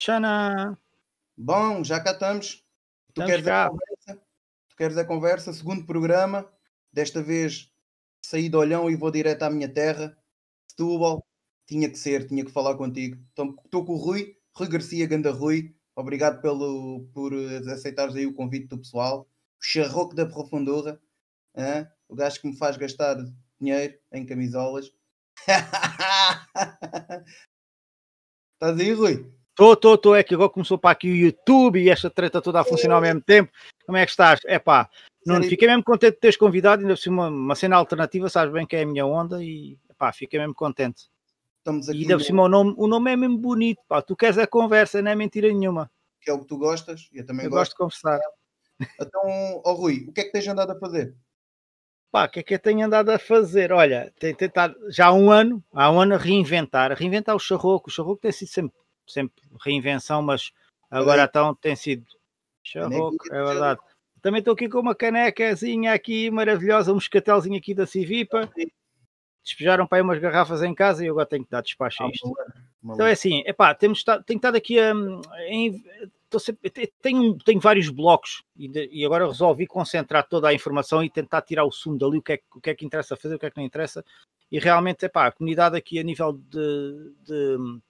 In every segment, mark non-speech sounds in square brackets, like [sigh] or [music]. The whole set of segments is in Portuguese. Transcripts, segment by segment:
Xana! Bom, já cá estamos. Tu Estamos queres cá. a conversa? Tu queres a conversa? Segundo programa. Desta vez saí de Olhão e vou direto à minha terra. Setúbal. Tinha que ser, tinha que falar contigo. Então, Estou com o Rui, Rui Garcia Ganda Rui. Obrigado pelo, por aceitares aí o convite do pessoal. O charroco da Profundura. hã? O gajo que me faz gastar dinheiro em camisolas. [laughs] Estás aí, Rui? Estou, estou, estou. É que agora começou para aqui o YouTube e esta treta toda a funcionar ao mesmo tempo. Como é que estás? É pá, Sério? fiquei mesmo contente de teres convidado. Ainda por uma, uma cena alternativa, sabes bem que é a minha onda e pá, fiquei mesmo contente. Estamos aqui E ainda por cima, o nome, o nome é mesmo bonito. Pá. Tu queres a conversa, não é mentira nenhuma. que é o que tu gostas. Eu também Eu gosto. gosto de conversar. Então, ó Rui, o que é que tens andado a fazer? Pá, o que é que eu tenho andado a fazer? Olha, tenho tentado já há um ano, há um ano a reinventar, a reinventar o charroco. O charroco tem sido sempre, sempre reinvenção, mas agora então tem sido é de verdade. Também estou aqui com uma canecazinha aqui maravilhosa, um moscatelzinho aqui da Civipa. Despejaram para aí umas garrafas em casa e eu agora tenho que dar despacho a isto. Então é assim, epá, temos tenho estado aqui a. em- estou sempre- te- tenho, tenho vários blocos e, de- e agora resolvi concentrar toda a informação e tentar tirar o sumo dali, o que, é, que- o que é que interessa fazer, o que é que não interessa. E realmente, epá, a comunidade aqui a nível de, de-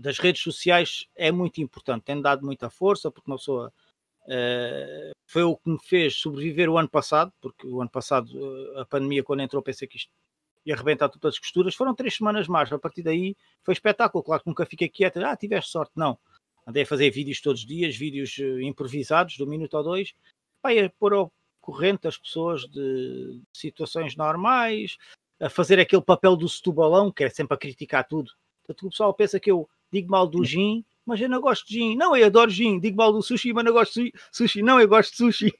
das redes sociais é muito importante, tem dado muita força, porque uma pessoa. eh, foi o que me fez sobreviver o ano passado, porque o ano passado eh, a pandemia, quando entrou, pensei que isto ia arrebentar todas as costuras. Foram três semanas mais, a partir daí foi espetáculo. Claro que nunca fiquei quieto, ah, tiveste sorte, não. Andei a fazer vídeos todos os dias, vídeos eh, improvisados, um minuto ou dois, pá, a pôr ao corrente as pessoas de situações normais, a fazer aquele papel do setubalão, que é sempre a criticar tudo. Portanto, o pessoal pensa que eu digo mal do gin, mas eu não gosto de gin. Não, eu adoro gin. Digo mal do sushi, mas não gosto de sushi. Não, eu gosto de sushi.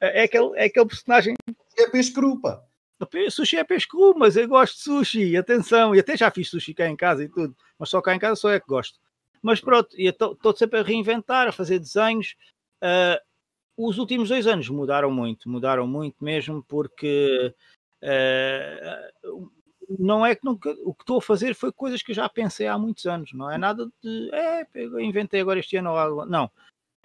É aquele, é aquele personagem É peixe cru, pá. Sushi é peixe cru, mas eu gosto de sushi, atenção, e até já fiz sushi cá em casa e tudo, mas só cá em casa só é que gosto. Mas pronto, estou sempre a reinventar, a fazer desenhos. Ah, os últimos dois anos mudaram muito, mudaram muito mesmo, porque ah, não é que nunca, o que estou a fazer foi coisas que eu já pensei há muitos anos, não é nada de é, eu inventei agora este ano ou algo, não.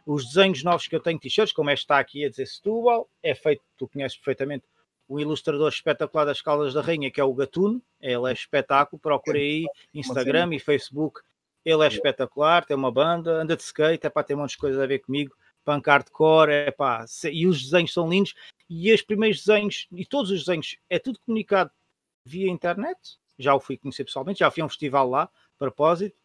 Os desenhos novos que eu tenho, t-shirts, como este está aqui a dizer Setúbal, é feito, tu conheces perfeitamente o ilustrador espetacular das Caldas da Rainha, que é o Gatuno, ele é espetáculo, procura aí Instagram e Facebook, ele é espetacular, tem uma banda, anda de skate, é para ter muitas coisas a ver comigo, punk hardcore, é pá, e os desenhos são lindos, e os primeiros desenhos, e todos os desenhos, é tudo comunicado via internet, já o fui conhecer pessoalmente, já fui a um festival lá, a propósito,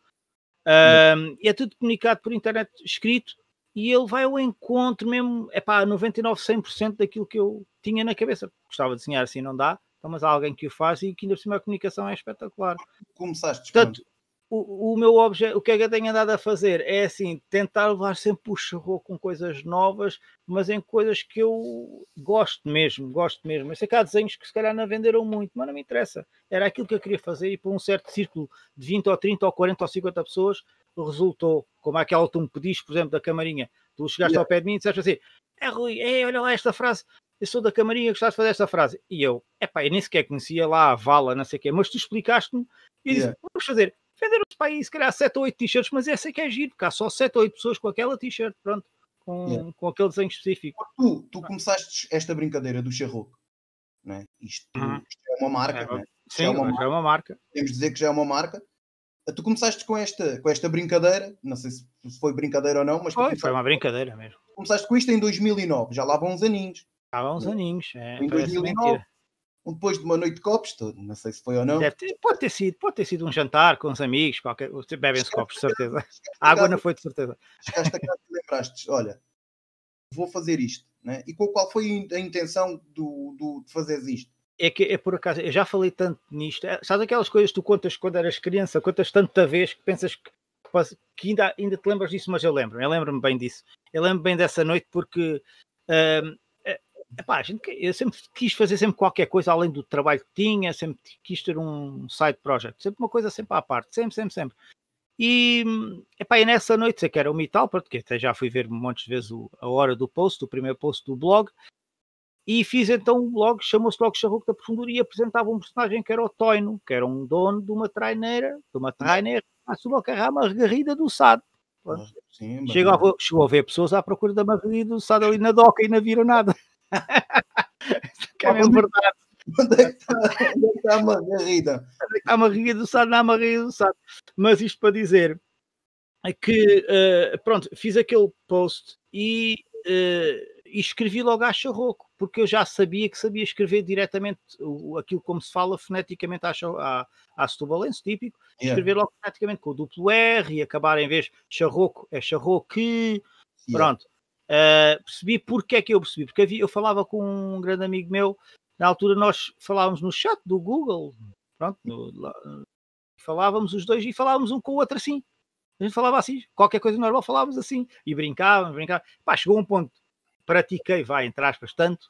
um, e é tudo comunicado por internet escrito, e ele vai ao encontro mesmo, é pá, 99, 100% daquilo que eu tinha na cabeça. Gostava de desenhar assim, não dá, então, mas há alguém que o faz e que ainda por cima a comunicação é espetacular. Começaste. Portanto, o, o meu objeto, o que é que eu tenho andado a fazer é assim, tentar levar sempre o charro com coisas novas, mas em coisas que eu gosto mesmo, gosto mesmo. Eu sei que há desenhos que se calhar não venderam muito, mas não me interessa. Era aquilo que eu queria fazer e para um certo círculo de 20 ou 30 ou 40 ou 50 pessoas resultou, como aquela que tu me pediste, por exemplo, da camarinha. Tu chegaste Yeah. ao pé de mim e disseste assim: É Rui, é, olha lá esta frase, eu sou da camarinha, gostaste de fazer esta frase. E eu, epá, eu nem sequer conhecia lá a vala, não sei o quê, mas tu explicaste-me e eu disse: Yeah. Vamos fazer, vender os aí, se calhar 7 ou 8 t-shirts, mas essa é que é giro, porque há só 7 ou 8 pessoas com aquela t-shirt, pronto, com, Yeah. com aquele desenho específico. Tu, tu começaste esta brincadeira do charroco. Não é? isto, Uhum. isto é uma marca, É, não é? Sim, é uma mas é uma marca. podemos dizer que já é uma marca. Tu começaste com esta, com esta brincadeira, não sei se foi brincadeira ou não, mas Foi, foi uma brincadeira mesmo. começaste com isto em 2009, já lá vão uns aninhos. Há uns aninhos, é, Em parece 2009. mentira. Depois de uma noite de copos, não sei se foi ou não. Ter, pode, ter sido, pode ter sido um jantar com os amigos, qualquer, bebem-se copos, de certeza. A água não foi de certeza. Chegaste a casa e lembraste, olha, vou fazer isto. Né? E qual, qual foi a intenção do, do, de fazeres isto? É que é por acaso, eu já falei tanto nisto. É, sabes aquelas coisas que tu contas quando eras criança, contas tanta vez que pensas que, que ainda, ainda te lembras disso, mas eu lembro, eu lembro-me bem disso. Eu lembro bem dessa noite porque hum, epá, a gente, eu sempre quis fazer sempre qualquer coisa além do trabalho que tinha, sempre quis ter um side project, sempre uma coisa sempre à parte, sempre, sempre, sempre. E, epá, e nessa noite, sei que era o Mital, porque até já fui ver montes de vezes o, a hora do post, o primeiro post do blog, e fiz então um blog, chamou-se logo Charruco da Profundura e apresentava um personagem que era o Toino, que era um dono de uma traineira, de uma traineira, a sua carrama regarrida do SAD. Sim, chegou, a, chegou a ver pessoas à procura da Margarida do Sado ali na doca e não viram nada. É mesmo verdade. Onde é que está, onde é que está a Margarida? Onde é que está a Margarida do Sado? Não, a Margarida do Sado. Mas isto para dizer que, uh, pronto, fiz aquele post e, uh, e escrevi logo a Charroco, porque eu já sabia que sabia escrever diretamente o, aquilo como se fala foneticamente à, à, à setubalense, típico, yeah. escrever logo foneticamente com o duplo R e acabar em vez de Charroco, é Charroque, yeah. pronto. Uh, percebi porque é que eu percebi, porque havia, eu falava com um grande amigo meu, na altura nós falávamos no chat do Google, pronto, no, lá, falávamos os dois e falávamos um com o outro assim. A gente falava assim, qualquer coisa normal falávamos assim, e brincávamos, brincávamos. Pá, chegou um ponto, pratiquei, vai, entre aspas, tanto,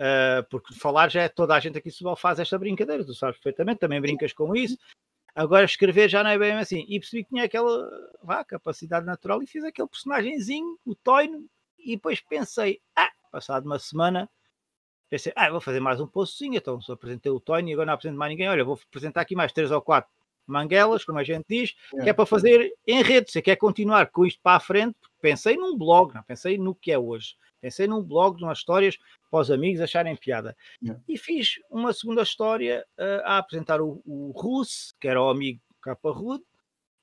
uh, porque falar já é toda a gente aqui só faz esta brincadeira, tu sabes perfeitamente, também brincas com isso. Agora escrever já não é bem assim. E percebi que tinha aquela vá, capacidade natural e fiz aquele personagemzinho, o Toino, e depois pensei, ah, passado uma semana, pensei, ah, vou fazer mais um postzinho, então só apresentei o Toino e agora não apresento mais ninguém, olha, vou apresentar aqui mais três ou quatro manguelas, como a gente diz, é. que é para fazer em rede. Você quer continuar com isto para a frente? Pensei num blog, não pensei no que é hoje. Pensei num blog, de umas histórias para os amigos acharem piada. É. E fiz uma segunda história uh, a apresentar o, o Russo, que era o amigo Capa Rude.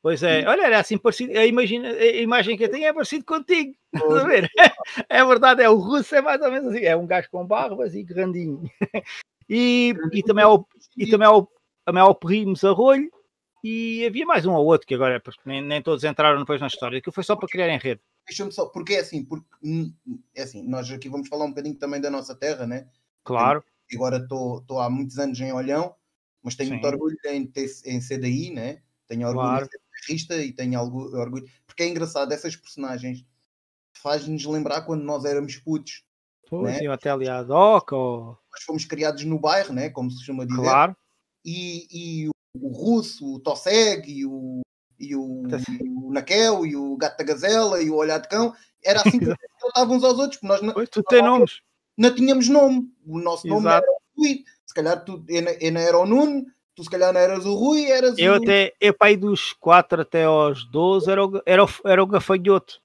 Pois é, olha, era assim parecido. A, imagina, a imagem que eu tenho é parecido contigo. [laughs] Estás a ver? É verdade, é o Russo, é mais ou menos assim. É um gajo com barbas e grandinho. E, e também é o, e também é o, também é o Primos Arrolho, e havia mais um ou outro que agora nem, nem todos entraram depois na história, que foi só para criar em rede. Deixa-me só, porque é assim, porque hum, é assim, nós aqui vamos falar um bocadinho também da nossa terra, né? Claro. agora estou há muitos anos em Olhão, mas tenho Sim. muito orgulho em, ter, em ser daí, né? Tenho orgulho claro. em ser e tenho algo, orgulho, porque é engraçado, essas personagens faz-nos lembrar quando nós éramos putos. Pois, né? até ali à ou... Nós fomos criados no bairro, né? Como se chama dizer. Claro. E, e o Russo, o Tosseg e o, e o, e o Naquel e o Gato da Gazela e o Olhar de Cão. Era assim que [laughs] tratavam uns aos outros. Nós não, pois, tu tem nomes. Não tínhamos nome. O nosso nome Exato. era o Rui. Se calhar tu eu não era o Nuno, tu se calhar não eras o Rui, eras eu o... Até, eu pai dos 4 até aos 12 era o, era o, era o gafanhoto.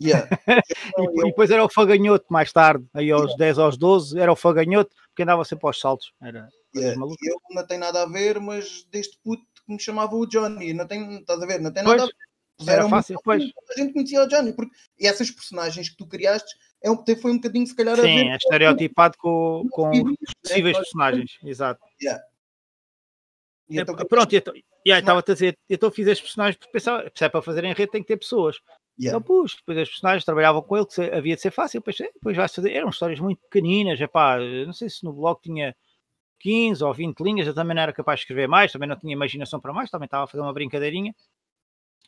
Yeah. [laughs] e, e, depois era o faganhoto mais tarde, aí aos yeah. 10 aos 12 era o faganhoto, porque andava sempre aos saltos. Era, Yeah. Eu não tem nada a ver, mas deste puto que me chamava o Johnny, não tem, estás a ver, não tem nada pois, a ver. Puseram fácil, pois. A gente conhecia o Johnny, porque e essas personagens que tu criaste é um, foi um bocadinho, se calhar, Sim, a ver. é estereotipado com, com possíveis personagens, exato. Yeah. Então, é, pronto, então, yeah, estava a dizer, então fiz estes personagens porque pensava, se é para fazer em rede tem que ter pessoas. Yeah. Então pus, depois as personagens trabalhavam com ele, que havia de ser fácil, depois, depois vais fazer, eram histórias muito pequeninas, epá, não sei se no blog tinha 15 ou 20 linhas, eu também não era capaz de escrever mais, também não tinha imaginação para mais, também estava a fazer uma brincadeirinha.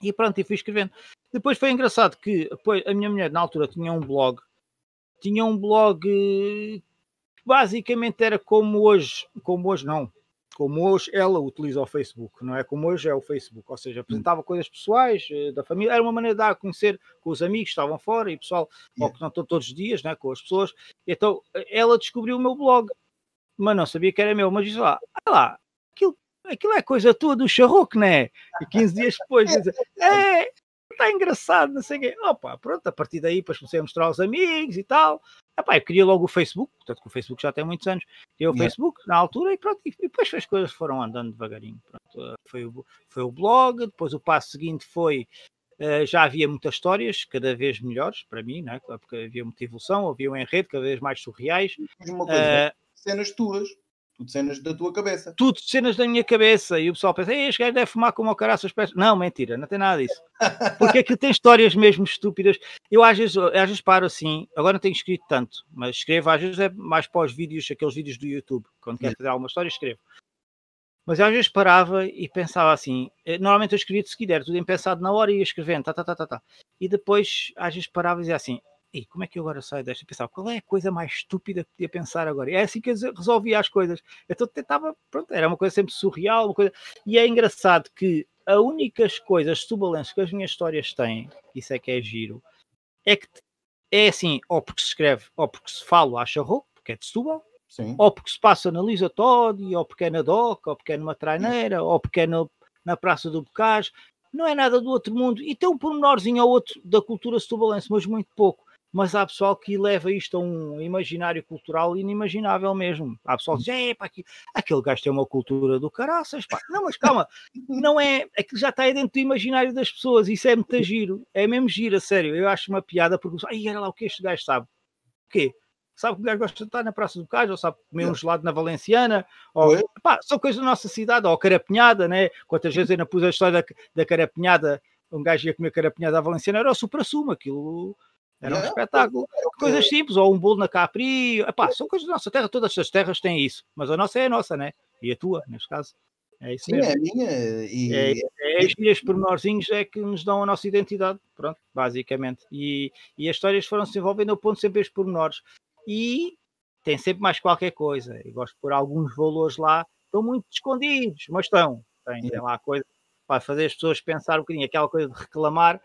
E pronto, e fui escrevendo. Depois foi engraçado que depois, a minha mulher, na altura, tinha um blog. Tinha um blog que basicamente era como hoje, como hoje não, como hoje ela utiliza o Facebook, não é como hoje é o Facebook, ou seja, apresentava coisas pessoais eh, da família, era uma maneira de dar a conhecer com os amigos que estavam fora e pessoal, yeah. ou que não estão todos os dias, né, com as pessoas. Então ela descobriu o meu blog mas não sabia que era meu. Mas disse lá, ah lá, aquilo, aquilo é coisa tua do charroco, né? E 15 dias depois, [laughs] diz, é, está engraçado, não sei o quê. Opa, pronto, a partir daí depois comecei a mostrar aos amigos e tal. Epá, eu queria logo o Facebook, portanto que o Facebook já tem muitos anos. Criei o yeah. Facebook na altura e pronto, e depois as coisas foram andando devagarinho. Pronto, foi, o, foi o blog, depois o passo seguinte foi Uh, já havia muitas histórias, cada vez melhores para mim, né? porque havia muita evolução, havia um enredo cada vez mais surreais. Uma coisa, uh, cenas tuas. Tudo cenas da tua cabeça. Tudo cenas da minha cabeça. E o pessoal pensa, este gajo deve fumar como o caraças pés. Não, mentira, não tem nada disso. [laughs] Porque aqui tem histórias mesmo estúpidas. Eu às vezes, às vezes paro assim, agora não tenho escrito tanto, mas escrevo às vezes é mais para os vídeos, aqueles vídeos do YouTube. Quando quero fazer alguma história, escrevo. Mas às vezes parava e pensava assim, eh, normalmente eu escrevia de seguida, era tudo pensado na hora e ia escrevendo, tá, tá, tá, tá, tá. E depois às vezes parava e dizia assim, e como é que eu agora saio desta? Pensava, qual é a coisa mais estúpida que podia pensar agora? E é assim que eu resolvia as coisas. Então tentava, pronto, era uma coisa sempre surreal, uma coisa. E é engraçado que a únicas coisas tubalenses que as minhas histórias têm, isso é que é giro, é que é assim, ou porque se escreve, ou porque se fala acha roupa, porque é de Setúbal, Sim. ou porque se passa na Lisa Todd, ou porque é na DOC, ou porque é numa traineira, ou porque é no, na Praça do Bocage, não é nada do outro mundo. E tem um pormenorzinho ou outro da cultura setubalense, mas muito pouco. Mas há pessoal que leva isto a um imaginário cultural inimaginável mesmo. Há pessoal que diz, é, pá, aquele gajo tem uma cultura do caraças, pá. Não, mas calma, não é, aquilo já está aí dentro do imaginário das pessoas, isso é muito giro, é mesmo giro, a sério. Eu acho uma piada porque, ai, era lá o que este gajo sabe. O quê? sabe que o gajo gosta de estar na Praça do Cais, ou sabe comer um gelado na Valenciana, ou, pá, são coisas da nossa cidade, ou carapinhada, né? Quantas vezes eu ainda pus a história da, da carapinhada, um gajo ia comer carapinhada à Valenciana, era o supra-sumo, aquilo era um espetáculo. Coisas simples, ou um bolo na Capri, epá, são coisas da nossa terra, todas as terras têm isso, mas a nossa é a nossa, né? E a tua, neste caso. É isso Sim, mesmo. é a minha. E... É, é, é as pormenorzinhos é que nos dão a nossa identidade, pronto, basicamente. E, e as histórias foram se desenvolvendo ao ponto sempre estes pormenores e tem sempre mais qualquer coisa. Eu gosto de pôr alguns valores lá, estão muito escondidos, mas estão. Tem, tem lá coisa para fazer as pessoas pensar um bocadinho. Aquela coisa de reclamar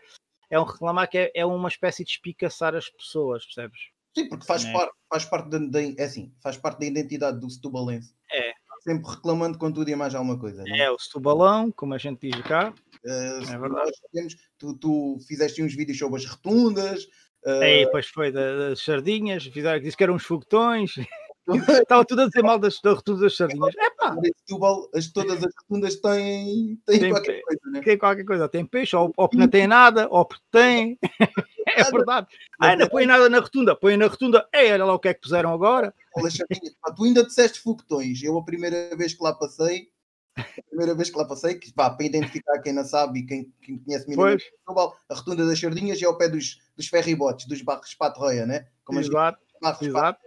é um reclamar que é, é uma espécie de espicaçar as pessoas, percebes? Sim, porque faz, é. par, faz parte da, da, é assim, faz parte da identidade do Setubalense. É. Sempre reclamando com tudo e mais alguma coisa. É, é o Setubalão, como a gente diz cá. Uh, é verdade. Temos, tu, tu fizeste uns vídeos sobre as rotundas, Uh... Aí, depois foi das sardinhas, fizeram, disse que eram uns foguetões. [laughs] [laughs] Estava tudo a dizer mal das, das rotundas das sardinhas. É pá! todas as rotundas têm, têm tem, qualquer coisa, né? Tem qualquer coisa. Tem peixe, ou, ou não tem nada, ou tem. [laughs] é verdade. Ah, ainda põe nada na rotunda, põe na rotunda. Ei, olha lá o que é que puseram agora. Tu ainda disseste foguetões. Eu, a primeira vez que lá passei, a primeira vez que lá passei, que, pá, para identificar quem não sabe e quem, quem conhece minimamente a rotunda das Sardinhas é ao pé dos, dos ferribotes, dos barcos Patroia, né? Como exato, barcos exato.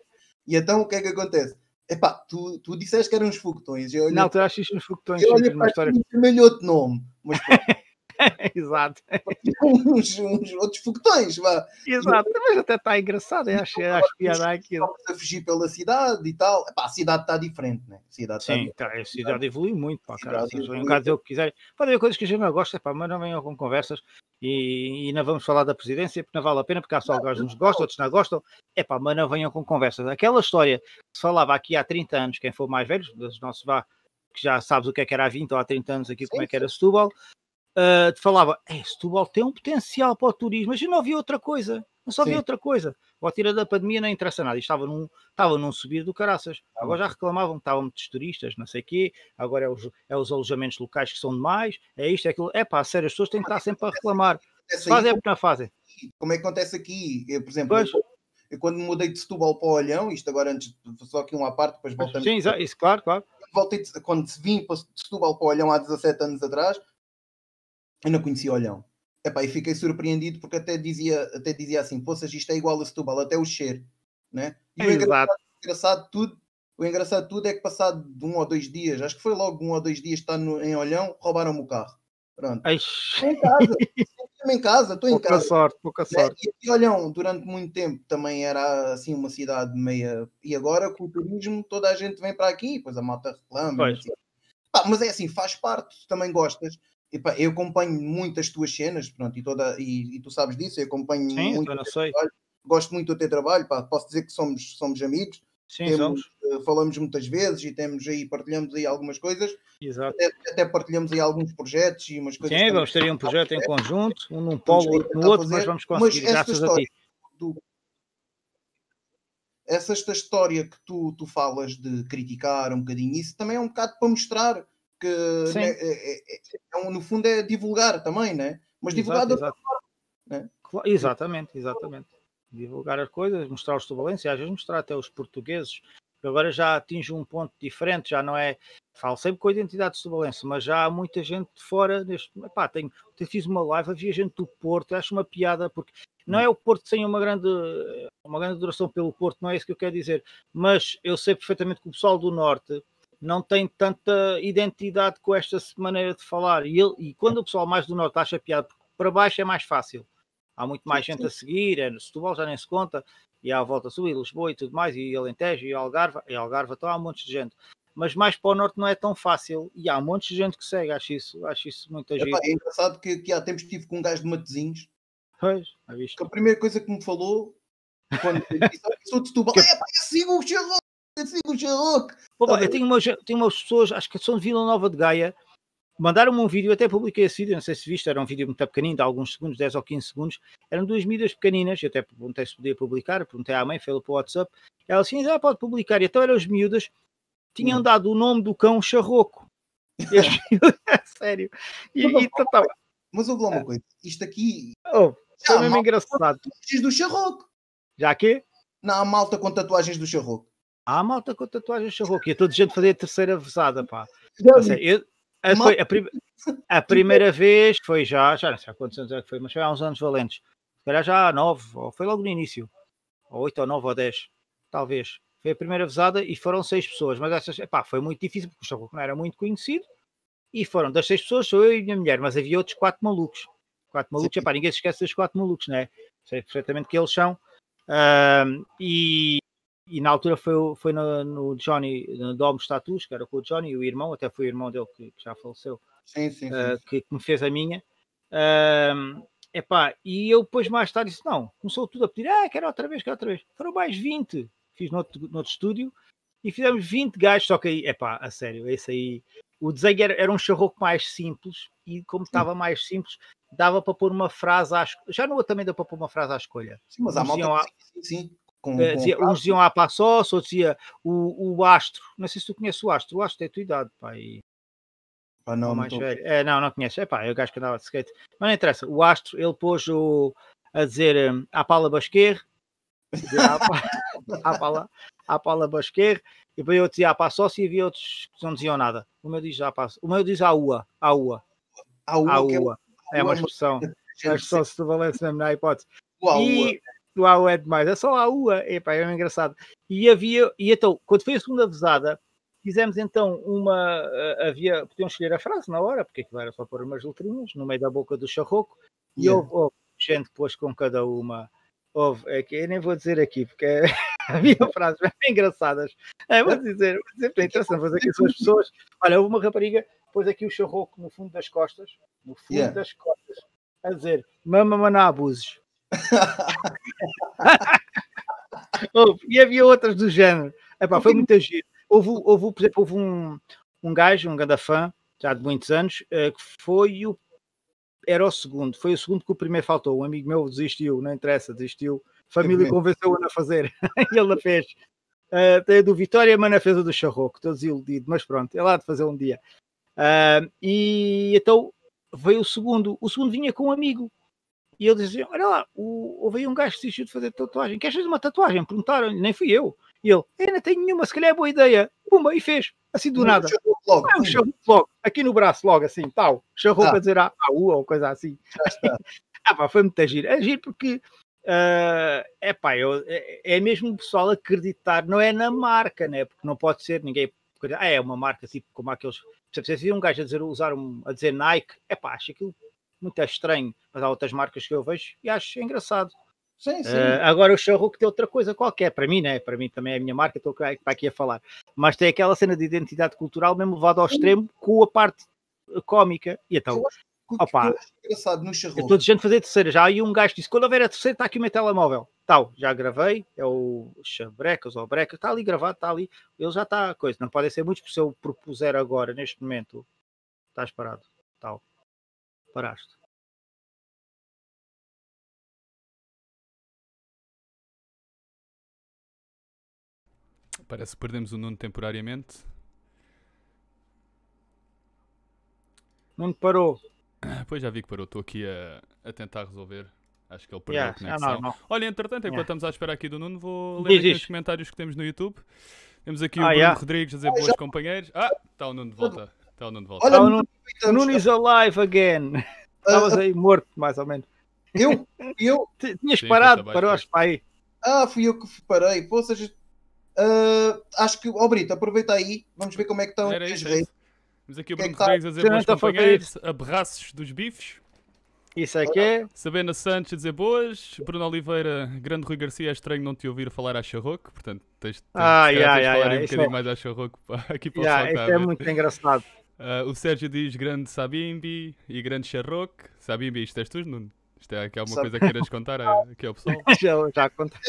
E então o que é que acontece? Epá, tu, tu disseste que eram uns foguetões. Eu olhei, não, tu achas uns foguetões. Eu olhei para também outro nome. Mas, [laughs] [laughs] Exato. uns, uns, outros foguetões, vá. Exato, mas até está engraçado, acho, acho piada aquilo. a fugir pela cidade e tal. Epá, a cidade está diferente, né? A cidade Sim, tá, a cidade evolui muito, pá, cara. Se cá dizer o que quiserem. Podem ver coisas que a gente não gosta, pá, mas não venham com conversas e, e não vamos falar da presidência porque não vale a pena, porque há só alguns nos gostam, outros não gostam. É pá, mas não venham com conversas. Aquela história que se falava aqui há 30 anos, quem for mais velho, dos nossos vá, que já sabes o que é que era há 20 ou há 30 anos aqui, sim, como é que era Setúbal, uh, te falava, é, Setúbal tem um potencial para o turismo, mas eu não vi outra coisa, não só vi outra coisa. O tira da pandemia não interessa nada, estava num, estava num subir do caraças. Tá agora já reclamavam que estavam muitos turistas, não sei o quê, agora é os, é os alojamentos locais que são demais, é isto, é aquilo. É pá, sério, as pessoas têm que estar sempre a reclamar. Fazem é porque não fazem. Como é que acontece aqui? Eu, por exemplo, eu, eu, quando mudei de Setúbal para o Olhão, isto agora antes, só aqui uma parte, depois voltamos. Sim, isso, claro, claro. Voltei, quando vim para Setúbal para o Olhão há 17 anos atrás, eu não conhecia Olhão. Epá, e fiquei surpreendido porque até dizia, até dizia assim: Poças, isto é igual a Setúbal, até o cheiro. Né? E é o engraçado, engraçado, tudo, o engraçado de tudo é que passado de um ou dois dias, acho que foi logo um ou dois dias estar no, em Olhão, roubaram-me o carro. Pronto. [laughs] Estou em casa, estou em casa, estou em casa. sorte, pouca né? sorte. E, e Olhão, durante muito tempo também era assim uma cidade meia. E agora com o turismo toda a gente vem para aqui, pois a malta reclama. Assim. Pá, mas é assim, faz parte, também gostas Eu acompanho muitas tuas cenas, pronto, e, toda, e, e tu sabes disso, eu acompanho Sim, muito. Eu não sei. Trabalho, gosto muito do teu trabalho, pá, posso dizer que somos, somos amigos. Sim, temos, somos. Uh, falamos muitas vezes e temos aí, partilhamos aí algumas coisas. Exato. Até, até partilhamos aí alguns projetos e umas coisas. Sim, vamos ter um projeto em conjunto, um num polo, outro no outro, mas vamos conseguir, mas graças a ti. Do, essa esta história que tu, tu falas de criticar um bocadinho, isso também é um bocado para mostrar que né, é, é, é, no fundo é divulgar também, né? mas divulgar exato, exato. forma. Né? Exatamente, exatamente. Divulgar as coisas, mostrar os tubalenses, às vezes mostrar até os portugueses, que agora já atinge um ponto diferente, já não é. Falo sempre com a identidade tubalense, mas já há muita gente de fora. Neste, epá, tenho, eu fiz uma live, havia gente do Porto, acho uma piada, porque não é o Porto sem uma grande, uma grande duração pelo Porto, não é isso que eu quero dizer, mas eu sei perfeitamente que o pessoal do Norte não tem tanta identidade com esta maneira de falar. E, ele, e quando o pessoal mais do norte acha piada, porque para baixo é mais fácil. Há muito mais sim, gente sim. a seguir, é no Setúbal já nem se conta, e há a volta a subir, Lisboa e tudo mais, e Alentejo e Algarve, e Algarve então há um monte de gente. Mas mais para o norte não é tão fácil, e há um monte de gente que segue, acho isso, acho isso muito agir. É engraçado que, que há tempos estive com um gajo de Matezinhos, pois, que a primeira coisa que me falou, quando disse, sou de Setúbal, que... é pá, sigo o Pô, eu tenho umas, tenho umas pessoas, acho que são de Vila Nova de Gaia, mandaram-me um vídeo, até publiquei esse vídeo, não sei se viste, era um vídeo muito pequenino, de alguns segundos, 10 ou 15 segundos, eram duas medidas pequeninas, eu até perguntei se podia publicar, perguntei à mãe, fez para o WhatsApp, ela assim, ah, pode publicar, e então eram as miúdas, tinham hum. dado o nome do cão Charroco, [laughs] miúdas, [laughs] sério, e, mas, e, tava... mas ouve lá uma coisa, isto aqui... Oh, foi mesmo engraçado. do Charroco. Já que? Não, há malta com tatuagens do Charroco. Há malta com tatuagens Charroco, e a toda gente fazer a terceira vesada, pá. eu, a, foi a, prim a, [laughs] primeira vez foi já, já não sei há quantos anos é que foi, mas foi há uns anos valentes. Se calhar já há nove, ou foi logo no início, ou oito, ou nove, ou dez, talvez. Foi a primeira vezada e foram seis pessoas, mas essas, epá, foi muito difícil porque o Chacoco não era muito conhecido. E foram das seis pessoas, sou eu e a minha mulher, mas havia outros quatro malucos. Quatro malucos, epá, ninguém se esquece dos quatro malucos, né? Sei perfeitamente que eles são. Um, e, e na altura foi, foi no, no Johnny, no Dom Status, que era com o Johnny e o irmão, até foi o irmão dele que, que já faleceu, sim, sim, uh, que, que, me fez a minha. Uh, epá, e eu depois mais tarde disse: não, começou tudo a pedir, ah, quero outra vez, quero outra vez. Foram mais 20, fiz no outro, no outro estúdio e fizemos 20 gajos, só que aí, epá, a sério, esse aí. O desenho era, era um charroco mais simples e, como estava mais simples, dava para pôr uma frase à escolha. Já no outro também deu para pôr uma frase à escolha. Sim, mas há malta, sim, sim. Com, uh, dizia, uns diziam a Passos, outros dizia o, o Astro. Não sei se tu conheces o Astro. O Astro é a tua idade, pá. E... Ah, não, mais velho. É, não, não conheces. É pá, é o gajo que andava de skate. Mas não interessa. O Astro, ele pôs o, a dizer um, a Paula Basquer. a Paula, a Paula Basquer. E depois eu dizia a Passos e havia outros que não diziam nada. O meu diz a Passos. O meu diz a UA. A UA. A UA. A UA. É, uma expressão. [laughs] É uma expressão se tu valesse mesmo na hipótese. E, do AU é demais, é só a UA, epá, é engraçado. E havia, e então, quando foi a segunda vezada, fizemos então uma, uh, havia, podiam escolher a frase na hora, porque aquilo era só pôr umas letrinhas no meio da boca do charroco, e yeah. houve, houve, gente depois com cada uma, houve, é que eu nem vou dizer aqui, porque [laughs] havia frases bem engraçadas, é, vou dizer, vou dizer, é interessante fazer aqui são as pessoas, olha, houve uma rapariga, pôs aqui o charroco no fundo das costas, no fundo yeah. das costas, a dizer, mama maná [laughs] abuses, e havia outras do género. Epá, foi muito giro. Houve, houve, por exemplo, houve um, um gajo, um grande fã, já de muitos anos, uh, que foi o. Era o segundo, foi o segundo que o primeiro faltou. Um amigo meu desistiu, não interessa, desistiu. Família convenceu-o a fazer [laughs] e ele a fez. Uh, tem a do Vitória, mas na fez a do Charroco, estou desiludido, mas pronto, é lá de fazer um dia. Uh, e então veio o segundo. O segundo vinha com um amigo, e ele dizia: Olha lá, o, houve aí um gajo que desistiu de fazer tatuagem. Queres fazer uma tatuagem? Perguntaram nem fui eu. E ele: Eu não tenho nenhuma, se calhar é boa ideia. Pumba, e fez, assim do nada. Logo, ah, um logo, aqui no braço, logo assim, tal. Charrou ah. para dizer a, a U ou coisa [laughs] assim. ah, pá, foi muito giro. É giro porque. Uh, é pá, eu, é, é, mesmo o pessoal acreditar, não é na marca, né? Porque não pode ser ninguém. Ah, é uma marca tipo como aqueles. Se um gajo a dizer, usar um, a dizer Nike, é pá, acho aquilo muito estranho, mas há outras marcas que eu vejo e acho engraçado. Sim, sim. Uh, agora o Charrook tem outra coisa qualquer, para mim, né? Para mim também é a minha marca, estou para aqui a falar. Mas tem aquela cena de identidade cultural mesmo levado ao extremo com a parte cómica. E então, opa, engraçado no Eu estou dizendo fazer terceira já. E um gajo disse: quando houver a terceira, está aqui o meu telemóvel. Tal, já gravei, é o Chabrecas ou Breca, está ali gravado, está ali. Ele já está coisa. Não pode ser muito, se eu propuser agora, neste momento, estás parado. Tal. Paraste. Parece que perdemos o Nuno temporariamente. Nuno parou. Pois já vi que parou. Estou aqui a, a tentar resolver. Acho que ele perdeu yeah, a é conexão. É Olha, entretanto, enquanto yeah. estamos à espera aqui do Nuno, vou ler aqui os comentários que temos no YouTube. Temos aqui ah, o Bruno yeah. Rodrigues a dizer boas companheiros. Ah, está o Nuno de volta. Está o Nuno de volta. Olha, o Nuno, Nuno is alive again. [laughs] Estavas uh, aí morto, mais ou menos. Eu? [laughs] Eu? Tinhas Sim, parado, paraste para aí. Ah, fui eu que parei. Pô, seja, uh, acho que, ó oh, Brito, aproveita aí, vamos ver como é que estão as redes. Temos aqui o Bruno é Rodrigues a dizer boas companheiros, abraços dos bifes. Isso é que é. Sabena Santos a dizer boas. Bruno Oliveira, grande Rui Garcia, é estranho não te ouvir falar a Charroco, portanto tens, tens, ah, yeah, yeah, falar yeah, um bocadinho é... mais a Charroco aqui para yeah, o Isso é muito engraçado. Uh, o Sérgio diz grande Sabimbi e grande Charroco. Sabimbi, isto és tu, Nuno? Isto é aqui alguma coisa que queiras contar [laughs] aqui ao pessoal? [laughs] já, já contei.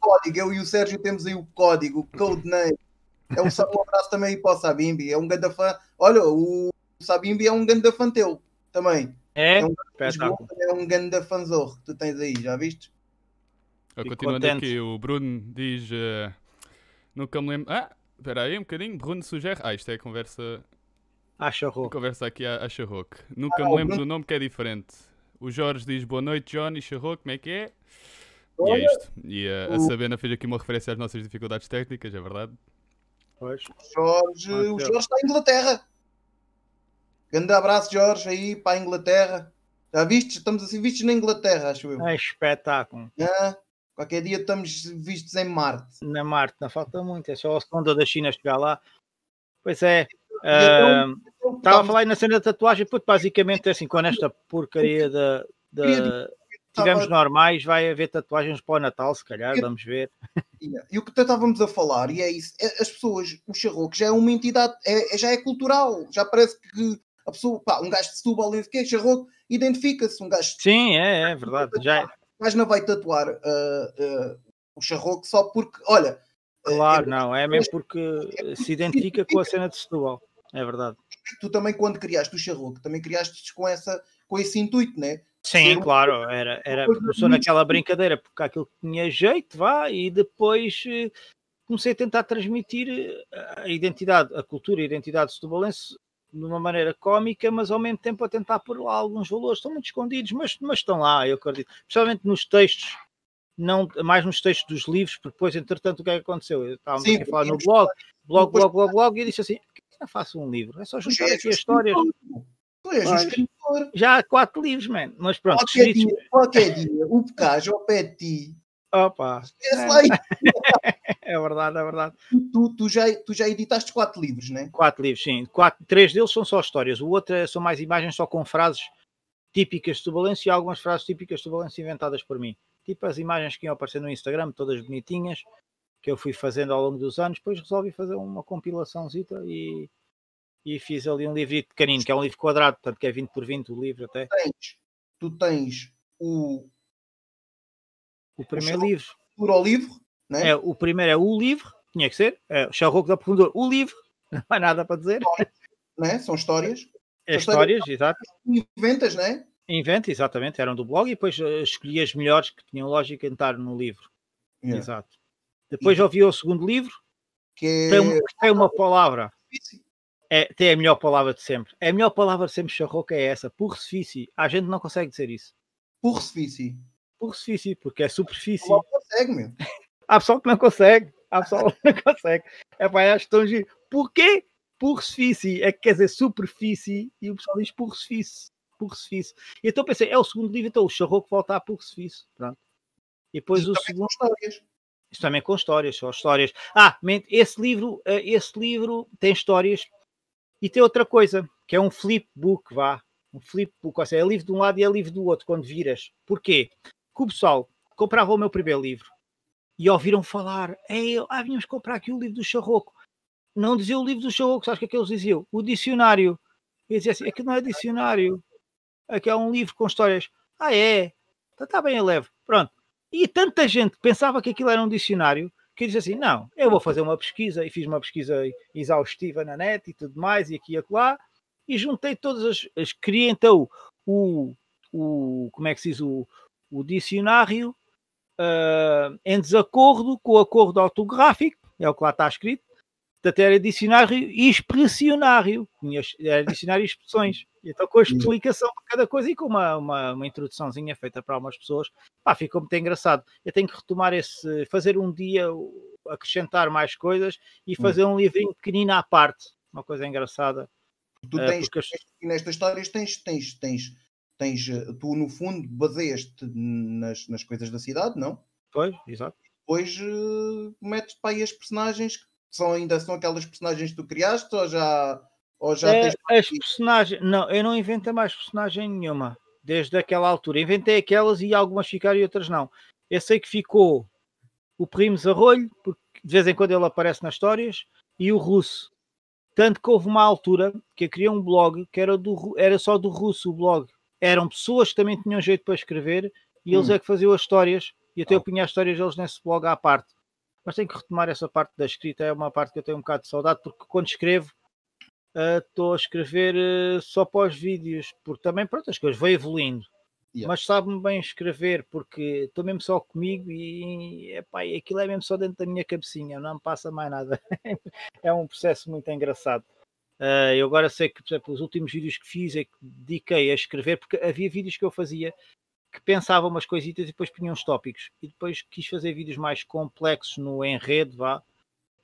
código, eu e o Sérgio temos aí o código, o codename. É um, um abraço também aí para o Sabimbi, é um grande fã. Olha, o, Sabimbi é um grande fã teu também. É? É um, é um grande fanzorro que tu tens aí, já viste? Continuando contente. aqui, o Bruno diz. Uh, nunca me lembro. Ah, espera aí um bocadinho. Bruno sugere. Ah, isto é a conversa. Acharroque. Conversa aqui a Acharroque. Nunca ah, me lembro Bruno... do nome que é diferente. O Jorge diz boa noite, Johnny Charroque, como é que é? E é isto. E uh, a Sabena fez aqui uma referência às nossas dificuldades técnicas, é verdade? Pois. Jorge, o Jorge está em Inglaterra. Grande abraço, Jorge, aí para a Inglaterra. Já viste? Estamos assim vistos na Inglaterra, acho eu. É espetáculo. É. Qualquer dia estamos vistos em Marte. Na Marte, não falta muito. É só a segunda da China chegar lá. Pois é. Estava a falar aí na cena da tatuagem, porque basicamente é assim, com esta porcaria da. da tivemos normais, vai haver tatuagens para o Natal, se calhar, vamos ver. E o que estávamos a falar, e é isso, é, as pessoas, o charroco já é uma entidade, é, é, já é cultural, já parece que a pessoa, pá, um gajo de Setúbal, que é charroco, identifica-se, um gajo... Sim, é, é verdade, já é mas não vai tatuar uh, uh, o charroco só porque, olha. Claro, é, não, é mesmo porque é, se identifica com a cena de Setúbal, é verdade. Tu também, quando criaste o charroco, também criaste com, essa, com esse intuito, né? Sim, claro, era, era, começou naquela brincadeira, porque aquilo tinha jeito, vá, e depois eh, comecei a tentar transmitir a identidade, a cultura e a identidade setubalense de uma maneira cómica, mas ao mesmo tempo a tentar pôr lá alguns valores. Estão muito escondidos, mas, mas estão lá, eu acredito. Especialmente nos textos, não, mais nos textos dos livros, porque depois, entretanto, o que é que aconteceu? Estávamos Sim, aqui a falar no blog, blog, blog, blog, blog, e eu disse assim: faço um livro? É só juntar aqui as histórias. Tu és escritor. Já há quatro livros, man. Mas pronto, qualquer, escritos... dia, qualquer dia, o Pecage ao pé de ti Opa! É, é [laughs] verdade, é verdade. Tu, tu, já, tu já editaste quatro livros, né? Quatro livros, sim. Quatro, três deles são só histórias, o outro é, são mais imagens só com frases típicas de Valência e algumas frases típicas de Valência inventadas por mim. Tipo as imagens que iam aparecer no Instagram, todas bonitinhas, que eu fui fazendo ao longo dos anos. Depois resolvi fazer uma compilaçãozita e, e fiz ali um livro pequenino, que é um livro quadrado, portanto que é 20 por 20 o livro até. Tu tens, tu tens o o primeiro o livro. Ao livro, né? É, o primeiro é o livro, tinha que ser. É, o Charroco da Profundor, o livro. [laughs] Não há nada para dizer. Né? São histórias. É São histórias, exato. Inventas, né? Inventa, exatamente, eram do blog e depois uh, escolhi as melhores que tinham lógica entrar no livro. Yeah. Exato. Depois e... ouvi o segundo livro, que é tem, uma, tem uma palavra. É, tem a melhor palavra de sempre. A melhor palavra de sempre, Charroca, é essa, pursifici. A gente não consegue dizer isso. Por superfície, porque é superfície. Não consegue, meu. [laughs] Há pessoal que não consegue. Há pessoal [laughs] que não consegue. É para acho tão giro. Porquê? Por superfície. É que quer dizer superfície e o pessoal diz superfície. Superfície. E então pensei, é o segundo livro, então o charroco volta a superfície. Pronto. E depois Isso o segundo. histórias. Isso também com histórias, só histórias. Ah, esse livro, eh, esse livro tem histórias e tem outra coisa, que é um flipbook, vá. Um flipbook, ou seja, é livro de um lado e é livro do outro, quando viras. Porquê? que o pessoal comprava o meu primeiro livro e ouviram falar, Ei, ah, vínhamos comprar aqui o livro do Charroco. Não dizia o livro do Charroco, sabes o que é que eles diziam? O dicionário. E dizia assim, aqui não é dicionário, aqui é um livro com histórias. Ah, é? Então está bem, é leve. Pronto. E tanta gente pensava que aquilo era um dicionário que dizia assim: não, eu vou fazer uma pesquisa e fiz uma pesquisa exaustiva na net e tudo mais, e aqui e acolá, e juntei todas as. as criei então o, o. Como é que se diz? O, o dicionário uh, em desacordo com o acordo ortográfico, é o que lá está escrito, portanto era dicionário expressionário, era dicionário de expressões. Então, com a explicação de cada coisa e com uma, uma, uma introduçãozinha feita para algumas pessoas, pá, ficou muito engraçado. Eu tenho que retomar esse, fazer um dia, acrescentar mais coisas e hum. fazer um livrinho pequenino à parte, uma coisa engraçada. Tu ah, tens, uh, nestas histórias tens, tens, tens tens, eh, tu no fundo baseias-te nas, nas coisas da cidade, não? Pois, exato. Depois uh, metes para aí as personagens que são, ainda são aquelas personagens que tu criaste ou já, ou já é, As personagens, não, eu não inventei mais personagem nenhuma desde aquela altura. Inventei aquelas e algumas ficaram e outras não. Eu sei que ficou o Primos Arrolho, porque de vez em quando ele aparece nas histórias, e o Russo. Tanto que houve uma altura que eu criei um blog que era, do, era só do Russo o blog eram pessoas que também tinham jeito para escrever e eles hum. é que faziam as histórias e até eu punha as histórias deles nesse blog à parte. Mas tenho que retomar essa parte da escrita, é uma parte que eu tenho um bocado de saudade, porque quando escrevo estou uh, a escrever uh, só pós vídeos, porque também, pronto, as coisas vão evoluindo. Yeah. Mas sabe-me bem escrever, porque estou mesmo só comigo e epá, aquilo é mesmo só dentro da minha cabecinha, não me passa mais nada. [laughs] é um processo muito engraçado. Uh, eu agora sei que, por exemplo, os últimos vídeos que fiz é que dediquei a escrever, porque havia vídeos que eu fazia que pensava umas coisitas e depois punha uns tópicos. E depois quis fazer vídeos mais complexos no enredo, vá,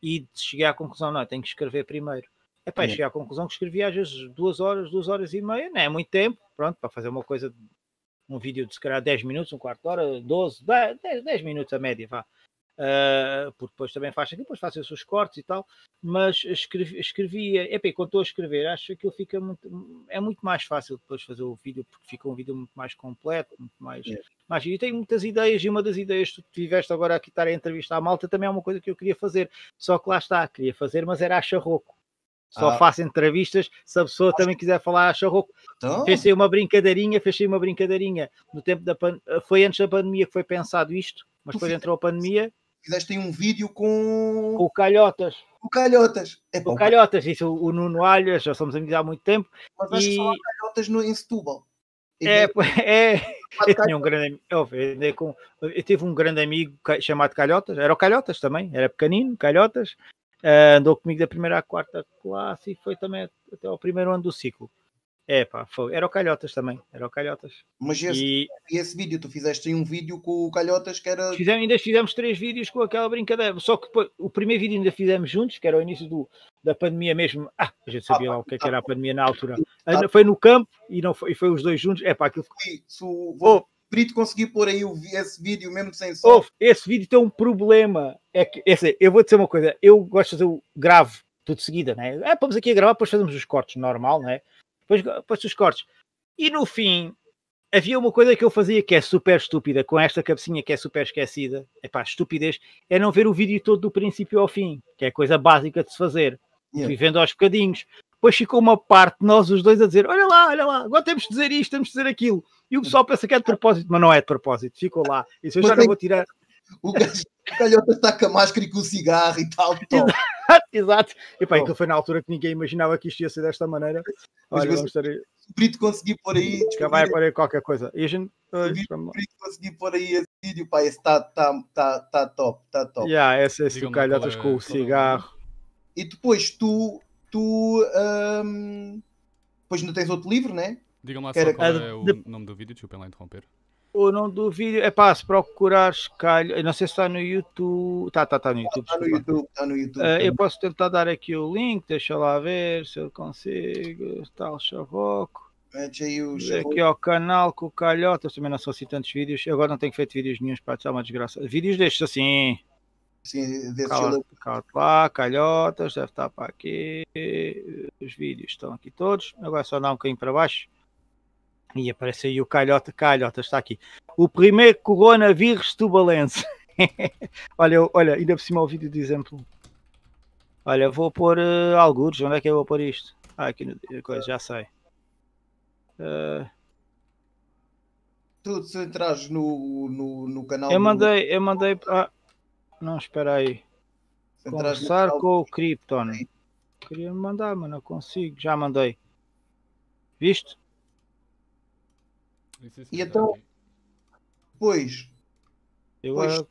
e cheguei à conclusão, não, tenho que escrever primeiro. É. cheguei à conclusão que escrevi às vezes duas horas, duas horas e meia, não é muito tempo, pronto, para fazer uma coisa um vídeo de se calhar 10 minutos, um quarto de hora, 12, 10, 10 minutos a média, vá. Uh, porque depois também faz aquilo, depois faço os seus cortes e tal, mas escrevi, escrevia, epá, quando estou a escrever, acho que aquilo fica muito, é muito mais fácil depois fazer o vídeo, porque fica um vídeo muito mais completo, muito mais, é. mais e tenho muitas ideias, e uma das ideias que tu tiveste agora aqui estar a entrevistar a malta também é uma coisa que eu queria fazer, só que lá está, queria fazer, mas era a charroco. Só ah. faço entrevistas se a pessoa também quiser falar a charroco. Então... Fechei uma brincadeirinha, fechei uma brincadeirinha no tempo da pan... foi antes da pandemia que foi pensado isto, mas depois entrou a pandemia. Fizeste aí um vídeo com. O Calhotas. O Calhotas. É o Calhotas, isso, o Nuno Alhas, já somos amigos há muito tempo. Mas vais e... falar Calhotas no, em Setúbal. É, [laughs] é, eu tinha um grande eu, eu, eu tive um grande amigo chamado Calhotas, era o Calhotas também, era pequenino, Calhotas, Uh, andou comigo da primeira à quarta classe e foi também até ao primeiro ano do ciclo. É pá, foi. era o Calhotas também, era o Calhotas. Mas esse, e... esse vídeo, tu fizeste um vídeo com o Calhotas que era. Fizemos, ainda fizemos três vídeos com aquela brincadeira, só que depois, o primeiro vídeo ainda fizemos juntos, que era o início do, da pandemia mesmo. Ah, a gente sabia ah, lá o que, é que era a pandemia na altura. Ah, foi no campo e, não foi, e foi os dois juntos. É pá, aquilo ficou. Vou, Brito conseguir pôr aí esse vídeo mesmo sem som. Oh, esse vídeo tem um problema. É que, esse, eu vou dizer uma coisa, eu gosto de fazer o grave tudo de seguida, né? É, vamos aqui a gravar, depois fazemos os cortes, normal, né? Depois, depois os cortes. E no fim, havia uma coisa que eu fazia que é super estúpida, com esta cabecinha que é super esquecida. É pá, estupidez, é não ver o vídeo todo do princípio ao fim, que é coisa básica de se fazer, yeah. vivendo aos bocadinhos. Depois ficou uma parte, nós os dois, a dizer: Olha lá, olha lá, agora temos de dizer isto, temos de dizer aquilo. E o pessoal pensa que é de propósito, mas não é de propósito, ficou lá. Isso eu já não vou tirar. O calhota está com a máscara e com o cigarro e tal. [laughs] Exato. E pá, aquilo foi na altura que ninguém imaginava que isto ia ser desta maneira. Olha, vamos ter... O Brito conseguiu pôr aí. Vai pôr aí qualquer coisa. E a gente. O Brito conseguiu pôr aí esse vídeo, pá, esse está tá, tá, tá top, está top. Yeah, esse, esse o calhotas é, com o cigarro. E depois tu, tu um, depois não tens outro livro, né? Digam-me lá só qual é o nome do vídeo, desculpem lá interromper. O nome do vídeo é para se procurares calho. Não sei se está no YouTube. Tá, tá, tá no YouTube. Está no YouTube, está no YouTube. Uh, eu posso tentar dar aqui o link, deixa lá ver se eu consigo. Está o chavoco. Mete aí o Aqui ao canal com o calhotas. Também não sou assim tantos vídeos. Eu agora não tenho feito vídeos nenhums para estar uma desgraça. Vídeos destes assim. Sim, desse lá, calhotas, deve estar para aqui. Os vídeos estão aqui todos. Agora é só dar um bocadinho para baixo. E aparece aí o calhota, calhota, está aqui. O primeiro coronavírus tubalense. [laughs] olha, olha, ainda por cima o vídeo de exemplo. Olha, vou pôr uh, algures. Onde é que eu vou pôr isto? Ah, aqui no coisa, já sei. Uh... Tu se entras no, no, no canal. Eu mandei, eu mandei. Ah, não, espera aí. Conversar com o Krypton. Queria mandar, mas não consigo. Já mandei. Visto? E então, depois, depois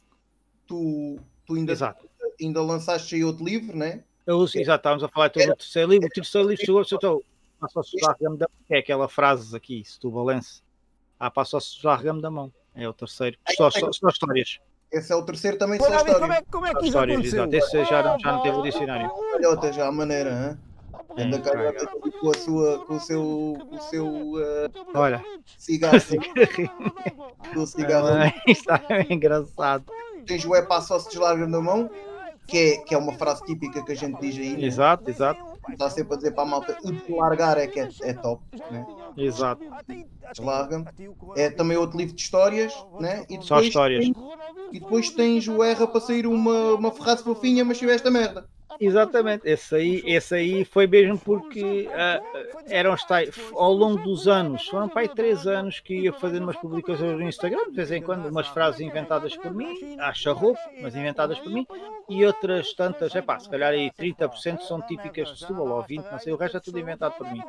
tu, tu ainda, Exato. ainda lançaste aí outro livro, né? Eu, exato, estávamos a falar todo do terceiro livro. O terceiro livro chegou, eu estou, passo a sujar-me da é aquela frase aqui, se tu valence, ah, passo a sujar-me da mão. É o terceiro. Só, só, só histórias. Esse é o terceiro também só histórias. Como é, como é que isso aconteceu? Esse já não, já não teve o dicionário. Olha, já a maneira, hein? Anda carregada com, a sua, com o seu, com o seu uh, Olha. cigarro. com o cigarro. Ah, está é engraçado. Tens o é para só se deslarga na mão, que é, que é uma frase típica que a gente diz aí. Né? Exato, exato. Está sempre a dizer para a malta, o deslargar é que é, é top. Né? Exato. Deslarga. É também outro livro de histórias, né? E depois Só histórias. Tens, e depois tens o erra para sair uma, uma ferraça fofinha, mas tiveste a merda. Exatamente, esse aí, esse aí foi mesmo porque uh, eram ao longo dos anos, foram para aí três anos que ia fazendo umas publicações no Instagram, de vez em quando, umas frases inventadas por mim, acha roupa, mas inventadas por mim, e outras tantas, é pá, se calhar aí 30% são típicas de Setúbal, ou 20%, não sei, o resto é tudo inventado por mim.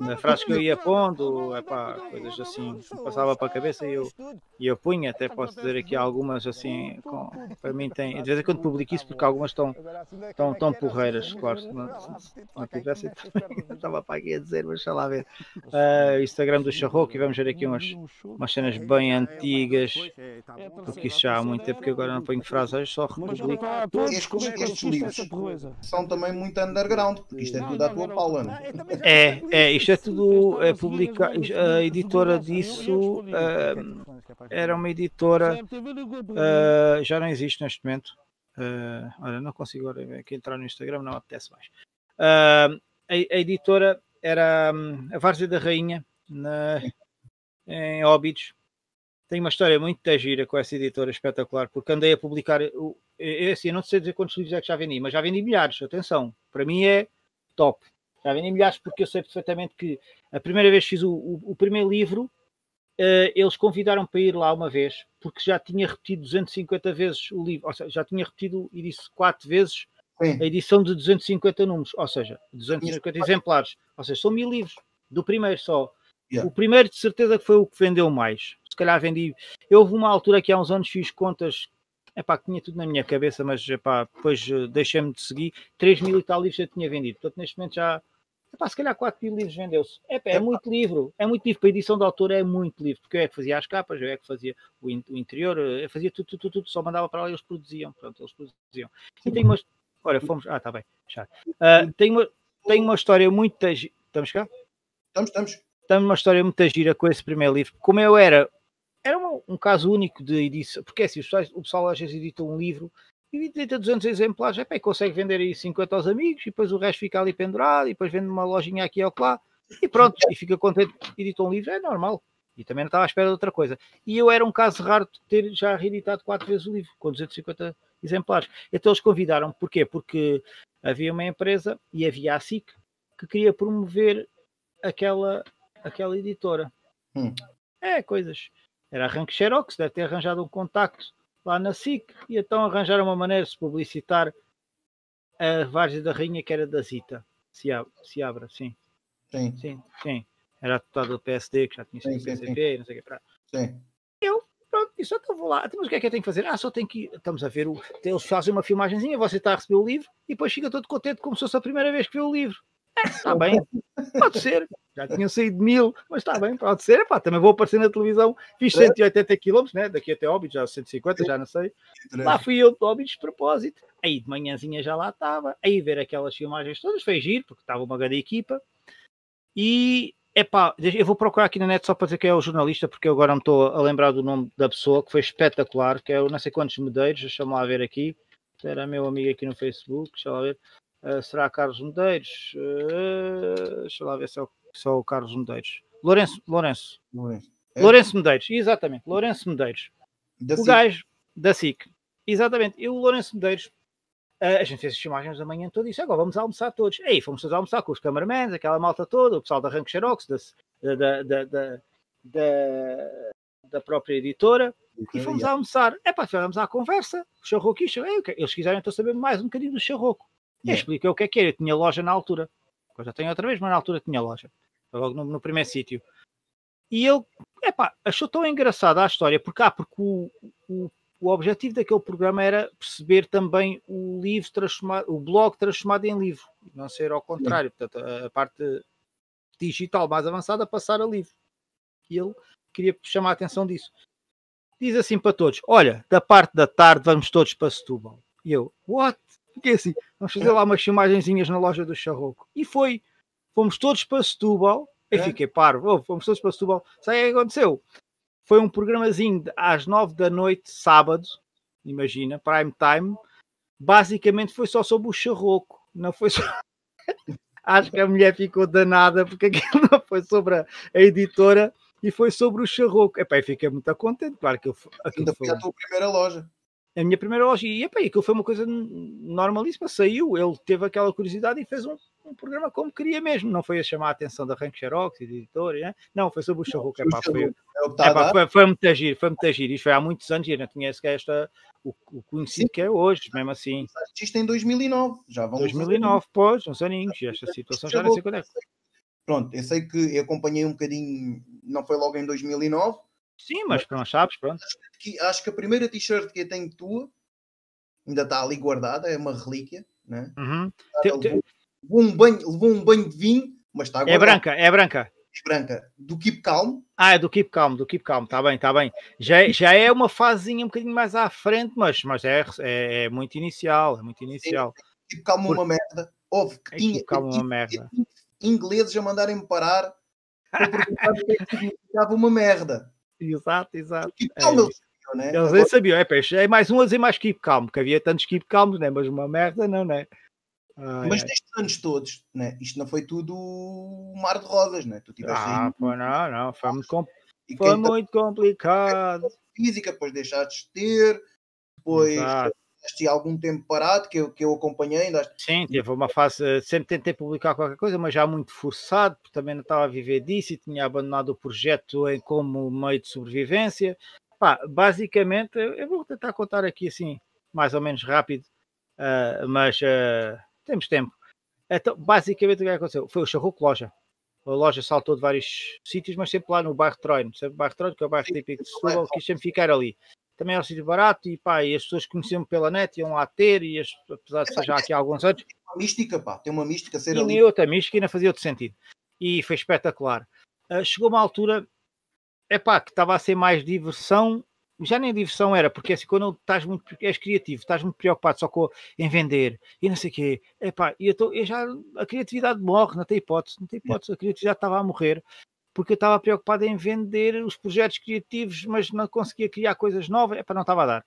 As frases que eu ia pondo, é pá, coisas assim, passava para a cabeça e eu, e eu punha, até posso dizer aqui algumas assim, com, para mim tem, de vez em quando publico isso porque algumas estão, estão, estão porreiras, claro, se não, se não tivesse, [laughs] estava para aqui a dizer, mas deixa lá ver. Uh, Instagram do Charroco, e vamos ver aqui umas, umas cenas bem antigas, porque isso já há muito tempo que agora não ponho frases, só republico. Estes, estes livros são também muito underground, porque isto é tudo à tua Paula, não é? É, é, isto é tudo é publicar, a editora disso uh, era uma editora, uh, já não existe neste momento. Uh, olha, não consigo agora aqui entrar no Instagram, não apetece mais. Uh, a, a, editora era um, a Várzea da Rainha, na, em Óbidos. Tem uma história muito gira com essa editora espetacular, porque andei a publicar. O, é, é assim, não sei dizer quantos livros é que já vendi, mas já vendi milhares. Atenção, para mim é top. Já vendi milhares porque eu sei perfeitamente que a primeira vez que fiz o, o, o primeiro livro, Uh, eles convidaram para ir lá uma vez, porque já tinha repetido 250 vezes o livro, ou seja, já tinha repetido e disse quatro vezes Sim. a edição de 250 números, ou seja, 250 Isso. exemplares, ou seja, são mil livros do primeiro só. Yeah. O primeiro de certeza que foi o que vendeu mais. Se calhar vendi. Eu houve uma altura que há uns anos fiz contas, epá, que tinha tudo na minha cabeça, mas epá, depois uh, deixei-me de seguir. 3 mil e tal livros eu tinha vendido. Portanto, neste momento já Epá, se calhar 4 mil livros vendeu-se. É, é muito livro, é muito livro. Para a edição de autor é muito livro, porque eu é que fazia as capas, eu é que fazia o, in, o interior, eu fazia tudo, tudo, tudo, só mandava para lá e eles produziam. Pronto, eles produziam. E tem umas. Olha, fomos. Ah, está bem. Já. Uh, tem, uma, tem uma história muito. Estamos cá? Estamos, estamos. Tem uma história muito gira com esse primeiro livro. Como eu era. Era um, um caso único de edição, porque é assim, o pessoal, o pessoal às vezes edita um livro e 30, 200 exemplares, é, pá, consegue vender aí 50 aos amigos e depois o resto fica ali pendurado e depois vende uma lojinha aqui ou lá e pronto, e fica contente, edita um livro, é normal. E também não estava à espera de outra coisa. E eu era um caso raro de ter já reeditado quatro vezes o livro, com 250 exemplares. Então eles convidaram, porquê? Porque havia uma empresa e havia a SIC que queria promover aquela, aquela editora. Hum. É, coisas. Era Arranque Xerox, deve ter arranjado um contacto lá na SIC e então arranjaram uma maneira de se publicitar a Várzea da Rainha que era da Zita, se, ab se abra, sim. Sim. Sim, sim. Era deputado do PSD, que já tinha sido PCP, não sei o que. Pra... Sim. Eu, pronto, só então vou lá. Então, mas o que é que eu tenho que fazer? Ah, só tenho que. Estamos a ver, o... eles fazem uma filmagenzinha, você está a receber o livro e depois fica todo contente como se fosse a primeira vez que viu o livro. Está [laughs] bem, pode ser. Já tinham saído mil, mas está bem, pode ser. Epá, também vou aparecer na televisão. Fiz 180 km, né? daqui até Óbidos, já 150, já não sei. Lá fui eu de Óbidos de propósito. Aí de manhãzinha já lá estava. Aí ver aquelas filmagens todas, foi giro, porque estava uma grande equipa. E Epá, eu vou procurar aqui na net só para dizer que é o jornalista, porque eu agora me estou a lembrar do nome da pessoa, que foi espetacular, que é o não sei quantos Medeiros, deixa-me lá ver aqui. Era meu amigo aqui no Facebook, deixa lá ver. Uh, será Carlos Medeiros? Uh, deixa lá ver se é, o, se é o Carlos Medeiros. Lourenço, Lourenço. Lourenço. É? Lourenço Medeiros, exatamente. Lourenço Medeiros. Da o SIC. gajo da SIC. Exatamente. E o Lourenço Medeiros, uh, a gente fez as imagens da manhã toda e disse: agora vamos almoçar todos. Aí fomos todos almoçar com os cameramans, aquela malta toda, o pessoal da Rank Xerox, da, da, da, da, da própria editora. E fomos a almoçar. É pá, fomos à conversa. O Charroco e Eles quiseram então saber mais um bocadinho do Charroco. Yeah. E expliquei o que é que era. Eu tinha loja na altura. Já tenho outra vez, mas na altura tinha loja. Logo no, no primeiro sítio. E ele, epá, achou tão engraçada a história, porque, ah, porque o, o, o objetivo daquele programa era perceber também o livro transformado, o blog transformado em livro, não ser ao contrário, portanto, a, a parte digital mais avançada passar a livro. E ele queria chamar a atenção disso. Diz assim para todos: Olha, da parte da tarde vamos todos para Setúbal. E eu, what? Fiquei assim, vamos fazer lá umas filmagenzinhas na loja do Charroco. E foi. Fomos todos para Setúbal. E é? fiquei parvo. Fomos todos para Setúbal. Sabe o que aconteceu? Foi um programazinho às nove da noite, sábado. Imagina, prime time. Basicamente foi só sobre o Charroco. Não foi só... [laughs] Acho que a mulher ficou danada porque aquilo não foi sobre a, a editora e foi sobre o Charroco. Epá, eu fiquei muito contente, claro que eu... Ainda foi a tua primeira loja. A minha primeira loja. E epá, aquilo foi uma coisa normalíssima. Saiu, ele teve aquela curiosidade e fez um, um programa como queria mesmo. Não foi a chamar a atenção da Rank Xerox e de editor, né? não, foi sobre o Charruca. Epá, foi, epá, foi, foi muito agir, foi muito agir. Isto foi há muitos anos e eu não tinha esta, o, o conhecido Sim. que é hoje, mesmo assim. Isto em 2009, já vamos 2009, pois, uns aninhos, e esta situação já não sei quando é. Pronto, eu sei que eu acompanhei um bocadinho, não foi logo em 2009, Sim, mas não sabes, pronto. Acho que, acho que a primeira t-shirt que eu tenho tua ainda está ali guardada, é uma relíquia, né? Uhum. Levou, levou, um banho, levou um banho de vinho, mas está guardada. É branca, é branca. É branca. Do Keep Calm. Ah, é do Keep Calm, do Keep Calm, está bem, está bem. Já, é, já é uma fasezinha um bocadinho mais à frente, mas, mas é, é, é muito inicial, é muito inicial. Keep Calm Por... uma merda. Houve que é tinha. Keep Calm uma merda. Ingleses a mandarem-me parar [laughs] para perguntar o é que significava uma merda. Exato, exato. Keep calm, é. eles sabiam, né? Eles nem sabiam, é peixe. É mais um a dizer mais keep calm, porque havia tantos keep calm, né? mas uma merda não, né? Mas nestes anos todos, né? isto não foi tudo um mar de rosas, né? Tu tiveste ah, aí... pô, não, não, foi muito, foi muito complicado. Física, depois deixaste de ter, depois Exato tiveste algum tempo parado que eu, que eu acompanhei. Ainda... Sim, teve uma fase, sempre tentei publicar qualquer coisa, mas já muito forçado, porque também não estava a viver disso e tinha abandonado o projeto em, como meio de sobrevivência. Pá, basicamente, eu vou tentar contar aqui assim, mais ou menos rápido, uh, mas uh, temos tempo. Então, basicamente, o que aconteceu? Foi o Charruco Loja. A loja saltou de vários sítios, mas sempre lá no bairro Troino, sempre bairro Troino, que é o bairro típico de Setúbal, quis sempre ficar ali também era um sítio barato e pá, e as pessoas conheciam-me pela net, iam lá ter, e as, apesar de ser já aqui há alguns anos. Tem uma mística, pá, tem uma mística ser e ali. outra mística ainda fazia outro sentido. E foi espetacular. Uh, chegou uma altura, é pá, que estava a ser mais diversão, já nem diversão era, porque assim, quando estás muito, és criativo, estás muito preocupado só com em vender e não sei o quê, é pá, e eu, tô, eu já, a criatividade morre, não tem hipótese, não tem hipótese, a criatividade estava a morrer porque eu estava preocupado em vender os projetos criativos, mas não conseguia criar coisas novas, é para não estava a dar.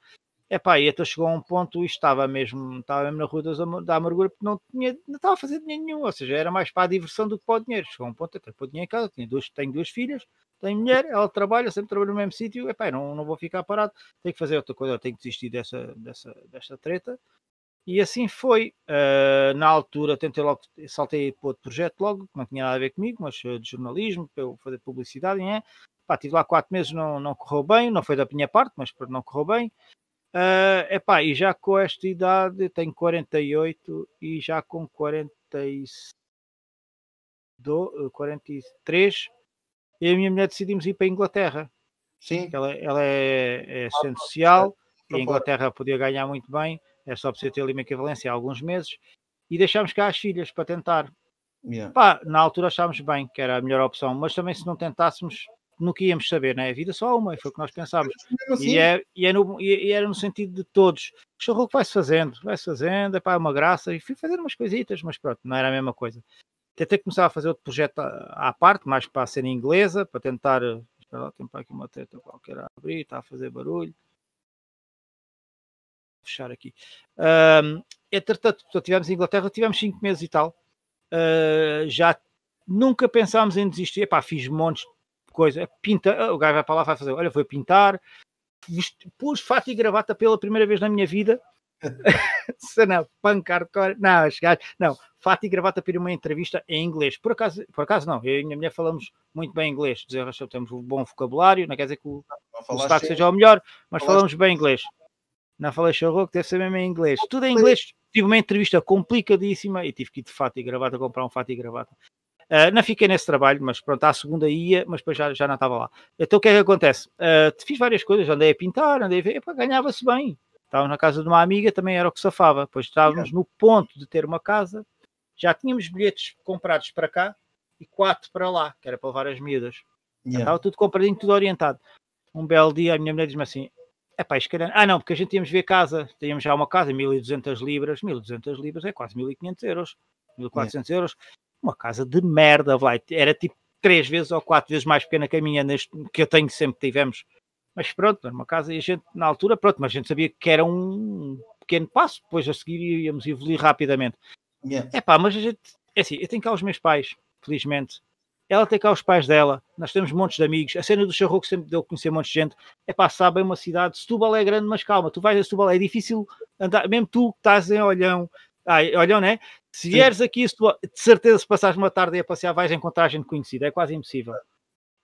É pá, e até chegou a um ponto e estava mesmo, estava mesmo na rua da amargura porque não, tinha, não estava a fazer dinheiro nenhum, ou seja, era mais para a diversão do que para o dinheiro. Chegou a um ponto até pôr dinheiro em casa, tenho duas, tenho duas filhas, tenho mulher, ela trabalha, sempre trabalha no mesmo sítio, é pá, não, não vou ficar parado, tenho que fazer outra coisa, tenho que desistir dessa, dessa, desta treta e assim foi. Uh, na altura tentei logo, saltei para outro projeto logo, que não tinha nada a ver comigo, mas uh, de jornalismo, para eu fazer publicidade, é? Pá, tive lá quatro meses, não, não correu bem, não foi da minha parte, mas não correu bem. Uh, epá, e já com esta idade, tenho 48 e já com 42, 43, eu e a minha mulher decidimos ir para a Inglaterra. Sim. Ela, ela é, é assistente social e a Inglaterra podia ganhar muito bem é só preciso ter ali uma equivalência há alguns meses, e deixámos cá as filhas para tentar. Yeah. Pá, na altura achámos bem que era a melhor opção, mas também se não tentássemos, nunca íamos saber, né? A vida só uma, foi o que nós pensámos. Assim... E, é, e, é no, e, era no sentido de todos. O que vai-se fazendo, vai-se fazendo, é pá, uma graça, e fui fazer umas coisitas, mas pronto, não era a mesma coisa. Tentei começar a fazer outro projeto à, à parte, mais para a cena inglesa, para tentar. Espera lá, tem para aqui uma treta qualquer a abrir, está a fazer barulho fechar aqui. Um, entretanto, tivemos em Inglaterra, tivemos 5 meses e tal. Uh, já nunca pensámos em desistir. Epá, fiz montes de coisa. Pinta, o gajo vai para lá, vai fazer. Olha, foi pintar. Pus fato e gravata pela primeira vez na minha vida. [laughs] não, punk hardcore. Não, chegar, não, fato e gravata para uma entrevista em inglês. Por acaso, por acaso não, eu e a minha mulher falamos muito bem inglês. Dizer, temos um bom vocabulário, não quer dizer que o, o sotaque seja o melhor, mas falamos bem inglês. Não falei show que deve ser mesmo em inglês. Tudo em inglês. Tive uma entrevista complicadíssima e tive que ir de fato e gravata comprar um fato e gravata. Uh, não fiquei nesse trabalho, mas pronto, à segunda ia, mas depois já, já não estava lá. Então o que é que acontece? Uh, fiz várias coisas, andei a pintar, andei a ver, ganhava-se bem. Estávamos na casa de uma amiga, também era o que safava. Depois estávamos no ponto de ter uma casa, já tínhamos bilhetes comprados para cá e quatro para lá, que era para levar as miúdas. Yeah. Estava tudo compradinho, tudo orientado. Um belo dia a minha mulher diz-me assim: é pá, Ah, não, porque a gente íamos ver casa, tínhamos já uma casa, 1200 libras, 1200 libras é quase 1500 euros, 1400 é. euros. Uma casa de merda, vai. Era tipo três vezes ou quatro vezes mais pequena que a minha, neste, que eu tenho, sempre tivemos. Mas pronto, uma casa e a gente, na altura, pronto, mas a gente sabia que era um pequeno passo, depois a seguir íamos evoluir rapidamente. É yeah. pá, mas a gente, é assim, eu tenho cá os meus pais, felizmente, ela tem cá os pais dela, nós temos montes de amigos, a cena do Charroco sempre deu a conhecer montes de gente, é pá, sabe, é uma cidade, Setúbal é grande, mas calma, tu vais a Setúbal, é difícil andar, mesmo tu que estás em Olhão, ai, Olhão, né? Se vieres Sim. aqui, de certeza, se passares uma tarde a passear, vais encontrar gente conhecida, é quase impossível.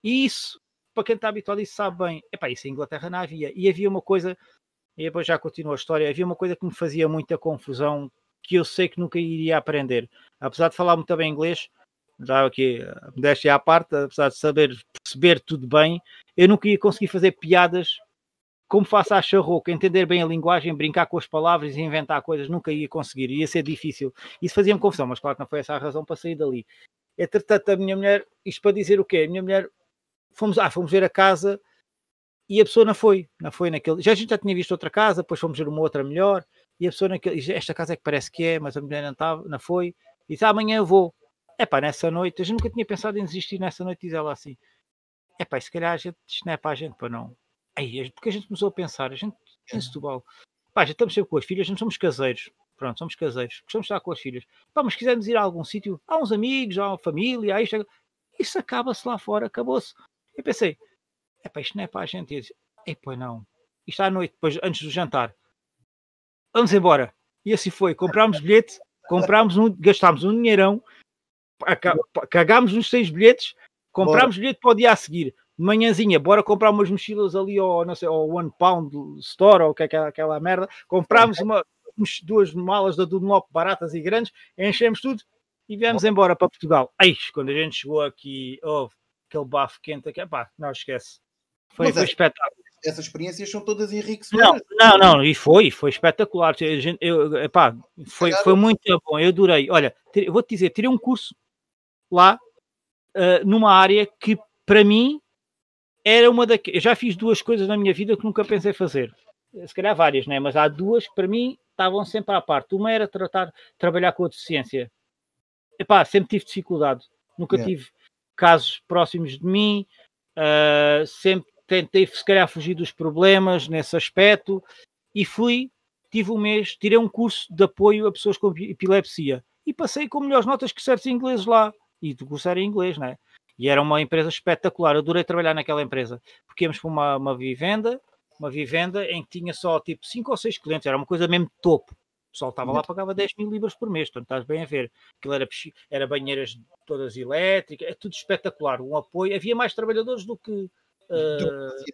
E isso, para quem está habituado, isso sabe bem. Epá, isso em Inglaterra não havia. E havia uma coisa, e depois já continua a história, havia uma coisa que me fazia muita confusão, que eu sei que nunca iria aprender. Apesar de falar muito bem inglês, já aqui, modéstia à parte, apesar de saber perceber tudo bem, eu nunca ia conseguir fazer piadas como faço a charroca, entender bem a linguagem, brincar com as palavras e inventar coisas, nunca ia conseguir, ia ser difícil. Isso fazia-me confusão, mas claro que não foi essa a razão para sair dali. Entretanto, a minha mulher, isto para dizer o quê? A minha mulher, fomos, ah, fomos ver a casa e a pessoa não foi, não foi naquele. Já a gente já tinha visto outra casa, depois fomos ver uma outra melhor e a pessoa naquele, esta casa é que parece que é, mas a mulher não estava, não foi. E disse, ah, amanhã eu vou. É pá, nessa noite, a gente nunca tinha pensado em desistir nessa noite, diz ela assim. É pá, se calhar a gente, isto não é para a gente, para não. Aí, porque a gente começou a pensar, a gente em é. Setúbal, pá, já estamos sempre com as filhas, não somos caseiros, pronto, somos caseiros, gostamos de estar com as filhas. Pá, mas quisermos ir a algum sítio, há uns amigos, há uma família, há isto, isso acaba-se lá fora, acabou-se. Eu pensei, é pá, isto não é para a gente. E é pois não, isto à noite, depois, antes do jantar, vamos embora. E assim foi, comprámos bilhete, comprámos um, gastámos um dinheirão, cagámos nos seis bilhetes, comprámos Bora. bilhete para o dia a seguir. Manhãzinha, bora comprar umas mochilas ali ao, não sei, ao One Pound Store ou que é aquela, aquela merda. Comprámos uma, duas malas da Dunlop baratas e grandes, enchemos tudo e viemos Bora. embora para Portugal. Aí, quando a gente chegou aqui, houve aquele bafo quente aqui, pá, não esquece. Foi, foi é, espetáculo. Essas experiências são todas enriquecedoras. Não, não, não, e foi, foi espetacular. Eu, epá, foi, foi muito bom, eu adorei. Olha, vou-te dizer, tirei um curso lá uh, numa área que para mim era uma da eu já fiz duas coisas na minha vida que nunca pensei fazer se calhar várias, né? mas há duas que para mim estavam sempre à parte. Uma era tratar, trabalhar com a deficiência. Epá, sempre tive dificuldade, nunca yeah. tive casos próximos de mim, uh, sempre tentei se calhar fugir dos problemas nesse aspecto e fui, tive um mês, tirei um curso de apoio a pessoas com epilepsia e passei com melhores notas que certos ingleses lá e curso era em inglês, né? E era uma empresa espetacular. Eu adorei trabalhar naquela empresa, porque íamos para uma, uma vivenda, uma vivenda em que tinha só tipo 5 ou 6 clientes, era uma coisa mesmo topo. O pessoal estava lá, pagava 10 mil libras por mês, portanto estás bem a ver. Aquilo era, era banheiras todas elétricas, é tudo espetacular. Um apoio, havia mais trabalhadores do que, uh,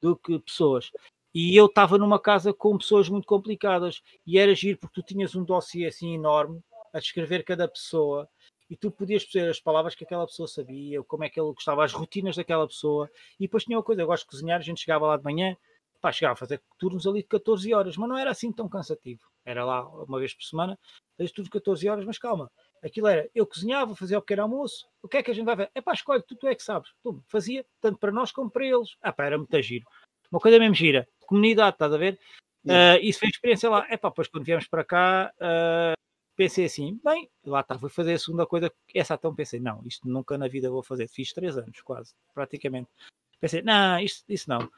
do que pessoas. E eu estava numa casa com pessoas muito complicadas e era giro porque tu tinhas um dossiê assim enorme a descrever cada pessoa e tu podias perceber as palavras que aquela pessoa sabia, como é que ele gostava, as rotinas daquela pessoa. E depois tinha uma coisa, eu gosto de cozinhar, a gente chegava lá de manhã, pá, chegava a fazer turnos ali de 14 horas, mas não era assim tão cansativo. Era lá uma vez por semana, fazes turnos de 14 horas, mas calma. Aquilo era, eu cozinhava, fazia o pequeno almoço, o que é que a gente vai ver? É pá, escolhe, tu, tu é que sabes. Tu, fazia, tanto para nós como para eles. Ah pá, era muito giro. Uma coisa mesmo gira. Comunidade, estás a ver? Uh, isso foi experiência lá. É pá, depois quando viemos para cá, uh, pensei assim, bem, lá está, vou fazer a segunda coisa, essa então pensei, não, isto nunca na vida vou fazer, fiz três anos quase, praticamente. Pensei, não, isto, isso não.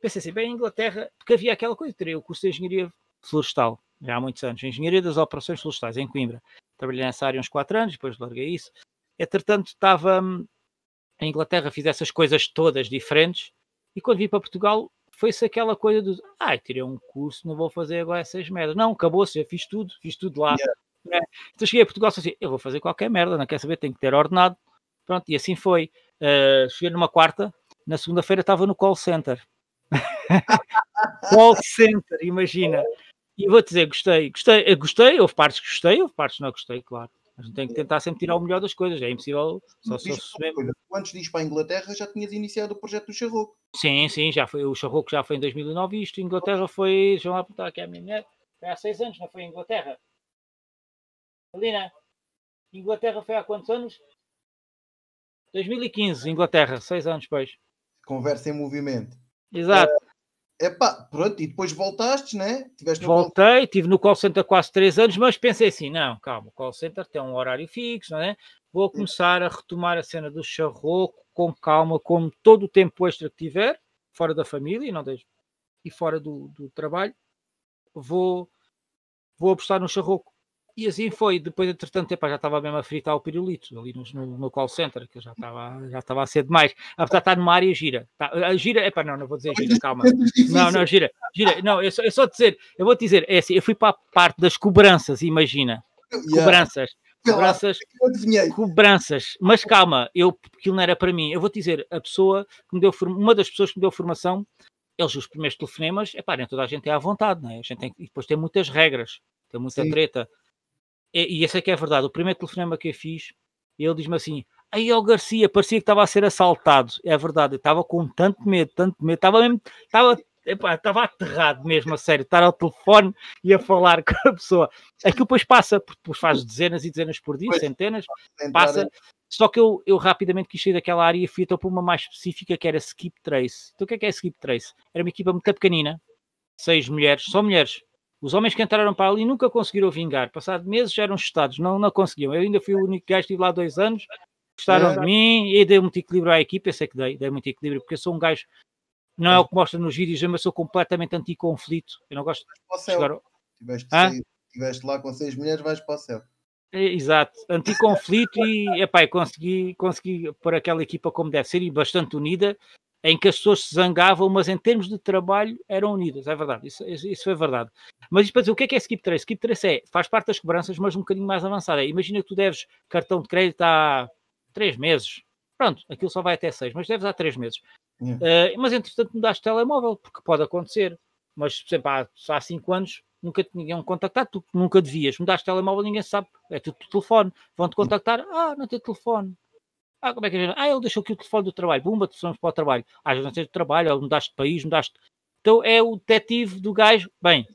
Pensei assim, bem, Inglaterra, porque havia aquela coisa, teria o curso de Engenharia Florestal, já há muitos anos, Engenharia das Operações Florestais, em Coimbra. Trabalhei nessa área uns quatro anos, depois larguei isso. Entretanto, estava hum, em Inglaterra, fiz essas coisas todas diferentes, e quando vim para Portugal, foi-se aquela coisa do, ai, ah, tirei um curso, não vou fazer agora essas merdas. Não, acabou-se, já fiz tudo, fiz tudo lá. Yeah. Né? Então cheguei a Portugal e assim, eu vou fazer qualquer merda, não quer saber, tenho que ter ordenado. Pronto, e assim foi. Uh, cheguei numa quarta, na segunda-feira estava no call center. [laughs] call center, imagina. E vou-te dizer, gostei, gostei, eh, gostei, houve partes que gostei, houve partes que não gostei, claro. A gente tem que tentar sempre tirar o melhor das coisas, é impossível só se Antes de ir para a Inglaterra já tinhas iniciado o projeto do Charroco. Sim, sim, já foi, o Charroco já foi em 2009 e isto Inglaterra foi, deixa eu apontar aqui a minha mulher, foi há seis anos, não foi em Inglaterra? Alina, Inglaterra foi há quantos anos? 2015, Inglaterra, seis anos depois. Conversa em movimento. Exato. É epá, pronto, e depois voltaste, né? Tiveste Voltei, call... tive no call center quase três anos, mas pensei assim, não, calma, o call center tem um horário fixo, não é? Vou começar a retomar a cena do charroco com calma, como todo o tempo extra que tiver, fora da família não deixo, e fora do, do trabalho, vou, vou apostar no charroco E assim foi. Depois, entretanto, tempo, já estava mesmo a fritar o pirulito ali no, no, no call center, que já estava, já estava a ser demais. Apesar de estar numa área gira. Tá, a gira, epá, não, não vou dizer gira, calma. Não, não, gira, gira. Não, eu só, eu só dizer, eu vou te dizer, é assim, eu fui para a parte das cobranças, imagina. Cobranças. Cobranças, cobranças, mas calma, eu, aquilo não era para mim. Eu vou te dizer, a pessoa que me deu, uma das pessoas que me deu formação, eles, os primeiros telefonemas, é pá, nem toda a gente é à vontade, não é? A gente tem, e depois tem muitas regras, tem muita Sim. treta. E, e essa é que é a verdade. O primeiro telefonema que eu fiz, ele diz-me assim: aí o Garcia parecia que estava a ser assaltado. É verdade, eu estava com tanto medo, tanto medo, estava mesmo, estava, epá, estava aterrado mesmo, a sério, estar ao telefone e a falar [laughs] com a pessoa. Aquilo depois passa, porque depois faz dezenas e dezenas por dia, centenas, passa. Só que eu, eu rapidamente quis sair daquela área e fui então para uma mais específica que era Skip Trace. Então o que é que é Skip Trace? Era uma equipa muito pequenina, seis mulheres, só mulheres, os homens que entraram para ali nunca conseguiram vingar. Passado meses já eram estados, não, não conseguiam. Eu ainda fui o único gajo que estive lá dois anos, gostaram é. de mim e dei muito equilíbrio à equipe. Eu sei que dei, dei muito equilíbrio, porque eu sou um gajo, não é o que mostra nos vídeos, mas sou completamente anti-conflito. Eu não gosto de chegar. Tiveste, tiveste lá com seis mulheres, vais para o céu. É, exato, anti-conflito e epá, consegui, consegui pôr aquela equipa como deve ser e bastante unida em que as pessoas se zangavam, mas em termos de trabalho eram unidas, é verdade, isso, isso é verdade. Mas para dizer, o que é que é skip trace? Skip trace é, faz parte das cobranças, mas um bocadinho mais avançada. Imagina que tu deves cartão de crédito há três meses, pronto, aquilo só vai até seis, mas deves há três meses. Uh, mas entretanto mudaste telemóvel, porque pode acontecer, mas por exemplo, há, há cinco anos nunca te ninguém contactado, tu nunca devias, mudaste telemóvel, ninguém sabe, é tudo telefone, vão-te contactar, ah, não tem telefone, ah, como é que gente... Ah, ele deixou aqui o telefone do trabalho. Bumba, somos para o trabalho. Ah, já não tens de trabalho, ou mudaste de país, mudaste... Então é o detetive do gajo. Bem,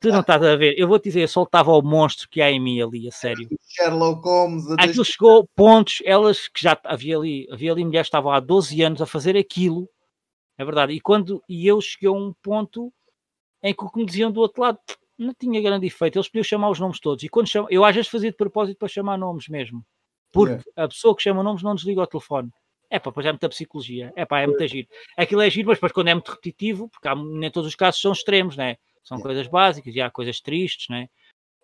tu não estás a ver. Eu vou te dizer, eu soltava o monstro que há em mim ali, a sério. Sherlock Holmes. Aquilo chegou pontos, elas que já havia ali, havia ali mulheres que estavam há 12 anos a fazer aquilo. É verdade. E quando e eu cheguei a um ponto em que o que me diziam do outro lado não tinha grande efeito. Eles podiam chamar os nomes todos. E quando chamam, eu às vezes fazia de propósito para chamar nomes mesmo. Porque yeah. a pessoa que chama nomes não desliga o telefone. É pá, pois é muita psicologia. É pá, é muito giro. Aquilo é giro, mas depois quando é muito repetitivo, porque há, nem todos os casos são extremos, né? São yeah. coisas básicas e há coisas tristes, né?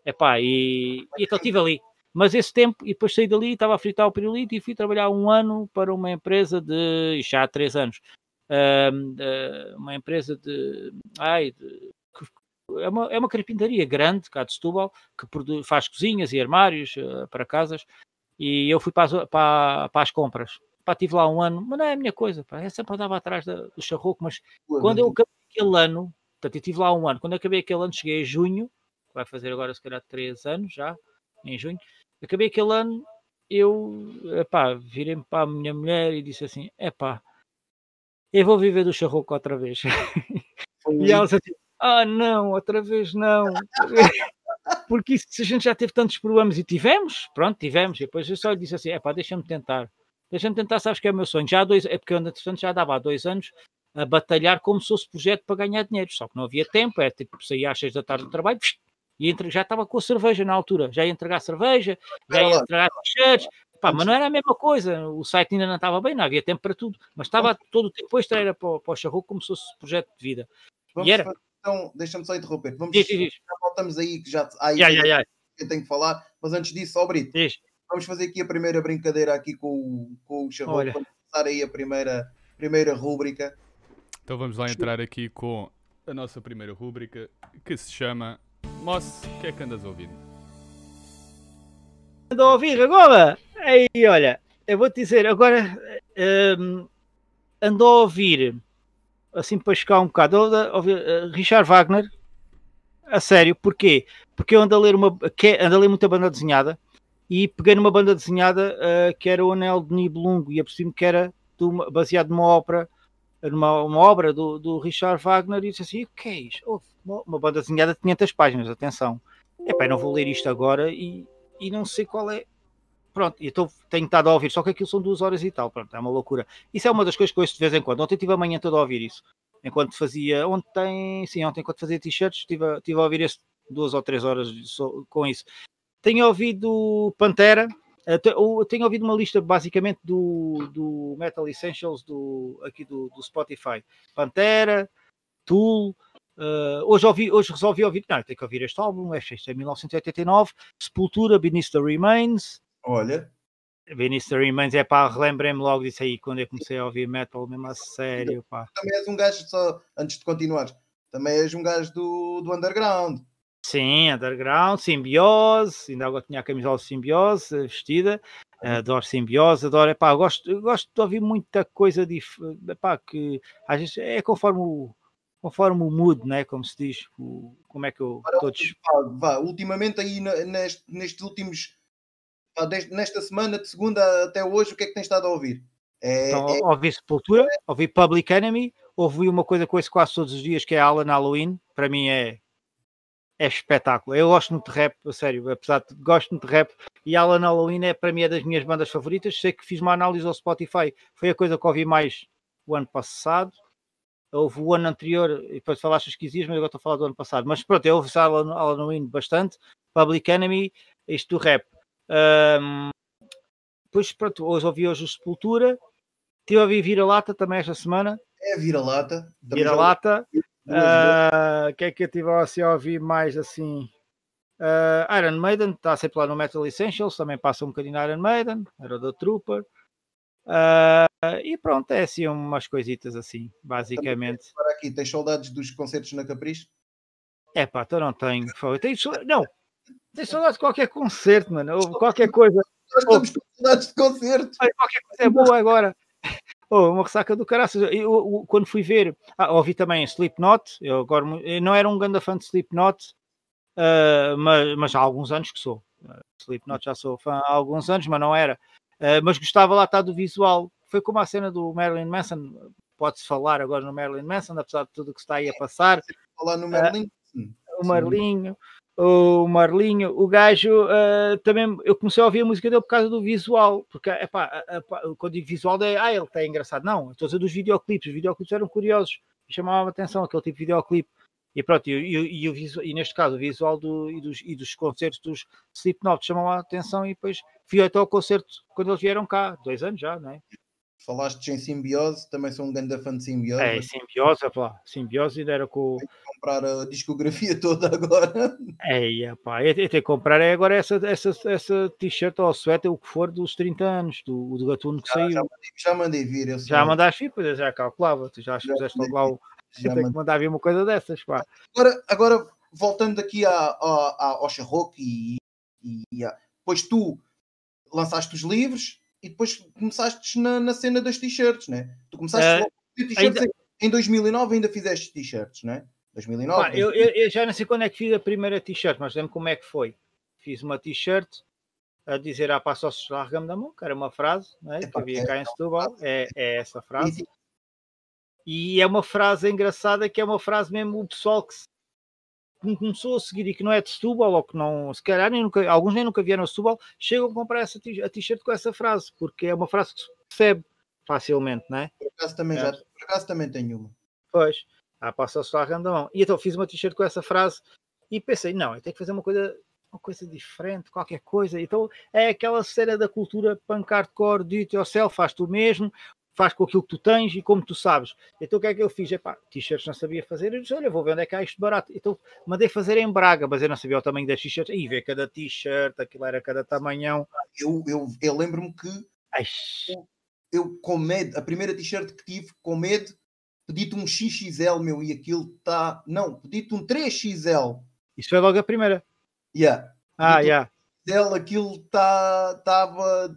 É pá, e, e então estive ali. Mas esse tempo, e depois saí dali, estava a fritar o pirulito e fui trabalhar um ano para uma empresa de, já há três anos, uma empresa de, ai, de, é uma, é uma carpintaria grande, cá de Setúbal, que faz cozinhas e armários uh, para casas, e eu fui para as, para, para as compras. Pá, estive lá um ano, mas não é a minha coisa, pá. Eu sempre andava atrás do charroco, mas quando eu acabei aquele ano, portanto, eu estive lá um ano, quando eu acabei aquele ano, cheguei a junho, vai fazer agora se calhar três anos já, em junho, acabei aquele ano, eu, epá, virei-me para a minha mulher e disse assim, epá, eu vou viver do charroco outra vez. [laughs] e ela disse assim, ah não, outra vez não [laughs] porque se a gente já teve tantos problemas e tivemos, pronto, tivemos, e depois eu só lhe disse assim: é pá, deixa-me tentar, deixa-me tentar, sabes que é o meu sonho. Já há dois, é porque eu, entretanto, já dava há dois anos a batalhar como se fosse projeto para ganhar dinheiro, só que não havia tempo, é tipo, saía às seis da tarde do trabalho e entre, já estava com a cerveja na altura, já ia entregar cerveja, já ia entregar t-shirts, Pá, mas não era a mesma coisa, o site ainda não estava bem, não havia tempo para tudo, mas estava todo o tempo extra era para, para o charro como se fosse projeto de vida. E era. Então, deixa-me só interromper. Vamos, diz, diz. Já voltamos aí, que já há aí yeah, yeah, yeah. eu tenho que falar, mas antes disso, ó Brito, diz. vamos fazer aqui a primeira brincadeira aqui com, com o Charrot, para começar aí a primeira, primeira rúbrica. Então vamos lá entrar aqui com a nossa primeira rúbrica, que se chama Moss, o que é que andas a ouvir? Ando a ouvir agora? Aí, olha, eu vou te dizer, agora um, ando a ouvir assim para chegar um bocado, ouvir, uh, Richard Wagner, a sério, porquê? Porque eu ando a ler, uma, que, ando a ler muita banda desenhada e peguei numa banda desenhada uh, que era o Anel de Nibelungo e apercebi-me que era uma, baseado numa ópera, numa uma obra do, do Richard Wagner e disse assim, o que é isto? Uma, banda desenhada de 500 páginas, atenção. Epá, não vou ler isto agora e, e não sei qual é, pronto, e tenho estado a ouvir, só que aquilo são duas horas e tal, pronto, é uma loucura. Isso é uma das coisas que eu ouço de vez em quando. Ontem tive a manhã toda a ouvir isso. Enquanto fazia, ontem, sim, ontem enquanto fazia t-shirts, estive, a, estive a ouvir isso duas ou três horas com isso. Tenho ouvido Pantera, tenho ouvido uma lista basicamente do, do Metal Essentials do, aqui do, do Spotify. Pantera, Tool, Uh, hoje, ouvi, hoje resolvi ouvir, não, tenho que ouvir este álbum, este, este é 1989, Sepultura, Beneath the Remains. Olha. The Remains é pá, relembrei-me logo disso aí quando eu comecei a ouvir metal mesmo a sério, pá. Também és um gajo, só antes de continuar, também és um gajo do, do underground. Sim, underground, simbiose, ainda agora tinha a camisola simbiose vestida, adoro simbiose, adoro, epá, gosto, gosto de ouvir muita coisa diferente, que às vezes é conforme o, conforme o mood, né? como se diz, o, como é que eu vá, ultimamente aí neste, nestes últimos, nesta semana, de segunda até hoje, o que é que tens estado a ouvir? É, então, é... Ouvi Sepultura, ouvi Public Enemy, ouvi uma coisa com esse quase todos os dias, que é Alan Halloween, para mim é é espetáculo. Eu gosto muito de rap, a sério, apesar de gosto muito de rap. E Alan Halloween é para mim é das minhas bandas favoritas. Sei que fiz uma análise ao Spotify, foi a coisa que ouvi mais o ano passado. Houve o ano anterior, e depois falaste os 15 dias, mas agora estou a falar do ano passado. Mas pronto, eu ouvi Alan Halloween bastante. Public Enemy, isto do rap. Um, depois, pronto, hoje ouvi hoje o Sepultura. Tive a ouvir Vira-Lata também esta semana. É Vira-Lata. Vira-Lata. O uh, que é que eu tive assim a ouvir mais assim? Uh, Iron Maiden está sempre lá no Metal Essentials, também passa um bocadinho Iron Maiden, era do Trooper. Uh, e pronto, é assim umas coisitas assim, basicamente. Para aqui, tens saudades dos concertos na Capricho? É pá, então não tenho. tenho não, tenho saudades de qualquer concerto, mano, ou qualquer coisa. Nós estamos com saudades de concerto. Qualquer coisa é boa agora. [laughs] Oh, uma ressaca do caraças. Eu, eu, quando fui ver, ah, ouvi também Slipknot. Eu agora eu não era um grande fã de Slipknot, uh, mas, mas há alguns anos que sou. Uh, Slipknot já sou fã há alguns anos, mas não era. Uh, mas gostava lá estar do visual. Foi como a cena do Marilyn Manson. Pode-se falar agora no Marilyn Manson, apesar de tudo o que está aí a passar. Falar no Marilyn. o Marlinho o Marlinho, o gajo uh, também eu comecei a ouvir a música dele por causa do visual, porque epá, epá, quando digo visual é ah, ele está engraçado, não, estou a dizer dos videoclipes, os videoclipes eram curiosos, chamavam a atenção aquele tipo de videoclipe. E pronto, e, e, e, o visual, e neste caso o visual do, e, dos, e dos concertos dos Slipknot chamam a atenção e depois fui até ao concerto quando eles vieram cá, dois anos já, não é? Falaste em simbiose, também sou um grande fã de simbiose. É, simbiose, pá, simbiose ainda era com. Tenho que comprar a discografia [laughs] toda agora. É, pá, eu tenho que comprar é agora essa, essa, essa t-shirt ou suéter, o que for, dos 30 anos, do, do gatuno que já, saiu. Já mandei, já mandei vir. Já mandaste vir, pois eu já calculava, tu já, fizeste logo lá o. Já tenho que mandar vir uma coisa dessas, pá. Agora, agora voltando aqui a, a, a, ao Charroque e, e, e a, pois tu lançaste os livros e depois começaste na, na cena das t-shirts, né? Tu começaste uh, logo t-shirts ainda... em 2009 ainda fizeste t-shirts, né? 2009. Pá, eu, eu, eu, já não sei quando é que fiz a primeira t-shirt, mas lembro como é que foi. Fiz uma t-shirt a dizer a ah, passos larga-me da mão, que era uma frase né, é, que havia é, cá em Setúbal, é, é essa frase. E é uma frase engraçada que é uma frase mesmo o pessoal que que começou a seguir e que não é de Setúbal, ou que não, se calhar nem nunca, alguns nem nunca vieram a Setúbal, chegam a comprar essa t-shirt com essa frase, porque é uma frase que se percebe facilmente, não é? Por acaso também, é. já, por acaso também tenho uma. Pois, ah, passa-se lá a mão. E então fiz uma t-shirt com essa frase e pensei, não, eu tenho que fazer uma coisa uma coisa diferente, qualquer coisa. Então é aquela cena da cultura punk hardcore, do it yourself, faz tu mesmo, faz com aquilo que tu tens e como tu sabes. Então o que é que eu fiz? Epá, t-shirts não sabia fazer, eu disse, olha, vou ver onde é que há isto barato. Então mandei fazer em Braga, mas eu não sabia o tamanho das t-shirts. E ver cada t-shirt, aquilo era cada tamanhão. Eu, eu, eu lembro-me que eu, eu, com medo, a primeira t-shirt que tive, com medo, pedi-te um XXL, meu, e aquilo está... Não, pedi-te um 3XL. Isso foi logo a primeira? Yeah. Ah, yeah. XL, aquilo estava... Tá,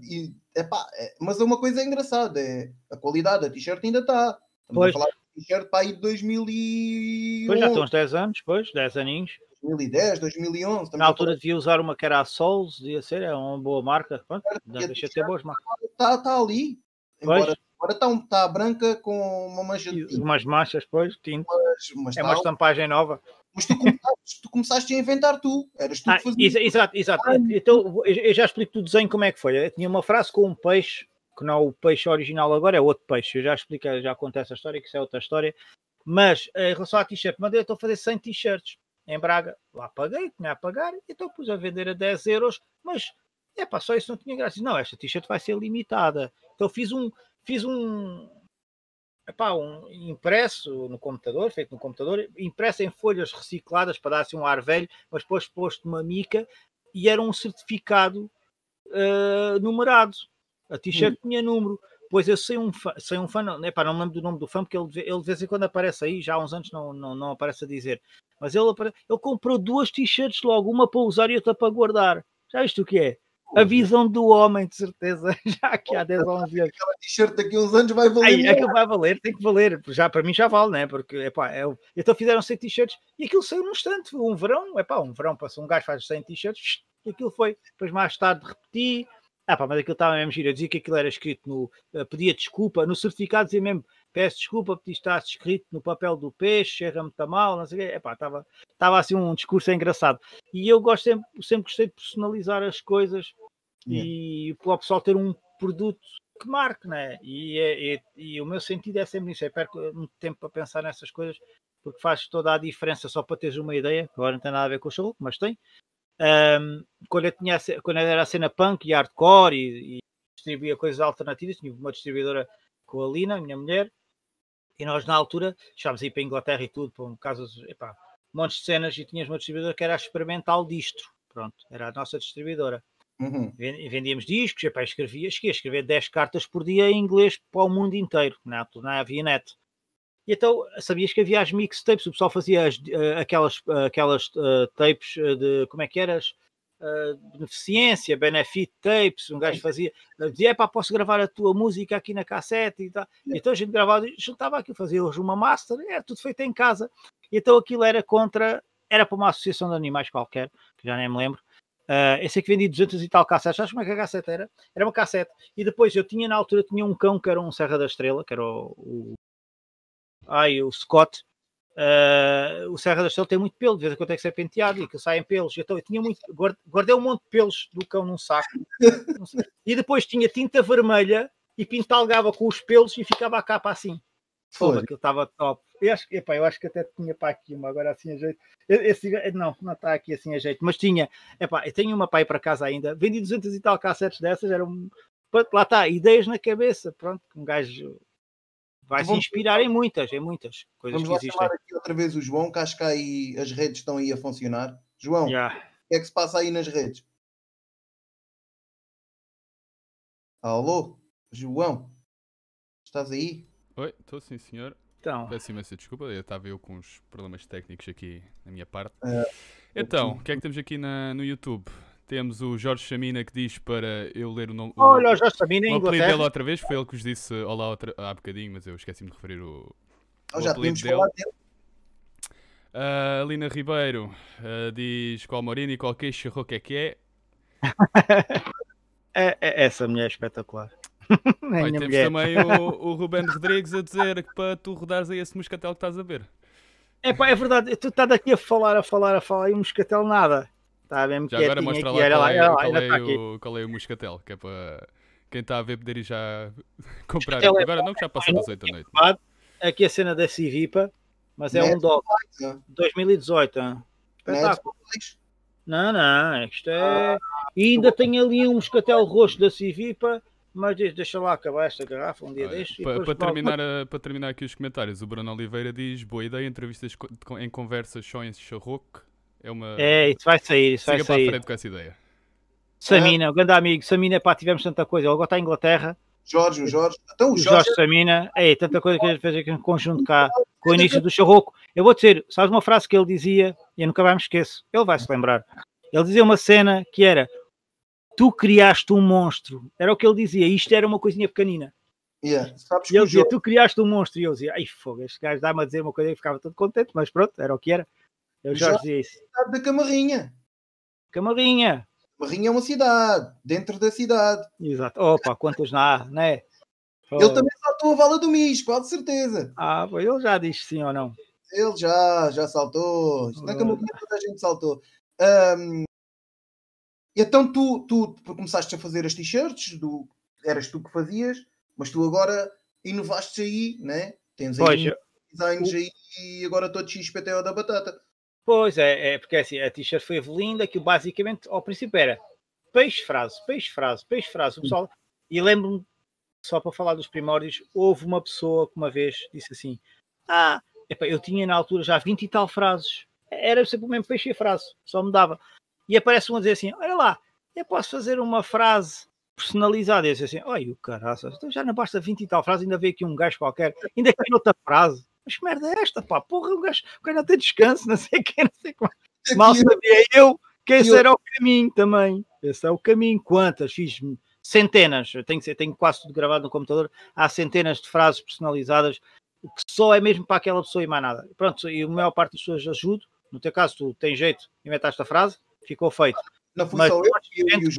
Epá, é, mas uma coisa é engraçada, é a qualidade da t-shirt ainda está. Estamos pois. a falar de t-shirt para aí de 2011. Pois já estão uns 10 anos, pois, 10 aninhos. 2010, 2011. Na altura devia usar uma que era a Souls, devia ser, é uma boa marca. Pronto, deixa de ter boas marcas. Está tá ali. Embora, agora está tá branca com uma mancha de tinta. Umas manchas, pois, tinta. Mas, mas é uma estampagem nova. Mas tu começaste, tu começaste, a inventar tu. Eras tu ah, que fazias. Exato, exato. Ah, então eu já explico o desenho como é que foi. Eu tinha uma frase com um peixe, que não é o peixe original agora, é outro peixe. Eu já expliquei, já contei essa história, que isso é outra história. Mas em relação à t-shirt, mandei, eu estou a fazer 100 t-shirts em Braga. Lá paguei, tinha a pagar, então pus a vender a 10 euros. Mas é pá, só isso não tinha graça. Não, esta t-shirt vai ser limitada. Então fiz um, fiz um, epá, um impresso no computador, feito no computador, impresso em folhas recicladas para dar assim um ar velho, mas depois posto numa mica e era um certificado uh, numerado. A t-shirt hum. tinha número. Pois eu sei um fã, sei um fã não, epá, não me lembro do nome do fã, porque ele, ele de vez em quando aparece aí, já há uns anos não, não, não aparece a dizer. Mas ele, ele comprou duas t-shirts logo, uma para usar e outra para guardar. Já viste o que é? A visão do homem, de certeza, [laughs] já que há 10 ou 11 anos. Aquela t-shirt daqui a uns anos vai valer. Aí, aquilo vai valer, tem que valer. Já, para mim já vale, né? Porque, epá, é, então fizeram 100 t-shirts e aquilo saiu num instante. Um verão, epá, um verão, passou um gajo faz 100 t-shirts e aquilo foi. Depois mais tarde repeti. Ah, pá, mas aquilo estava mesmo giro. Eu dizia que aquilo era escrito no. Uh, pedia desculpa, no certificado dizia mesmo peço desculpa porque está escrito no papel do peixe, está mal, não sei o quê. Epá, estava, estava assim um discurso engraçado. E eu gosto sempre, sempre gostei de personalizar as coisas e para o pessoal ter um produto que marque, né? E, é, é, e o meu sentido é sempre isso. Eu perco muito tempo para pensar nessas coisas porque faz toda a diferença só para teres uma ideia. Agora não tem nada a ver com o show, mas tem. Um, quando, eu tinha, quando eu era a cena punk e hardcore e, e distribuía coisas alternativas, tinha uma distribuidora com a Lina, a minha mulher, e nós na altura chegámos a ir para a Inglaterra e tudo, por um caso, epá, montes de cenas e tinhas uma distribuidora que era a Experimental Distro, pronto, era a nossa distribuidora. Uhum. Vendíamos discos, epá, escrevia, cheguei a escrever 10 cartas por dia em inglês para o mundo inteiro, na altura não havia net. E então sabias que havia as mixtapes, o pessoal fazia as, uh, aquelas, uh, aquelas uh, tapes de como é que eras? beneficência, benefit tapes, um gajo fazia, dizia, pá, posso gravar a tua música aqui na cassete e tal. Então a gente gravava, juntava aquilo, fazia hoje uma master, era tudo feito em casa. E então aquilo era contra, era para uma associação de animais qualquer, que já nem me lembro, Uh, eu sei que vendi 200 e tal cassetes. Sabes como é que a cassete era? Era uma cassete. E depois eu tinha na altura tinha um cão que era um Serra da Estrela, que era o, o ai, o Scott. Uh, o Serra da Estrela tem muito pelo, de vez em quando tem que ser penteado e que saem pelos. Então eu tinha muito, guardei um monte de pelos do cão num saco. e depois tinha tinta vermelha e pintalgava com os pelos e ficava a capa assim. Foi. Aquilo estava top. Eu acho, epá, eu acho que até tinha para aqui uma, agora assim a jeito. Esse, não, não está aqui assim a jeito, mas tinha. Epá, eu tenho uma pai para casa ainda. Vendi 200 e tal cassetes dessas, eram. Lá está, ideias na cabeça. Pronto, um gajo vai se inspirar em muitas, em muitas coisas Vamos que existem. Vamos chamar aqui outra vez o João, que acho que aí as redes estão aí a funcionar. João, yeah. o que é que se passa aí nas redes? Alô? João? Estás aí? Oi, estou sim, senhor. Então. Peço imensa desculpa, eu estava eu com uns problemas técnicos aqui na minha parte. É, então, o que é que temos aqui na, no YouTube? Temos o Jorge Chamina que diz para eu ler o nome. Olha, o Jorge Chamina em Inglaterra. dele outra vez, foi ele que vos disse olá outra, há bocadinho, mas eu esqueci-me de referir o, oh, o já apelido dele. Falar dele. Uh, Alina Ribeiro uh, diz qual Mourinho e qual queixa o que é que é. [laughs] é, é. Essa mulher é espetacular. [laughs] Olha, temos mulher. também o, o Ruben [laughs] Rodrigues a dizer que para tu rodares aí esse moscatel que estás a ver. É pá, é verdade, tu estás aqui a falar, a falar, a falar e o moscatel nada. Está mesmo Já agora mostra lá, qual, é, lá, qual, é tá o, qual é o moscatel, que é para quem está a ver poder ir já [laughs] comprar. É agora não, que já passou das 8 da noite. Aqui a cena da Civipa, mas é, um dólar. 2018. Espetáculo. Não, não, isto é. Ah, e ainda tem ali um moscatel roxo da Civipa mas deixa lá acabar esta garrafa um dia Olha, deste. Para, para terminar, a, para terminar aqui os comentários, o Bruno Oliveira diz: boa ideia, entrevistas em conversas só em charroque. É uma. É, isso vai sair, isso Siga vai sair. para a frente com essa ideia. Samina, ah. o grande amigo, Samina, pá, tivemos tanta coisa. Ele agora está em Inglaterra. Jorge, o Jorge. Então, o Jorge, Jorge Samina, é, tanta coisa que a gente fez aqui em conjunto cá, com o início do charroco. Eu vou dizer, sabes uma frase que ele dizia, e eu nunca mais me esqueço, ele vai se lembrar. Ele dizia uma cena que era: tu criaste um monstro. Era o que ele dizia. Isto era uma coisinha pequenina. Yeah. e ele dizia, tu criaste um monstro. E eu dizia, ai fogo, este gajo dá-me a dizer uma coisa e ficava todo contente, mas pronto, era o que era. Eu já dizia isso. Da Camarrinha. Camarrinha. Camarrinha é uma cidade, dentro da cidade. Exato. Opa, quantos não há, né? Ele também saltou a vala do Mis, quase certeza. Ah, ele já disse sim ou não. Ele já, já saltou. Na Camarrinha toda a gente saltou. Um, então tu, tu começaste a fazer as t-shirts, eras tu que fazias, mas tu agora inovaste aí, né? Tens aí pois, designs aí e agora todo XPTO da batata. Pois é, é porque assim, a t-shirt foi evoluindo, aquilo basicamente ao princípio era peixe frase, peixe frase, peixe frase, o pessoal, e lembro-me só para falar dos primórdios, houve uma pessoa que uma vez disse assim: Ah, epa, eu tinha na altura já 20 e tal frases. Era sempre o mesmo peixe e frase, só mudava. E aparece um a dizer assim: Olha lá, eu posso fazer uma frase personalizada. E eu disse assim: Olha, o caraças, então já não basta 20 e tal frases, ainda veio aqui um gajo qualquer, ainda quer outra frase. Mas que merda é esta, pá? Porra, o gajo, o gajo não tem descanso, [laughs] não sei quem, não sei como. Mal sabia eu que esse era o caminho também. Esse é o caminho. Quantas? Fiz centenas, eu tenho, tenho quase tudo gravado no computador. Há centenas de frases personalizadas que só é mesmo para aquela pessoa e mais nada. Pronto, e a maior parte das pessoas ajudo. No teu caso, tu tens jeito, inventaste a frase, ficou feito. Não fui mas, só eu, eu, eu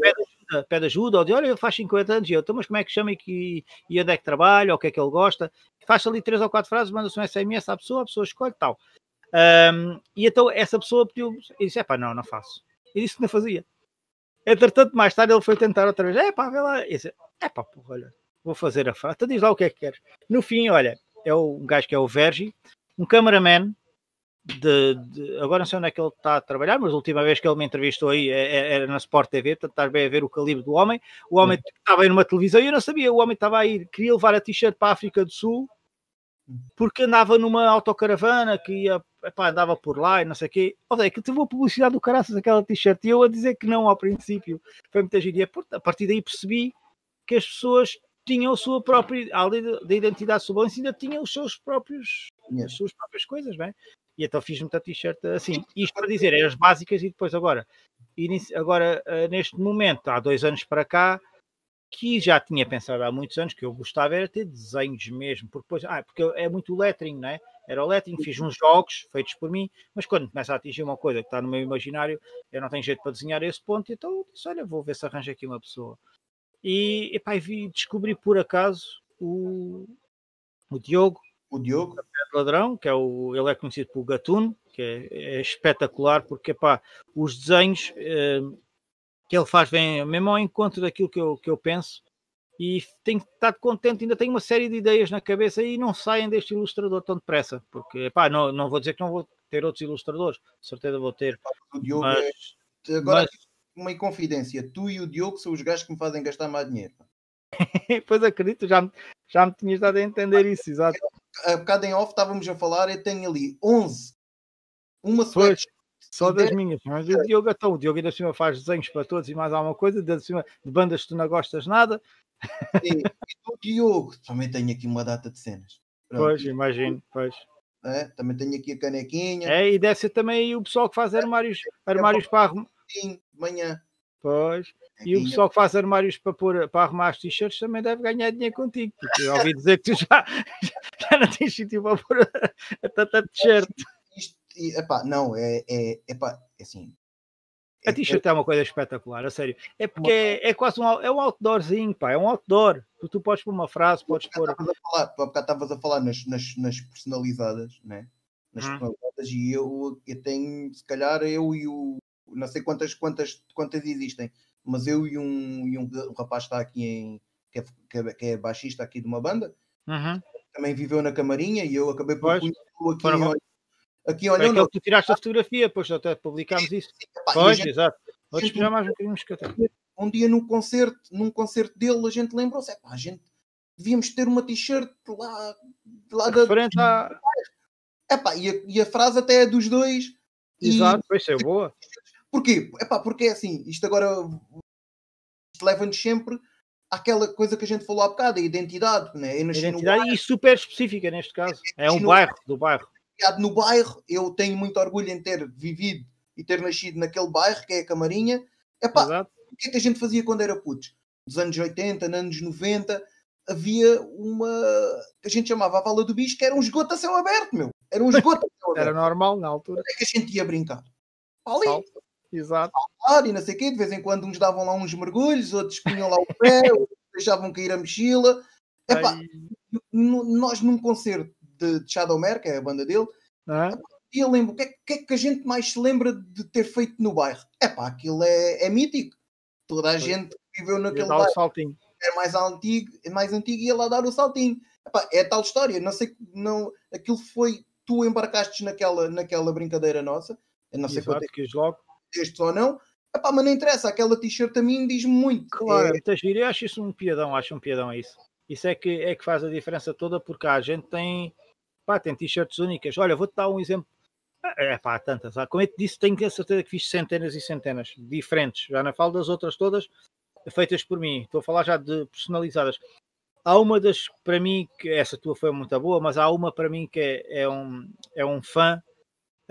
pede ajuda, ou de olha, faz 50 anos, e eu, então, mas como é que chama e, que, e onde é que trabalha, ou o que é que ele gosta? Faz ali três ou quatro frases, manda-se um SMS à pessoa, a pessoa escolhe tal. Um, e então essa pessoa pediu, e disse: é pá, não, não faço. E disse que não fazia. Entretanto, mais tarde ele foi tentar outra vez. É pá, vê lá. E disse, é pá, porra, olha, vou fazer a frase. Então diz lá o que é que queres. No fim, olha, é um gajo que é o Vergi, um cameraman. De, de, agora não sei onde é que ele está a trabalhar, mas a última vez que ele me entrevistou aí é, é, era na Sport TV, portanto estás bem a ver o calibre do homem. O homem estava aí numa televisão e eu não sabia, o homem estava aí, queria levar a t-shirt para a África do Sul porque andava numa autocaravana que ia, epá, andava por lá e não sei o quê. Olha, que teve uma publicidade do caraças aquela t-shirt e eu a dizer que não ao princípio. Foi muita gíria. A partir daí percebi que as pessoas tinham a sua própria, além da identidade sublance, ainda tinham os seus próprios, as suas próprias coisas, bem? E então fiz muita t-shirt assim. Isto para dizer, eram as básicas e depois agora, agora eh, neste momento, há dois anos para cá, que já tinha pensado há muitos anos que eu gostava era ter desenhos mesmo, porque depois, ah, porque é muito lettering, não é? Era o lettering, fiz uns jogos feitos por mim, mas quando começa a atingir uma coisa que está no meu imaginário, eu não tenho jeito para desenhar esse ponto, então disse, olha, vou ver se arranjo aqui uma pessoa. E, epá, vi, descobri por acaso o, o Diogo, o Diogo Ladrão, que é o, ele é conhecido por Gatuno, que é, é espetacular, porque epá, os desenhos... Eh, que ele faz vem mesmo ao encontro daquilo que eu, que eu penso e tenho estado contente, ainda tenho uma série de ideias na cabeça e não saem deste ilustrador tão depressa, porque pá, não, não vou dizer que não vou ter outros ilustradores, com certeza vou ter. O Diogo mas, é... Agora, mas... uma inconfidência, tu e o Diogo são os gajos que me fazem gastar mais dinheiro. [laughs] pois acredito, já me, já me tinhas dado a entender isso, exato. A bocado em off estávamos a falar, eu tenho ali 11, uma sweatshirt só das minhas, mas o Diogo, então, o Diogo ainda cima faz desenhos para todos e mais alguma coisa, de, cima, de bandas que tu não gostas nada. E, e o Diogo, também tenho aqui uma data de cenas. Pronto. Pois, imagino, pois. É, também tenho aqui a canequinha. É, e deve ser também o pessoal que faz armários, armários para arrumar. Sim, de manhã. Pois. E o pessoal que faz armários para, pôr, para arrumar as t-shirts também deve ganhar dinheiro contigo. Porque eu ouvi dizer que tu já, [laughs] já não tens sítio para pôr a, tanta t-shirt não, é, é, epá, é assim. A t-shirt é, é, uma coisa espetacular, a sério. É porque é, é, quase um, é um outdoorzinho, pá, é um outdoor. Tu, tu podes pôr uma frase, podes pôr. Estavas a falar, tu há bocado estavas a falar nas, nas, nas personalizadas, né? Nas hum. personalizadas, e eu, eu tenho, se calhar, eu e o. Não sei quantas, quantas, quantas existem, mas eu e um, e um, um rapaz que está aqui em. Que é, que é, que é baixista aqui de uma banda, uhum. também viveu na Camarinha e eu acabei por aqui em, Aqui olha. É que tu tiraste a fotografia, depois até publicámos isso. Epá, pois, gente, exato. Vou esperar mais um bocadinho Um dia num concerto, num concerto dele, a gente lembrou-se, a gente devíamos ter uma t-shirt lá, lá da. Frente à. Epá, e, a, e a frase até é dos dois. Exato, vai ser boa. Porquê? Epá, porque é assim, isto agora leva-nos sempre àquela coisa que a gente falou há bocado, a identidade. Né? Identidade e super específica neste caso. É um bairro do bairro no bairro, eu tenho muito orgulho em ter vivido e ter nascido naquele bairro que é a Camarinha. Epá, o que é que a gente fazia quando era putos? Nos anos 80, nos anos 90, havia uma que a gente chamava a Vala do Bicho, que era um esgoto a céu aberto, meu. Era um [laughs] esgoto a céu aberto. Era normal na altura. Onde é que a gente ia brincar? Ali. Exato. Saltar e não sei o quê. De vez em quando uns davam lá uns mergulhos, outros punham lá o pé, [laughs] outros deixavam cair a mochila. Epá, nós num concerto de, de Shadowmare, que é a banda dele. Ah. E eu lembro, o que, é, que, é, que a gente mais se lembra de ter feito no bairro? É pá, aquilo é, é mítico. Toda a Foi. gente viveu naquele bairro. Saltinho. É mais antigo, é mais antigo e ia lá dar o saltinho. Epá, é tal história. Não sei, não, aquilo foi. Tu embarcaste naquela, naquela brincadeira nossa. Eu não sei Exato, quanto é que logo. Este ou não. Epá, mas não interessa, aquela t-shirt a mim diz muito. Claro, é... eu acho isso um piadão, acho um piadão é isso. Isso é que, é que faz a diferença toda, porque a gente tem, pá, tem t-shirts únicas. Olha, vou-te dar um exemplo. É pá, tantas. Como eu te disse, tenho a certeza que fiz centenas e centenas diferentes. Já não falo das outras todas feitas por mim. Estou a falar já de personalizadas. Há uma das, para mim, que essa tua foi muito boa, mas há uma para mim que é, é um, é um fã.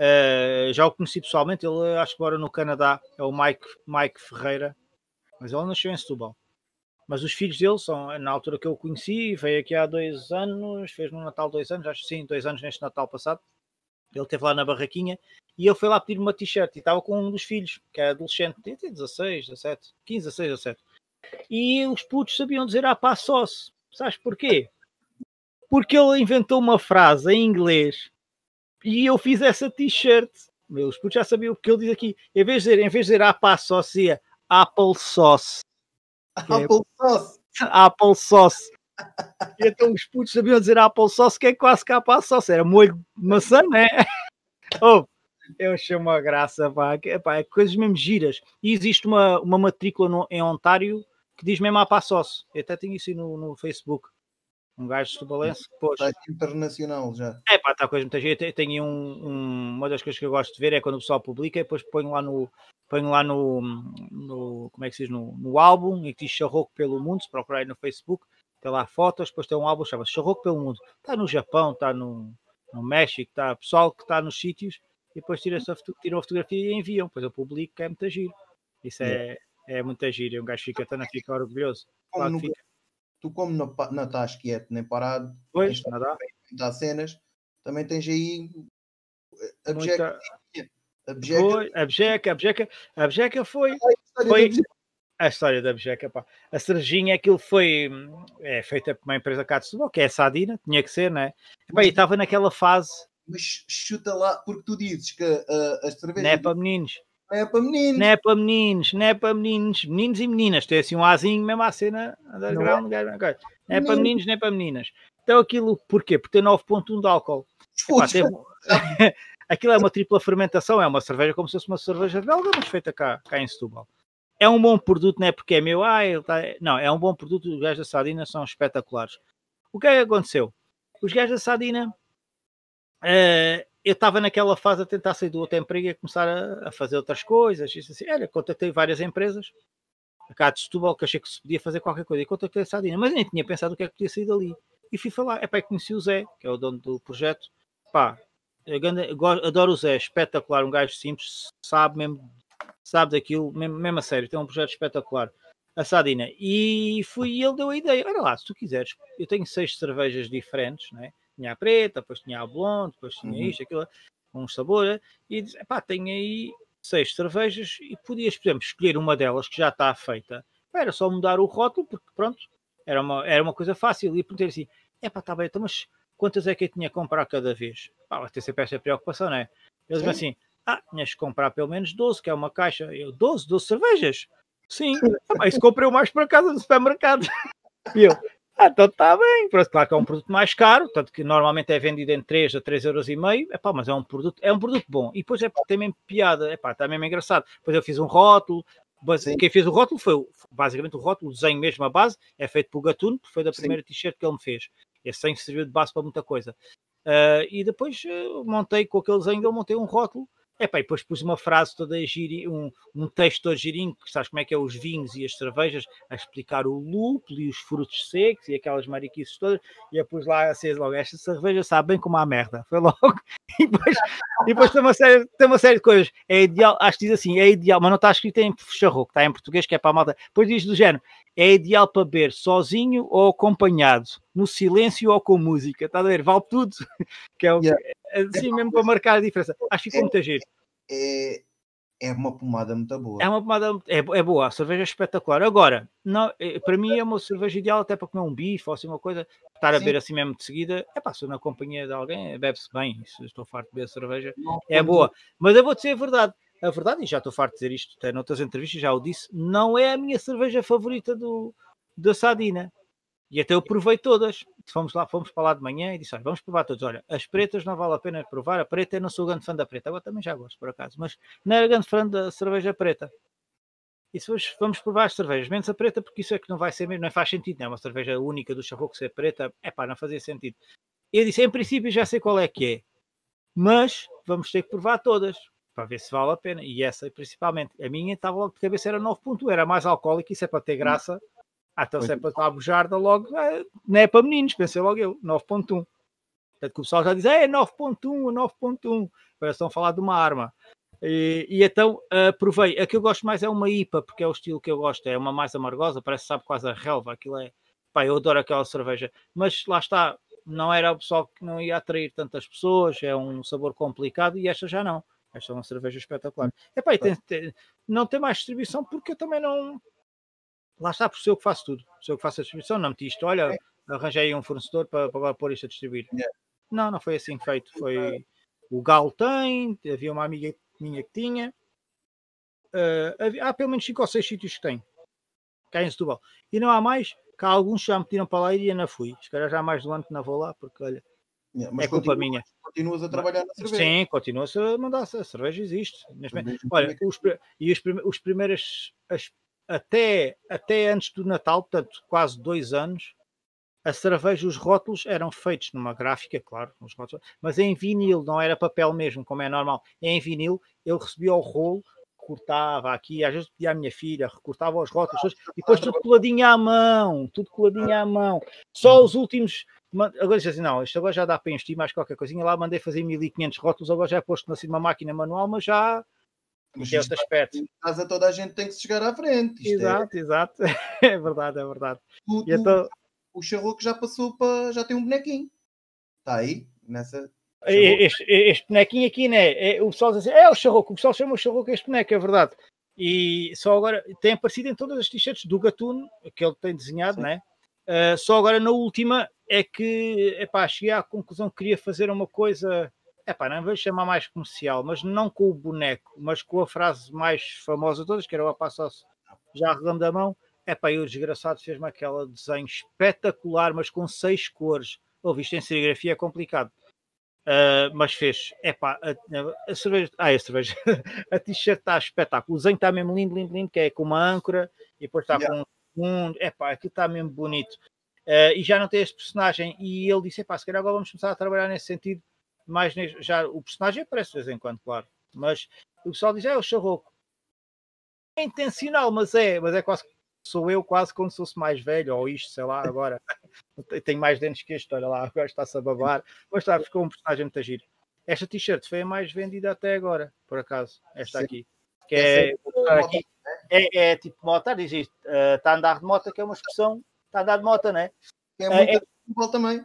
Uh, já o conheci pessoalmente, ele acho que agora no Canadá, é o Mike, Mike Ferreira, mas ele nasceu em Setúbal. Mas os filhos dele são, na altura que eu o conheci, veio aqui há dois anos, fez no Natal dois anos, acho que sim, dois anos neste Natal passado. Ele esteve lá na barraquinha e ele foi lá pedir uma t-shirt e estava com um dos filhos, que é adolescente, tem 16, 17, 15, 16, 17. E os putos sabiam dizer a pá sócio. Sabes porquê? Porque ele inventou uma frase em inglês e eu fiz essa t-shirt. Meus putos já sabiam o que ele diz aqui. Em vez de dizer, em vez de dizer a pá sócio, Apple Sauce. Apple Sauce. Apple Sauce. E então os putos sabiam dizer Apple Sauce, que é quase que Apple Sauce. Era molho de maçã, né? [laughs] Oh, eu achei uma graça, pá. pá é coisas mesmo giras. E existe uma, uma matrícula no, em Ontário que diz mesmo Apple Sauce. Eu até tenho isso no, no Facebook. Um gajo de Tubalense. Está internacional já. É pá, está coisa muita gente. Tenho um, um, uma das coisas que eu gosto de ver é quando o pessoal publica e depois ponho lá no, ponho lá no, no como é que se diz, no, no álbum e que diz Charroco pelo Mundo, se procurar no Facebook, tem lá fotos, depois tem um álbum chamado Charroco pelo Mundo. Está no Japão, está no, no México, está pessoal que está nos sítios e depois tira, tira a fotografia e enviam, depois eu publico que é muito giro. Isso é, é muito giro, um gajo fica, tão, fica orgulhoso. Claro fica. Tu como não, não estás quieto nem parado, pois, nada. dá cenas, também tens aí a Muita... Abjeca. Foi, abjeca, abjeca, abjeca foi, foi a história da abjeca, pá. A cerejinha, aquilo foi é, feita por uma empresa cá de Setúbal, que é a Sadina, tinha que ser, né? E estava naquela fase. Mas chuta lá, porque tu dizes que uh, as cervejas. Não é para meninos. Não é para meninos. Não é para meninos, não é para meninos. Meninos e meninas. Tem assim um azinho, mesmo a cena underground. Não é, não é para meninos, nem para meninas. Então aquilo, porquê? Porque tem 9.1 de álcool. Epá, teve... [laughs] Aquilo é uma tripla fermentação, é uma cerveja como se fosse uma cerveja belga, mas feita cá, cá em Setúbal. É um bom produto, não é porque é meu, ah, ele tá... não, é um bom produto, os gajos da Sardina são espetaculares. O que é que aconteceu? Os gajos da Sardina, uh, eu estava naquela fase a tentar sair do outro emprego e a começar a, a fazer outras coisas, isso assim, olha, contactei várias empresas, cá de Setúbal, que achei que se podia fazer qualquer coisa, e contactei a Sardina, mas nem tinha pensado o que é que podia sair dali. E fui falar, é pá, conheci o Zé, que é o dono do projeto, pá, adoro o Zé, espetacular, um gajo simples, sabe mesmo, sabe daquilo, mesmo, mesmo a sério, tem um projeto espetacular. A Sadina, e fui ele deu a ideia: olha lá, se tu quiseres, eu tenho seis cervejas diferentes, né? Tinha a preta, depois tinha a blonde, depois tinha uhum. isto, aquilo, com um sabor, e disse: pá, tenho aí seis cervejas e podias, por exemplo, escolher uma delas que já está feita, era só mudar o rótulo, porque pronto, era uma, era uma coisa fácil, e perguntar assim: é pá, está bem, então, mas quantas é que eu tinha que comprar cada vez? Pá, vai ter sempre esta preocupação, não é? Eles dizem assim, ah, tinhas que comprar pelo menos 12, que é uma caixa. Eu, 12? 12 cervejas? Sim. Ah, isso comprei o mais para casa no supermercado. E eu, ah, então está bem. Claro que é um produto mais caro, tanto que normalmente é vendido em 3 a 3 euros. Epá, mas é um produto, é um produto bom. E depois é tem mesmo piada, epá, está mesmo engraçado. Depois eu fiz um rótulo, mas quem fez o rótulo foi basicamente o rótulo, o desenho mesmo, a base, é feito por Gatuno, porque foi da primeira t-shirt que ele me fez. Esse desenho serviu de base para muita coisa. Uh, e depois uh, montei com aquele desenho, eu montei um rótulo Epá, e depois pus uma frase toda girinha, um, um texto todo girinho, que sabes como é que é os vinhos e as cervejas, a explicar o lúpulo e os frutos secos e aquelas mariquices todas, e eu pus lá assim logo, esta cerveja sabe bem como a merda, [laughs] foi logo, e depois, e depois tem, uma série, tem uma série de coisas, é ideal, acho que diz assim, é ideal, mas não está escrito em charroco, está em português, que é para a malta, depois diz do género, é ideal para beber sozinho ou acompanhado, no silêncio ou com música, está a ver, vale tudo, [laughs] que é o yeah. É assim mesmo para marcar a diferença. Acho que ficou é, muito giro. É, é uma pomada muito boa. É uma pomada é, é boa, a cerveja é espetacular. Agora, não, é, para mim é uma cerveja ideal até para comer um bife ou assim uma coisa, estar a Sim. beber assim mesmo de seguida. É pá, se na companhia de alguém, bebe-se bem. Se estou farto de beber cerveja, não, é boa. Mas eu vou dizer a verdade. A verdade, e já estou farto de dizer isto até noutras entrevistas, já o disse, não é a minha cerveja favorita do, da Sadina. E até eu provei todas. Fomos lá, fomos para lá de manhã e disse: olha, vamos provar todas. Olha, as pretas não vale a pena provar. A preta eu não sou grande fã da preta. Agora também já gosto, por acaso. Mas não era grande fã da cerveja preta. E se hoje vamos provar as cervejas, menos a preta, porque isso é que não vai ser mesmo, não faz sentido, não é uma cerveja única do Charroco ser preta, é pá, não fazia sentido. Eu disse, em princípio já sei qual é que é, mas vamos ter que provar todas, para ver se vale a pena. E essa, principalmente, a minha estava logo de cabeça, era 9.1, era mais alcoólica, isso é para ter graça. Ah, então se é para estar a bujarda logo, é, não é para meninos, pensei logo eu, 9.1. Portanto, que o pessoal já diz, é 9.1, 9.1, parece que estão a falar de uma arma. E, e, então uh, provei. A que eu gosto mais é uma IPA, porque é o estilo que eu gosto. É uma mais amargosa, parece sabe quase a relva. Aquilo é. Pá, eu adoro aquela cerveja. Mas lá está, não era o pessoal que não ia atrair tantas pessoas. É um sabor complicado e esta já não. Esta é uma cerveja espetacular. Epá, e tem, tem, não tem mais distribuição porque eu também não. Lá está, por ser eu que faço tudo. Sou eu que faço a distribuição. Não meti isto, olha, arranjei um fornecedor para, para pôr isto a distribuir. Não, não foi assim feito. Foi. O Gal tem, havia uma amiga minha que tinha. Uh, há pelo menos 5 ou 6 sítios que tem. Cá em Setúbal. E não há mais. Cá alguns já me tiram para lá e ainda fui. Se calhar já há mais do ano que não vou lá, porque olha. Yeah, é culpa minha. Continuas a trabalhar na cerveja. Sim, continuas a mandar. A cerveja existe. Olha, os, e os, os primeiros. As, até, até antes do Natal, portanto, quase dois anos, a cerveja, os rótulos eram feitos numa gráfica, claro, rótulos, mas em vinil, não era papel mesmo, como é normal. Em vinil, eu recebia o rolo, cortava aqui, às vezes pedia à minha filha, recortava os rótulos, e depois tudo coladinho à mão, tudo coladinho à mão. Só os últimos. Agora diz assim, não, isto agora já dá para investir mais qualquer coisinha. Lá mandei fazer 1500 rótulos, agora já é posto assim, numa máquina manual, mas já mas outro aspecto. Em casa toda a gente tem que se chegar à frente. Exato, é... exato. [laughs] É verdade, é verdade. Tu, tu, então o Charroco já passou para. já tem um bonequinho. Está aí, nessa. Este, este, bonequinho aqui, né? É, o pessoal diz assim, é o Charroco, o pessoal chama o Charroco este boneco, é verdade. E só agora tem aparecido em todas as t-shirts do Gatuno, que ele tem desenhado, Sim. né? Uh, só agora na última é que, epá, cheguei à conclusão que queria fazer uma coisa, epá, não vou chamar mais comercial, mas não com o boneco, mas com a frase mais famosa de todas, que era o Apassos já arredando a mão, é pá, e o desgraçado fez-me aquele desenho espetacular, mas com seis cores. Ouvi isto em serigrafia é complicado. Uh, mas fez, é pá, a, a, cerveja, ah, a cerveja, [laughs] a t-shirt está espetáculo, o desenho está mesmo lindo, lindo, lindo, que é com uma âncora e depois está yeah. com um, é pá, aquilo está mesmo bonito. Uh, e já não tem este personagem, e ele disse, é pá, se calhar agora vamos começar a trabalhar nesse sentido, mais nesse, já o personagem aparece de vez em quando, claro, mas o pessoal diz, é o charroco. É intencional, mas é, mas é quase sou eu quase como se fosse mais velho, ou isto, sei lá, agora tenho mais dentes que este, olha lá, agora está-se a babar, mas está, ficou um personagem muito giro. Esta t-shirt foi a mais vendida até agora, por acaso, esta Sim. aqui. Que é, aqui, é, é, tipo moto, diz isto, uh, está a andar de moto, que é uma expressão, está a andar de moto, né? É muito uh, é, também.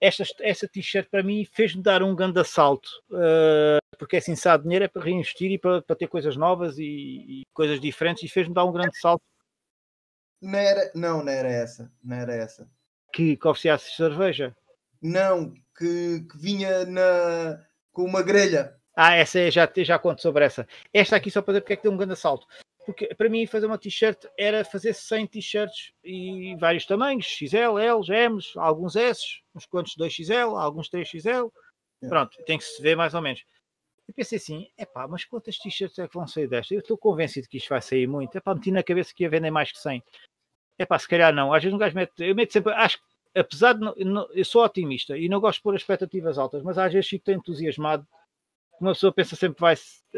Esta, esta t-shirt para mim fez-me dar um grande assalto, uh, porque assim, se há dinheiro é para reinvestir e para, para ter coisas novas e, e coisas diferentes, e fez-me dar um grande salto não era, não, não era essa. Não era essa. Que, que ofereciasse cerveja? Não, que, que vinha na, com uma grelha. Ah, essa é, já, já conto sobre essa. Esta aqui só para dizer porque é que deu um grande assalto. Porque para mim fazer uma t-shirt era fazer 100 t-shirts e vários tamanhos, XL, L, M, alguns S, uns quantos 2XL, alguns 3XL. Pronto, tem que se ver mais ou menos. Eu pensei assim, é pá, mas quantas t-shirts é que vão sair desta? Eu estou convencido que isto vai sair muito. É pá, meti na cabeça que ia vender mais que 100. É pá, se calhar não. Às vezes um gajo mete. Eu meto sempre. Acho que, apesar de. Não, não, eu sou otimista e não gosto de pôr expectativas altas, mas às vezes fico tão entusiasmado que uma pessoa pensa sempre vai.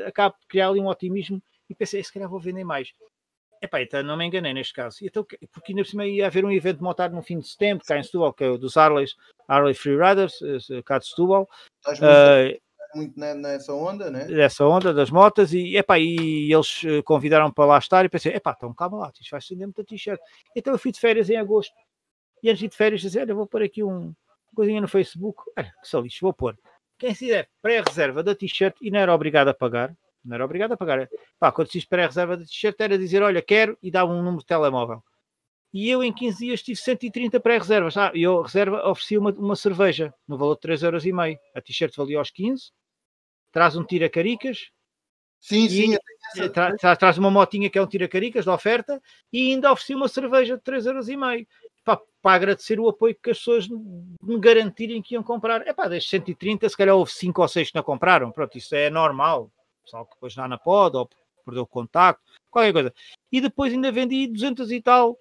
Acaba de criar ali um otimismo e pensei, se calhar vou vender mais. Epá, então não me enganei neste caso. Então, porque ainda por cima ia haver um evento montado no fim de setembro, cá em Setúbal, que é o dos Harleys, Harley Free Riders, eh, cá de Setúbal. Uh, muito nessa onda, né? Nessa onda das motas e, epá, e eles eh, convidaram para lá estar e pensei, epá, então calma lá, isto vai estender muita t-shirt. Então eu fui de férias em agosto e antes de de férias disse, olha, vou pôr aqui um coisinha no Facebook, olha, que só lixo, vou pôr. Quem se der pré-reserva da t-shirt e não era obrigado a pagar, não era obrigado a pagar. Pá, quando se pré-reserva da t-shirt era dizer, olha, quero e dava um número de telemóvel. E eu em 15 dias tive 130 pré-reservas. Ah, eu reserva ofereci uma, uma cerveja no valor de 3,5€. A t-shirt valia aos 15, traz um tira-caricas. Sim, sim. Tra, tra, traz uma motinha que é um tira-caricas de oferta e ainda ofereci uma cerveja de 3,5€ para, para agradecer o apoio que as pessoas me garantirem que iam comprar. É pá, desde 130, se calhar houve 5 ou 6 que não compraram. Pronto, isso é normal. Pessoal que depois dá na pod ou perdeu o contacto, qualquer coisa. E depois ainda vendi 200 e tal,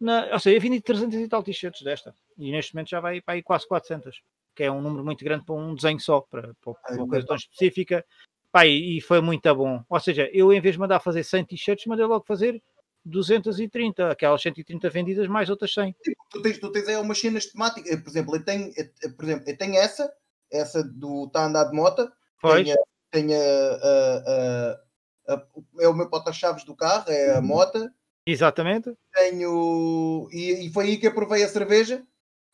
na, ou seja, eu vendi 300 e tal t-shirts desta. E neste momento já vai para aí quase 400, que é um número muito grande para um desenho só, para, para uma coisa tão específica. Pá, e, e foi muito bom. Ou seja, eu em vez de mandar fazer 100 t-shirts, mandei logo fazer 230, aquelas 130 vendidas mais outras 100. Tu tens, tu tens aí umas cenas temáticas, por exemplo, eu tenho, eu, por exemplo, eu tenho essa, essa do Está a andar de moto, pois. tenho, tenho a, a, a, é o meu porta-chaves do carro, é a uhum. moto. Exatamente. Tenho, e, e, foi aí que eu provei a cerveja,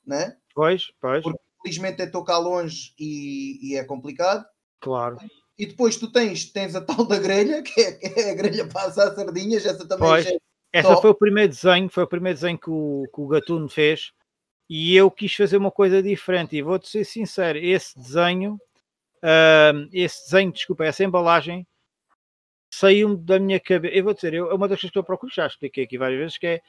né? Pois, pois. Porque infelizmente eu estou cá longe e, e é complicado. Claro. E depois tu tens, tens a tal da grelha, que é, que é a grelha para assar sardinhas, essa também pois. é Essa top. foi o primeiro desenho, foi o primeiro desenho que o, que o Gatuno fez e eu quis fazer uma coisa diferente e vou-te ser sincero, esse desenho, uh, esse desenho, desculpa, essa embalagem saiu da minha cabeça. Eu vou dizer, eu, é uma das coisas que eu procuro, já expliquei aqui várias vezes, que é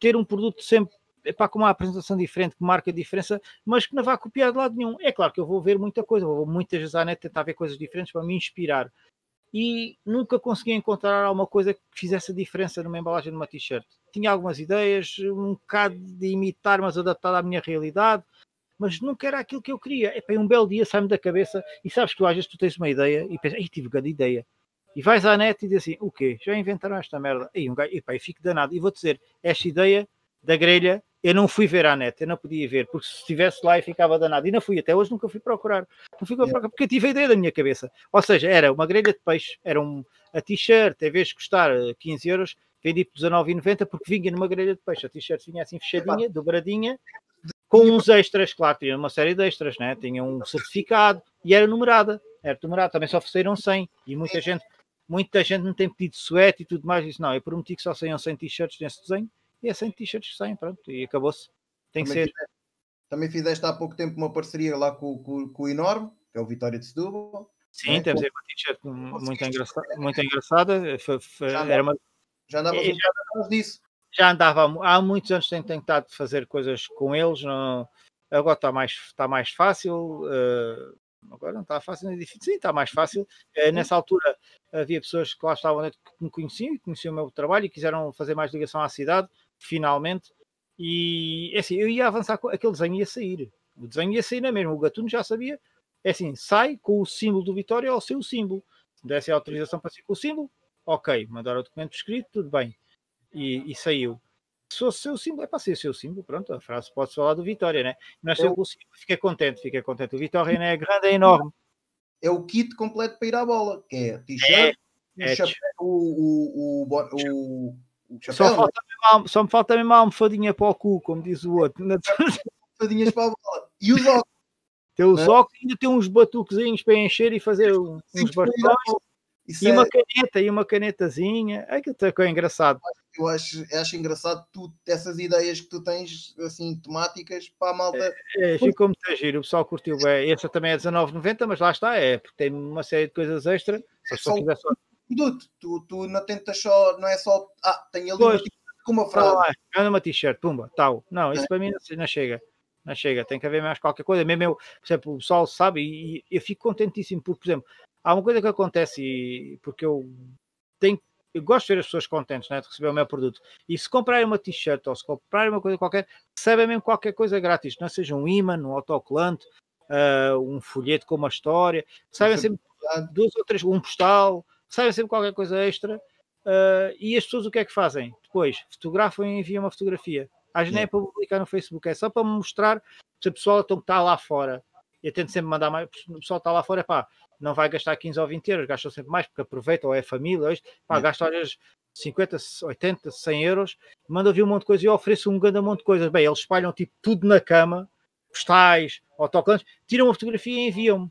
ter um produto sempre epá, com uma apresentação diferente, que marca diferença, mas que não vá copiar de lado nenhum. É claro que eu vou ver muita coisa, vou muitas vezes à net tentar ver coisas diferentes para me inspirar. E nunca consegui encontrar alguma coisa que fizesse a diferença numa embalagem de uma t-shirt. Tinha algumas ideias, um bocado de imitar, mas adaptado à minha realidade, mas nunca era aquilo que eu queria. Epá, um belo dia sai-me da cabeça e sabes que às vezes tu tens uma ideia e pensas, tive grande ideia. E vais à net e diz assim: o quê? Já inventaram esta merda? E um gajo, epá, eu fico danado. E vou dizer: esta ideia da grelha eu não fui ver à net, eu não podia ver, porque se estivesse lá e ficava danado. E não fui, até hoje nunca fui procurar. Não fui procurar porque eu tive a ideia da minha cabeça. Ou seja, era uma grelha de peixe, era um, a t-shirt, em vez de custar 15 eh, euros, vendi por 19,90 porque vinha numa grelha de peixe. A t-shirt vinha assim fechadinha, dobradinha, com uns extras, claro, tinha uma série de extras, né? tinha um certificado e era numerada. Era numerada, também só ofereceram 100 e muita gente, muita gente não tem pedido suéte e tudo mais. Disse, não, eu prometi que só saiam 100 t-shirts nesse desenho e é 100 t-shirts que saem, pronto, e acabou-se. Tem também que ser. Fizeste, também fizeste há pouco tempo uma parceria lá com, com, com o Enorme, que é o Vitória de Setúbal. Sim, né? temos aí uma t-shirt muito, engraçada, muito engraçada. Foi, foi, já era uma... já andava já, disso. Já andava há muitos anos, tenho tentado fazer coisas com eles. Não, agora está mais, está mais fácil. Uh, agora não está fácil, é difícil. Sim, está mais fácil. Uh, nessa altura havia pessoas que lá estavam que me conheciam, conheciam o meu trabalho e quiseram fazer mais ligação à cidade finalmente. E é assim, eu ia avançar com aquele desenho ia sair. O desenho ia sair na mesma. O Gatuno já sabia. É assim, sai com o símbolo do Vitória ao seu símbolo. Se desse a autorização para sair com o símbolo, ok. Mandaram o documento escrito, tudo bem. E, e saiu. Se fosse o seu símbolo, é para ser o seu símbolo. Pronto, a frase pode falar do Vitória, né? Mas eu... com o símbolo, fiquei contente, fiquei contente. O Vitória é grande, é enorme. É o kit completo para ir à bola, que é t-shirt, é, é, o, o, o, o só, falta mesmo, só, me falta mesmo a almofadinha para o cu, como diz o outro. Almofadinhas para a bola. E os óculos. Tem os óculos ainda tem uns batuquezinhos para encher e fazer uns bastões. e é... uma caneta, e uma canetazinha. É que é engraçado. Eu acho, acho engraçado tu, essas ideias que tu tens, assim, temáticas para a malta. É, é ficou muito giro, o pessoal curtiu bem. Essa também é 19,90, mas lá está, é, porque tem uma série de coisas extra. Se a pessoa quiser só produto. Tu, tu não tentas só, não é só, ah, tenho ali pois. uma com uma frase. Ah, uma t-shirt, pumba, tal. Não, isso é. para mim não, não, chega. Não chega, tem que haver mais qualquer coisa. Mesmo eu, por exemplo, o pessoal sabe e, e eu fico contentíssimo, porque, por exemplo, há uma coisa que acontece e porque eu tenho eu gosto de ver as pessoas contentes né, de receber o meu produto. E se comprarem uma t-shirt ou se comprarem uma coisa qualquer, recebem mesmo qualquer coisa grátis, não seja um imã, um autocolante, uh, um folheto com uma história, recebem sempre duas ou três, um postal, sai sempre qualquer coisa extra uh, e as pessoas o que é que fazem? Depois fotografam e enviam uma fotografia. Às vezes nem é para publicar no Facebook, é só para mostrar se a pessoa então, está lá fora. Eu tento sempre mandar mais, o pessoal está lá fora, pá, não vai gastar 15 ou 20 euros, gasta sempre mais, porque aproveita, ou é família, hoje, pá, gasta às vezes 50, 80, 100 euros, manda vir um monte de coisas e eu ofereço um grande monte de coisas. Bem, eles espalham tipo tudo na cama, postais, autocolantes, tiram uma fotografia e enviam-me.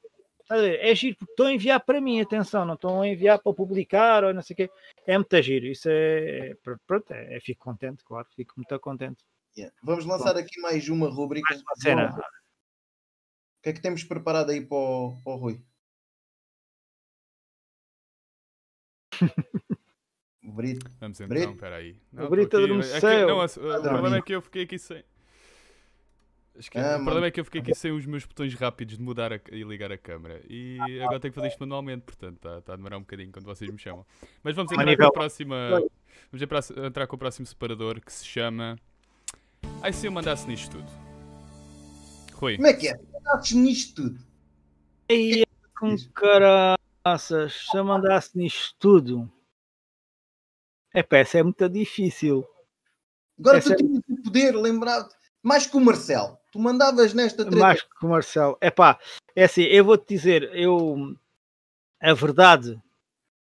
É giro, porque estão a enviar para mim, atenção, não estão a enviar para publicar ou não sei o quê. É muito giro, isso é. Pronto, é, é, fico contente, claro, fico muito contente. Yeah. Vamos lançar Bom. aqui mais uma rubrica. Mais uma cena. O que é que temos preparado aí para o, para o Rui? o [laughs] Brito. Vamos então, espera aí. o Brito aqui, é céu. Não, o problema é que eu fiquei aqui sem. Acho que ah, o problema é que eu fiquei aqui sem os meus botões rápidos de mudar a, e ligar a câmera. E agora tenho que fazer isto manualmente, portanto está tá a demorar um bocadinho quando vocês me chamam. Mas vamos entrar, com a próxima, vamos entrar com o próximo separador que se chama. Ai, se eu mandasse nisto tudo. Rui. Como é que é? Mandasses nisto tudo? Ei, com caraças, se eu mandasse nisto tudo. É pá, é muito difícil. Agora essa... tu tinhas o poder, lembrar mais que o Marcelo. Tu mandavas nesta treta. Mais que o Marcelo. É pá, é assim, eu vou-te dizer, eu. A verdade.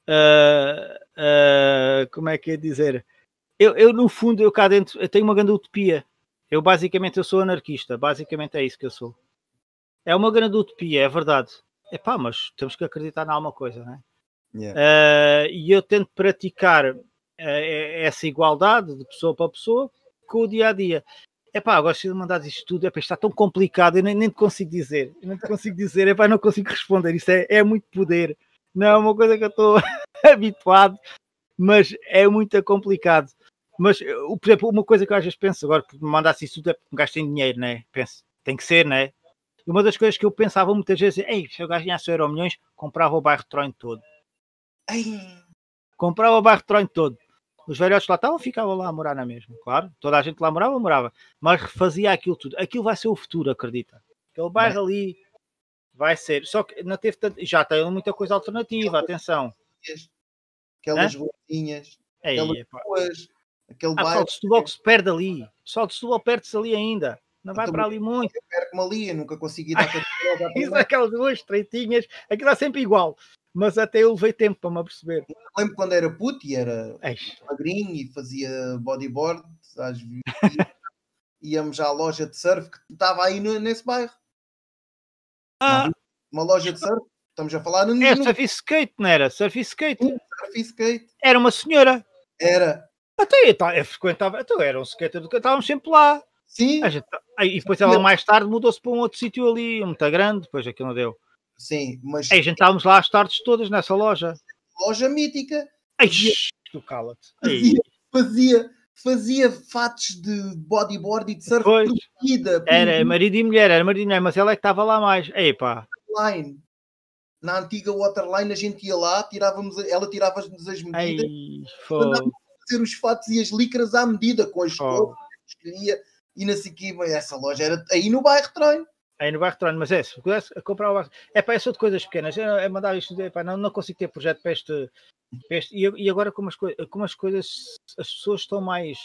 Uh, uh, como é que é dizer? Eu, eu, no fundo, eu cá dentro, eu tenho uma grande utopia. Eu, basicamente, eu sou anarquista. Basicamente é isso que eu sou. É uma grande utopia, é verdade. É pá, mas temos que acreditar em alguma coisa, não é? Yeah. Uh, e eu tento praticar essa igualdade de pessoa para pessoa com o dia a dia. É pá, agora se mandar isto tudo, é pá, está tão complicado, eu nem, nem te consigo dizer, eu nem te consigo dizer, é pá, não consigo responder, isso é, é muito poder, não é uma coisa que eu estou [laughs] habituado, mas é muito complicado. Mas, por exemplo, uma coisa que eu às vezes penso, agora, porque me mandasse isso tudo é porque um gajo tem dinheiro, né? Penso, tem que ser, né? E uma das coisas que eu pensava muitas vezes é, ei, se eu ganhasse euro milhões, comprava o bairro de Troin todo. Ai. Comprava o bairro de Troin todo. Os velhotes lá estavam, ficavam lá a morar na mesma, claro. Toda a gente lá morava, morava. Mas refazia aquilo tudo. Aquilo vai ser o futuro, acredita. Aquele bairro é. ali vai ser. Só que não teve tanto, já tem muita coisa alternativa, atenção. Aquelas ruinhas, aquelas ruas, aquele ah, bairro. Só de Setúbal que se perde ali. Só de Setúbal perde-se ali ainda. Não vai então, para ali muito. Eu perco-me ali, eu nunca consegui dar [laughs] aquelas duas estreitinhas, aquilo é sempre igual mas até eu levei tempo para me aperceber. Eu lembro quando era puto e era Eish. magrinho e fazia bodyboard, às vezes íamos à loja de surf que estava aí no, nesse bairro. Ah. Uma loja de surf, estamos a falar no. É surf skate, não era? Surf skate. surf skate. Era uma senhora. Era. Até eu, eu frequentava, então era um skater estávamos sempre lá. Sim. Gente, e depois ela mais tarde mudou-se para um outro sítio ali, muito grande, depois aquilo não deu. Sim, mas. Ei, a gente estávamos lá as tardes todas nessa loja. Loja mítica. Tu cala-te. Fazia, fazia, fazia fatos de bodyboard e de surf pois, vida. Era marido e mulher, era marido e mulher, mas ela é que estava lá mais. Ei, pá. Line. Na antiga Waterline a gente ia lá, tirávamos, ela tirava-nos as medidas. Ei, fazer os fatos e as licras à medida, com as cores que queria. E na Siquima, essa loja era aí no bairro Treino. Aí no bairro Trono, mas é, se pudesse comprar o bairro. É para isso de coisas pequenas. É mandar isto, epá, não, não consigo ter projeto para este. Para este e, e, agora, como as, como as coisas, as pessoas estão mais.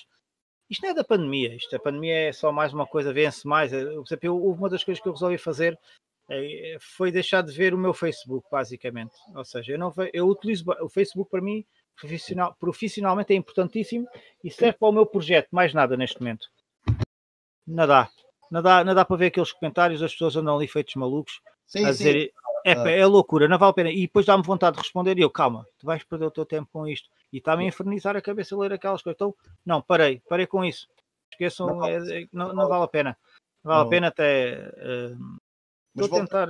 Isto não é da pandemia, isto a pandemia é só mais uma coisa, vence mais. Por exemplo, uma das coisas que eu resolvi fazer é, foi deixar de ver o meu Facebook, basicamente. Ou seja, eu, não, eu utilizo o Facebook para mim profissional, profissionalmente é importantíssimo e serve para o meu projeto, mais nada neste momento. Nada. Não dá, não dá para ver aqueles comentários, as pessoas andam ali feitos malucos sim, a dizer é, é loucura, não vale a pena. E depois dá-me vontade de responder e eu, calma, tu vais perder o teu tempo com isto. E está-me a infernizar a cabeça a ler aquelas coisas. Então, não, parei, parei com isso. Esqueçam, não, é, é, não, não, vale a pena. Não vale a pena até. Uh, Mas volta, tentar.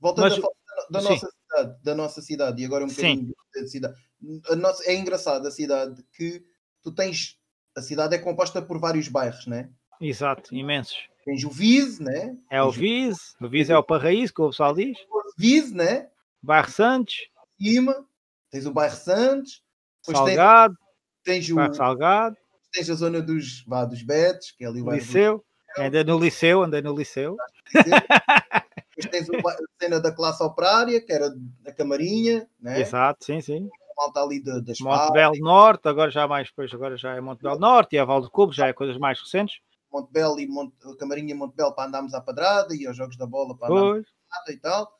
Voltando Mas, a falar da, nossa cidade, da nossa cidade, e agora um bocadinho da cidade. A nossa, é engraçado a cidade que tu tens. A cidade é composta por vários bairros, né? Exato, imensos. Tens o Viz, né? É o Viz, o Viz é o Parraíso, como o pessoal diz. Viz, né? Bairro Santos. Cima, tens o Bairro Santos. Salgado. Tens, tens o Bairro Salgado. Tens a zona dos, vá, dos Betes, que é ali o Liceu. Do... Andei no Liceu, andei no Liceu. Depois tens a cena da classe operária, que era a Camarinha, né? Exato, sim, sim. Malta ali de, das Montebel Norte, agora já mais, depois agora já é Montebel Norte e a Val do Cubo, já é coisas mais recentes. Montebel e Monte, Camarinha e Montebel para andarmos à padrada e aos jogos da bola para andarmos à padrada e tal.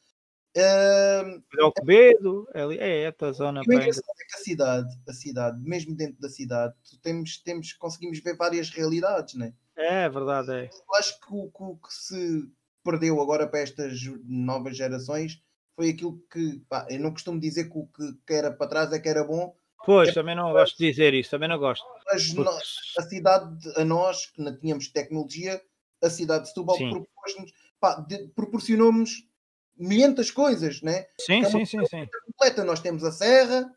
Uh, é o Quevedo, é, é esta zona. O engraçado é que a cidade, a cidade, mesmo dentro da cidade, temos, temos, conseguimos ver várias realidades, né? É verdade, é. Eu acho que o, que, que se perdeu agora para estas novas gerações foi aquilo que pá, eu não costumo dizer que o que, que era para trás é que era bom, Pois, é, também não gosto de dizer isso, também não gosto. Mas nós, a cidade, a nós, que não tínhamos tecnologia, a cidade de Setúbal proporcionou-nos milhentas coisas, né? Sim, é sim, sim, sim. Completa. Nós temos a serra,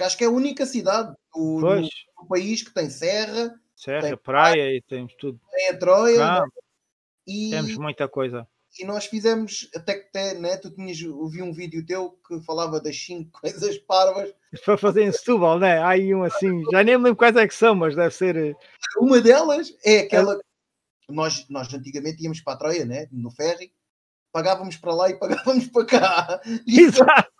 acho que é a única cidade do, no, no país que tem serra, serra, tem praia, praia, e temos tudo. Tem a Troia, E, Temos muita coisa. E nós fizemos, até que até, né, tu tinhas ouvi um vídeo teu que falava das 5 [laughs] coisas parvas. Para fazer em Setúbal, né? Há aí um assim, já nem me lembro quais é que são, mas deve ser. Eh, Uma delas é aquela. É... Nós, nós antigamente íamos para a Troia, né? No ferry, pagávamos para lá e pagávamos para cá. [laughs] Exato.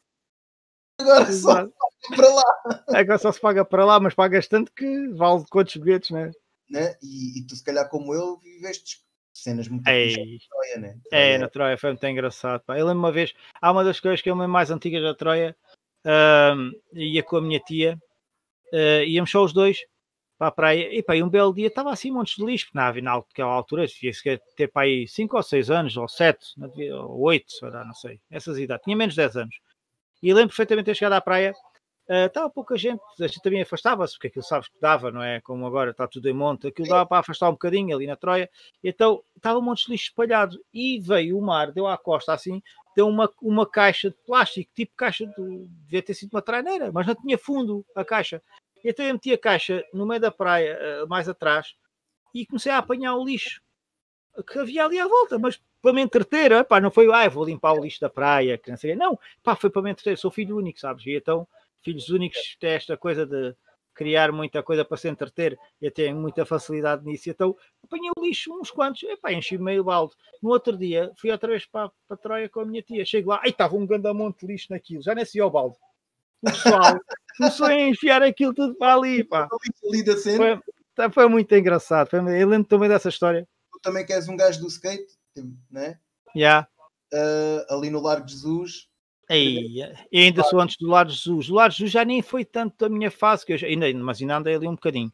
Agora Exato. só para lá. Agora só se paga para lá, mas pagas tanto que vale quantos bilhetes, né? né? E, e tu, se calhar, como eu, viveste cenas muito Ei. na Troia, né? É, na Troia foi muito engraçado. Pá. Eu lembro uma vez, há uma das coisas que eu lembro mais antigas da Troia, uh, ia com a minha tia, uh, íamos só os dois para a praia, e pá, um belo dia estava assim montes de lixo, na naquela altura, devia ter para aí 5 ou 6 anos, ou 7, ou 8, não sei, essas idades, tinha menos de 10 anos. E lembro perfeitamente de chegado à praia estava uh, pouca gente, a gente também afastava-se, porque aquilo sabes que dava, não é? Como agora está tudo em monte, aquilo dava para afastar um bocadinho ali na Troia, então estava um monte de lixo espalhado e veio o mar, deu à costa assim, deu uma, uma caixa de plástico, tipo caixa de, devia ter sido uma traineira, mas não tinha fundo a caixa. Então eu meti a caixa no meio da praia, uh, mais atrás, e comecei a apanhar o lixo que havia ali à volta, mas para me entreter, pá, não foi, ah, vou limpar o lixo da praia, que não sei, não, pá, foi para me entreter, sou filho único, sabes? E então filhos únicos têm esta coisa de criar muita coisa para se entreter e têm muita facilidade nisso. Então apanhei o lixo uns quantos, epá, enchi meio balde. No outro dia fui outra vez para, para Troia com a minha tia. Chego lá, aí estava um grande monte de lixo naquilo, já nem sei o balde. O pessoal começou a enfiar aquilo tudo para ali. Pá. Foi, tá, foi muito engraçado. Foi, eu lembro também dessa história. Tu também queres um gajo do skate, né? Já. Yeah. Uh, ali no Largo Jesus, Aí, e ainda sou antes do Lar Jesus. O Lar Jesus já nem foi tanto a minha fase, que eu já, ainda, mas ainda andei ali um bocadinho.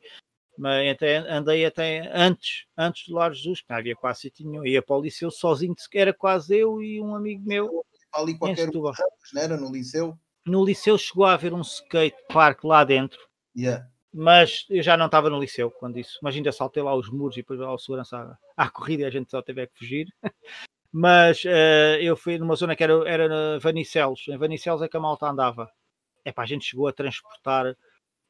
Mas até, andei até antes, antes do Lar Jesus, que não havia quase sítio nenhum. Ia para o liceu sozinho, era quase eu e um amigo meu. Ali qualquer um, não era no liceu? No liceu chegou a haver um skate park lá dentro. Yeah. Mas eu já não estava no liceu quando isso. Mas ainda saltei lá os muros e depois lá o segurança à, à corrida e a gente só teve que fugir. [laughs] mas uh, eu fui numa zona que era, era Vanicelos, em Vanicelos é que a malta andava. É para a gente chegou a transportar,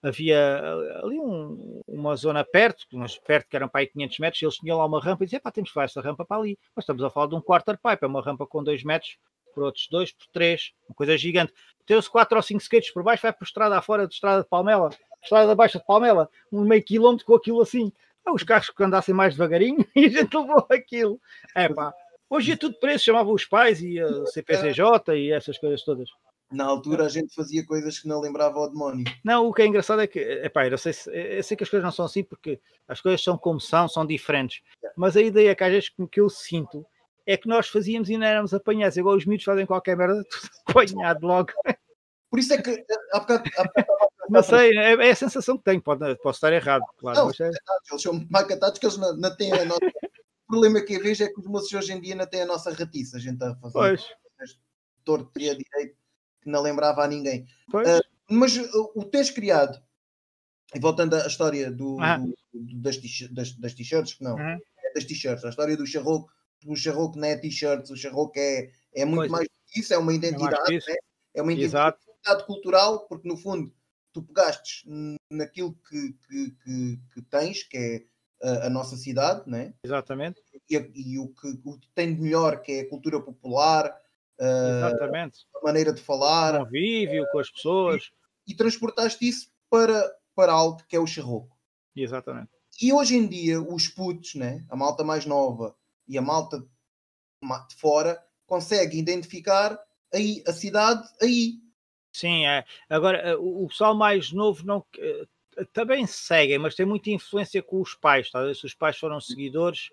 havia eh, ali um, uma zona perto, mas perto que eram para aí 500 metros, eles tinham lá uma rampa e diziam, pá, temos que fazer essa rampa para ali. Mas estamos a falar de um quarter pipe, é uma rampa com 2 metros, por outros 2, por 3, uma coisa gigante. Tem-se 4 ou 5 skates por baixo, vai para a estrada afora de estrada de Palmela, estrada abaixo de Palmela, um meio quilómetro com aquilo assim. Ah, os carros que andassem mais devagarinho [laughs] e a gente levou aquilo. É pá, Hoje é tudo preço, chamavam os pais e a CPCJ e essas coisas todas. Na altura a gente fazia coisas que não lembrava ao demónio. Não, o que é engraçado é que, epá, eu sei, eu sei que as coisas não são assim porque as coisas são como são, são diferentes. Mas a ideia que às vezes que eu sinto é que nós fazíamos e não éramos apanhados. Igual os miúdos fazem qualquer merda, [laughs] tudo apanhado logo. Por isso é que há bocado, há bocado [laughs] não sei, é, é, a sensação que tenho, pode, posso estar errado, claro. Não, é... Eles são macatados que eles não, não têm a nossa problema que eu vejo é que os moços hoje em dia não têm a nossa ratiça. A gente está a fazer pois. torto e a direito que não lembrava a ninguém. Uh, mas uh, o teres criado, e voltando à história do, ah. do das, das, t-shirts, não, ah. é das t-shirts, a história do charroco, o charroco não é t-shirts, o charroco é, é muito pois. mais que isso, é uma é identidade, é, né? é uma identidade Exato. cultural, porque no fundo tu pegaste naquilo que, que, que, que tens, que é a, a nossa cidade, né? Exatamente. E, e, o, que, o que tem de melhor, que é a cultura popular, Exatamente. a maneira de falar, o convívio com as pessoas. E, e, transportaste isso para, para algo que é o charroco. Exatamente. E hoje em dia, os putos, né? a malta mais nova e a malta de fora, consegue identificar aí a cidade aí. Sim, é. Agora, o pessoal mais novo não eh, também seguem, mas tem muita influência com os pais, talvez se os pais foram seguidores.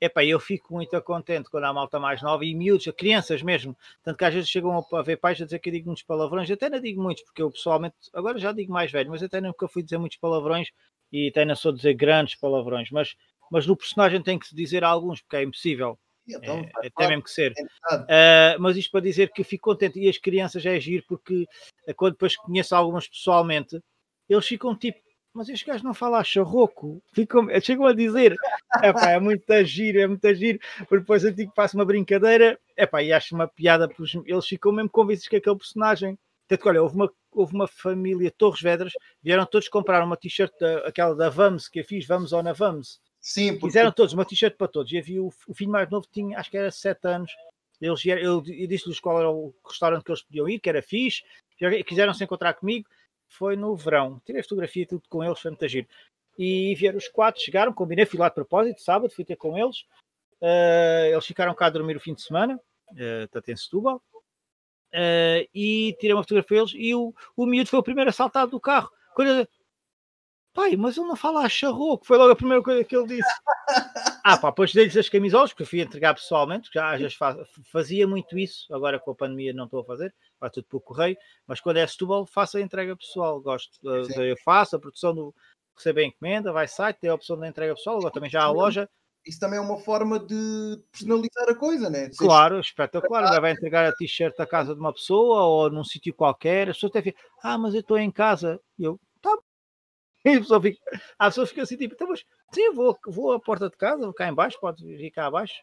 Epá, eu fico muito contente quando há malta mais nova e miúdos, crianças mesmo. Tanto que às vezes chegam a ver pais a dizer que eu digo muitos palavrões. Eu até não digo muitos, porque eu pessoalmente, agora já digo mais velho, mas até nunca fui dizer muitos palavrões e até não sou dizer grandes palavrões. Mas, mas no personagem tem que se dizer alguns, porque é impossível. Então, é, é até mesmo que ser. Uh, mas isto para dizer que fico contente e as crianças é agir porque eh, quando depois conheço algumas pessoalmente eles ficam tipo, mas este gajo não fala charroco, ficam, chegam a dizer, epá, é muito giro, é muito giro, porque depois eu digo que faço uma brincadeira, epá, e acho uma piada, eles ficam mesmo convencidos que aquele personagem, tanto que olha, houve uma, houve uma família Torres Vedras, vieram todos comprar uma t-shirt, aquela da Vamos, que eu fiz, Vamos ou na Vamos, Sim, porque... Fizeram todos, uma t-shirt para todos. E havia o, o filho mais novo, tinha, acho que era 7 anos. Eles, eu, eu disse-lhes qual era o restaurante que eles podiam ir, que era fixe. Quiseram se encontrar comigo. Foi no verão. Tirei fotografia tudo com eles, foi muito giro. E vieram os quatro, chegaram, combinei, fui lá de propósito, sábado, fui ter com eles. Uh, eles ficaram cá a dormir o fim de semana, uh, em Setúbal. Uh, e tirei uma fotografia deles e o, o miúdo foi o primeiro assaltado do carro. Quando pai, mas ele não fala a charroco, foi logo a primeira coisa que ele disse. [laughs] ah, pá, depois dei-lhes as camisolas, porque eu fui entregar pessoalmente, já, já fazia muito isso, agora com a pandemia não estou a fazer, vai tudo por correio, mas quando é Setúbal, faço a entrega pessoal, gosto, eu faço a produção do receber a encomenda, vai site, tem a opção da entrega pessoal, agora também já a loja. Isso também é uma forma de personalizar a coisa, né? Claro, espetacular. Vai entregar a t-shirt à casa de uma pessoa ou num sítio qualquer. A pessoa até fica, ah, mas eu estou em casa. E eu, [laughs] E a pessoa fica, a pessoa fica assim, tipo, então, mas sim, vou, vou à porta de casa, vou cá em baixo, pode vir cá abaixo.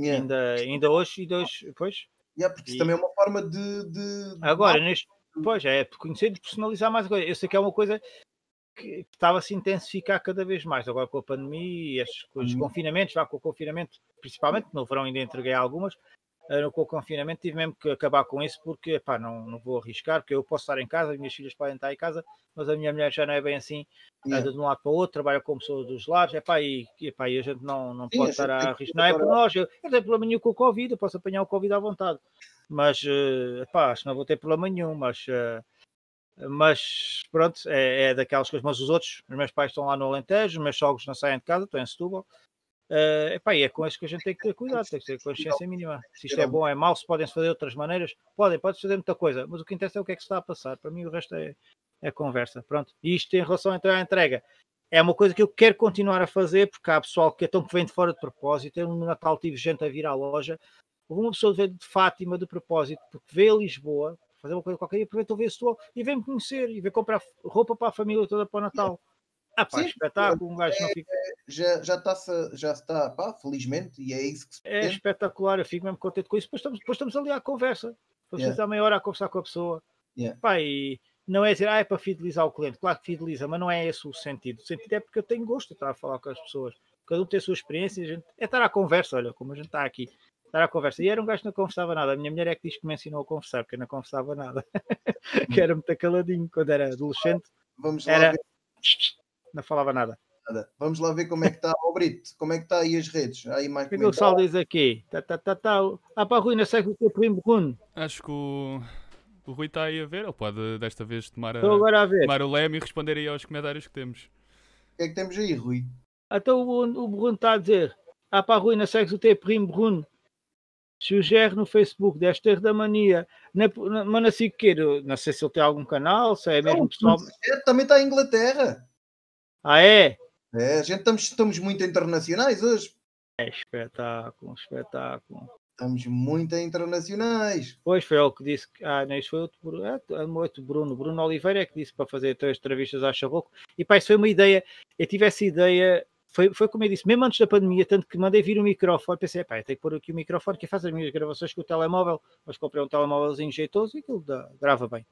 Yeah. Ainda, ainda hoje, e hoje, depois. Yeah, porque isso e... também é uma forma de. de... Agora, neste, pois é, conhecer e personalizar mais a coisa. Eu sei que é uma coisa que estava a se intensificar cada vez mais. Agora com a pandemia e estes, com os confinamentos, vá com o confinamento, principalmente no verão ainda entreguei algumas, com o confinamento tive mesmo que acabar com isso porque pá, não, não vou arriscar, porque eu posso estar em casa, as minhas filhas podem estar em casa, mas a minha mulher já não é bem assim, yeah. anda de um lado para o outro, trabalha como pessoa dos lares, epá, e, epá, e a gente não, não Sim, pode estar a arriscar. Não é por nós, eu não tenho problema nenhum com o Covid, eu posso apanhar o Covid à vontade, mas epá, acho que não vou ter problema nenhum, mas. Uh, mas pronto, é, é daquelas coisas. Mas os outros, os meus pais estão lá no Alentejo, os meus sogros não saem de casa, estão em Setúbal, Uh, epá, e é com isso que a gente tem que ter cuidado, tem que ter consciência mínima. Se isto é bom, é mau, se podem fazer de outras maneiras, podem, pode fazer muita coisa, mas o que interessa é o que é que se está a passar. Para mim, o resto é, é conversa. Pronto. E isto em relação à entrega, é uma coisa que eu quero continuar a fazer, porque há pessoal que é tão que vem de fora de propósito. Eu no Natal tive gente a vir à loja, houve uma pessoa de Fátima de propósito, porque veio a Lisboa, fazer uma coisa qualquer, e aproveitou ver e vem-me conhecer e vem comprar roupa para a família toda para o Natal. Ah, pá, Sim, espetáculo, um gajo é, não fica. Já, já, está, já está, pá, felizmente, e é isso que se É espetacular, eu fico mesmo contente com isso. Depois estamos, depois estamos ali à conversa. Depois yeah. meia hora a conversar com a pessoa. Yeah. Pá, e não é dizer, ah, é para fidelizar o cliente. Claro que fideliza, mas não é esse o sentido. O sentido é porque eu tenho gosto de estar a falar com as pessoas. Cada um tem a sua experiência. A gente... É estar à conversa, olha, como a gente está aqui. Estar à conversa. E era um gajo que não conversava nada. A minha mulher é que diz que me ensinou a conversar, porque eu não conversava nada. [laughs] que era muito caladinho quando era adolescente. Vamos lá era... ver não falava nada. nada. Vamos lá ver como é que está o Brito, como é que está aí as redes. Aí mais o que, é o Sal diz aqui? Tá, tá, tá, tá. Ah, para Rui, não sei o que é primo Bruno. Acho que o, o Rui está aí a ver, ele pode desta vez tomar, a, agora a ver. tomar o leme e responder aí aos comentários que temos. O que é que temos aí, Rui? Então o, o Bruno está a dizer: Ah, para Rui, não sei o teu primo Bruno. Sugere no Facebook, deve ter da mania. Na, na, mas assim que não sei se ele tem algum canal, se é mesmo não, pessoal. Também está em Inglaterra. Ah, é? É, a gente estamos, estamos muito internacionais hoje. É espetáculo, espetáculo. Estamos muito internacionais. Pois foi ele que disse que. Ah, não, isso foi outro, é, é outro Bruno. Bruno Oliveira é que disse para fazer três entrevistas à Charroco. E pá, isso foi uma ideia. Eu tive essa ideia. Foi, foi como eu disse, mesmo antes da pandemia, tanto que mandei vir o microfone. Pensei, pá, eu tenho que pôr aqui o microfone que faz as minhas gravações com o telemóvel. Mas comprei um telemóvelzinho jeitoso e aquilo dá, grava bem.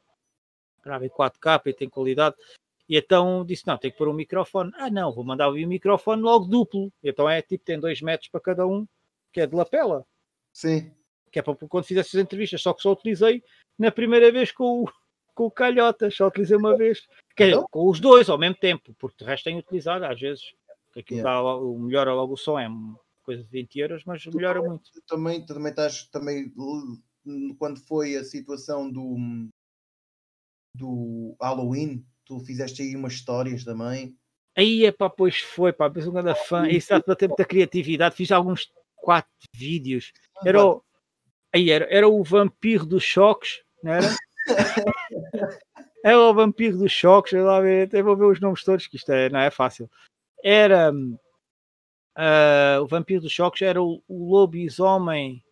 Grava em 4K e tem qualidade. E então disse: não, tem que pôr um microfone. Ah, não, vou mandar vir o microfone logo duplo. Então é tipo, tem dois metros para cada um, que é de lapela. Sim. Que é para quando fizesse as entrevistas, só que só utilizei na primeira vez com o, [laughs] com o Calhota, só utilizei uma vez. Que é, com os dois ao mesmo tempo, porque o resto tenho utilizado às vezes. Aquilo yeah. dá, o melhora logo o som, é coisa de 20 euros, mas tu melhora muito. Tu também, tu também estás também quando foi a situação do do Halloween, tu fizeste aí umas histórias também. Aí é pá, pois foi, pá, mas um grande fã. Isso dá para ter muita criatividade. Fiz alguns quatro vídeos. Era o, aí era, era o vampiro dos choques, não era? [laughs] era o vampiro dos choques. Eu lá ver, até vou ver os nomes todos, que isto é, não é fácil. Era uh, o vampiro dos choques, era o, o lobisomem.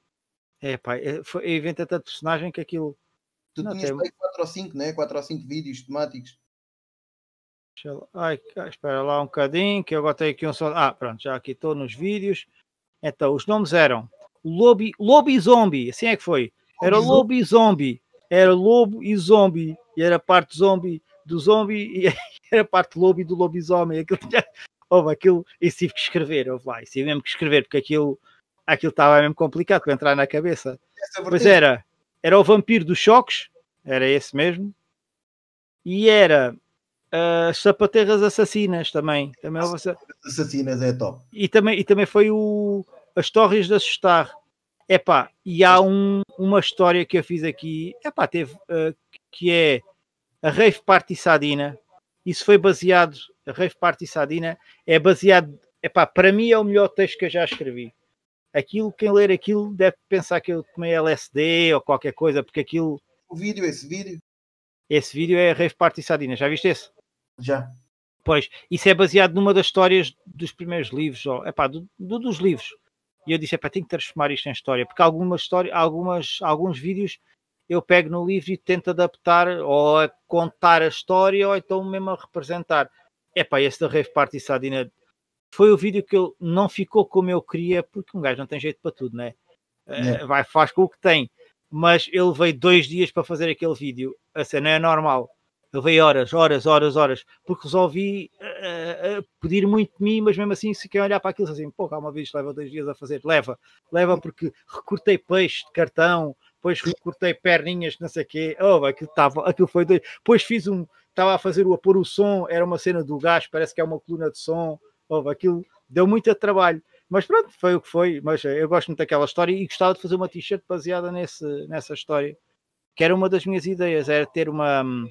É pá, foi, inventa tanto personagem que aquilo. Tu não, tinhas tem... 4 ou 5, né? 4 ou 5 vídeos temáticos. Ai, espera lá um bocadinho, que eu agora tenho aqui um só. Ah, pronto, já aqui estou nos vídeos. Então, os nomes eram Lobi, Lobi Zombie, assim é que foi. Era Lobi Zombie, era lobo e zombie, e era parte zombie do zombie e [laughs] era parte lobo do lobisomem. Aquilo tinha houve aquilo, e tive que escrever, houve lá, e tive mesmo que escrever, porque aquilo, aquilo estava mesmo complicado para entrar na cabeça. Pois era, era o vampiro dos choques, era esse mesmo, e era as uh, sapaterras assassinas também. também houve... Assassinas é top. E também, e também foi o As Torres de Assustar. Epá, e há um, uma história que eu fiz aqui, epá, teve, uh, que é a Rave Party Sadina. Isso foi baseado, a Rave Party Sadina é baseado, epá, para mim é o melhor texto que eu já escrevi. Aquilo, quem ler aquilo deve pensar que eu tomei LSD ou qualquer coisa, porque aquilo. O vídeo, esse vídeo? Esse vídeo é a Rave Party Sadina, já viste esse? Já. Pois, isso é baseado numa das histórias dos primeiros livros, ou, epá, do, do, dos livros. E eu disse, epá, tenho que transformar isto em história, porque algumas histórias, algumas, alguns vídeos eu pego no livro e tento adaptar ou a contar a história ou então mesmo a representar. Epá, esse da Rave Party Sadina foi o vídeo que ele não ficou como eu queria, porque um gajo não tem jeito para tudo, né? É. vai, faz com o que tem. Mas ele veio dois dias para fazer aquele vídeo. A cena é normal. Eu veio horas, horas, horas, horas, porque resolvi uh, uh, pedir muito de mim, mas mesmo assim, se quer olhar para aquilo, assim, pô, calma, vez leva dois dias a fazer, leva, leva, porque recortei peixe de cartão, depois recortei perninhas, não sei o quê, oh, aquilo, tava, aquilo foi doido, depois fiz um, estava a fazer o a pôr o som, era uma cena do gás, parece que é uma coluna de som, oh, aquilo deu muito trabalho. Mas pronto, foi o que foi. Mas eu gosto muito daquela história e gostava de fazer uma t-shirt baseada nesse, nessa história. Que era uma das minhas ideias, era ter uma, hum,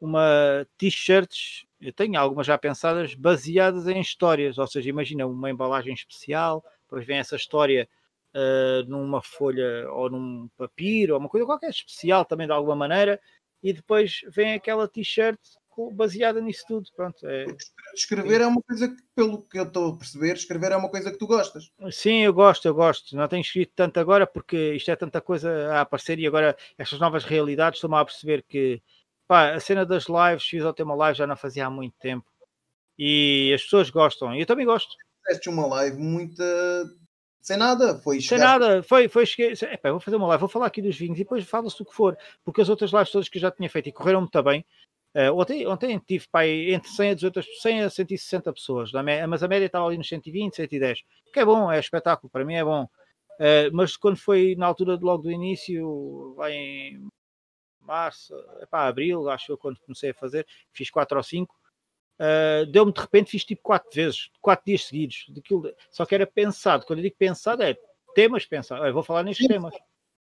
uma t-shirts, eu tenho algumas já pensadas, baseadas em histórias, ou seja, imagina uma embalagem especial, depois vem essa história uh, numa folha ou num papiro, ou uma coisa qualquer especial também de alguma maneira, e depois vem aquela t-shirt baseada nisso tudo. Pronto, é... Escrever é uma coisa que, pelo que eu estou a perceber, escrever é uma coisa que tu gostas. Sim, eu gosto, eu gosto. Não tenho escrito tanto agora porque isto é tanta coisa a aparecer e agora estas novas realidades estou-me a perceber que Pá, a cena das lives, fiz até uma live já não fazia há muito tempo. E as pessoas gostam. E eu também gosto. Fizeste uma live muito sem nada, foi Sem nada, foi, foi cheguei, epá, vou fazer uma live, vou falar aqui dos vinhos e depois fala-se do que for, porque as outras lives todas que eu já tinha feito e correram muito bem. Uh, ontem, ontem tive pá, entre 100 a 18, 100 a 160 pessoas, mas a média estava ali nos 120, 110, que é bom, é espetáculo, para mim é bom. Uh, mas quando foi na altura de logo do início, vai em março, epá, abril, acho eu, quando comecei a fazer, fiz quatro ou cinco. Uh, deu-me de repente, fiz tipo quatro vezes, quatro dias seguidos. Daquilo, só que era pensado. Quando eu digo pensado, é temas pensados. Vou falar nestes temas.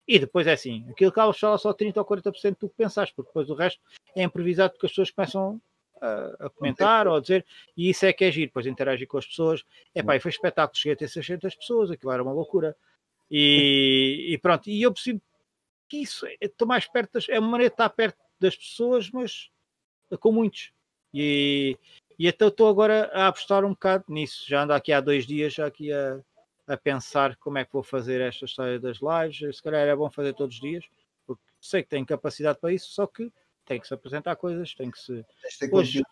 E depois é assim: aquilo que fala só 30 ou 40% do que pensaste, porque depois o resto é improvisado porque as pessoas começam a, a comentar ou a dizer, e isso é que é giro, depois interagir com as pessoas. Epá, e foi espetáculo, cheguei a ter 600 pessoas, aquilo era uma loucura. E, e pronto, e eu preciso que isso é, estou mais perto das, é uma maneira de estar perto das pessoas, mas com muitos. E, e então estou agora a apostar um bocado nisso. Já ando aqui há dois dias já aqui a, a pensar como é que vou fazer esta história das lives. Se calhar é bom fazer todos os dias, porque sei que tenho capacidade para isso, só que tem que se apresentar coisas, tem que se. Hoje,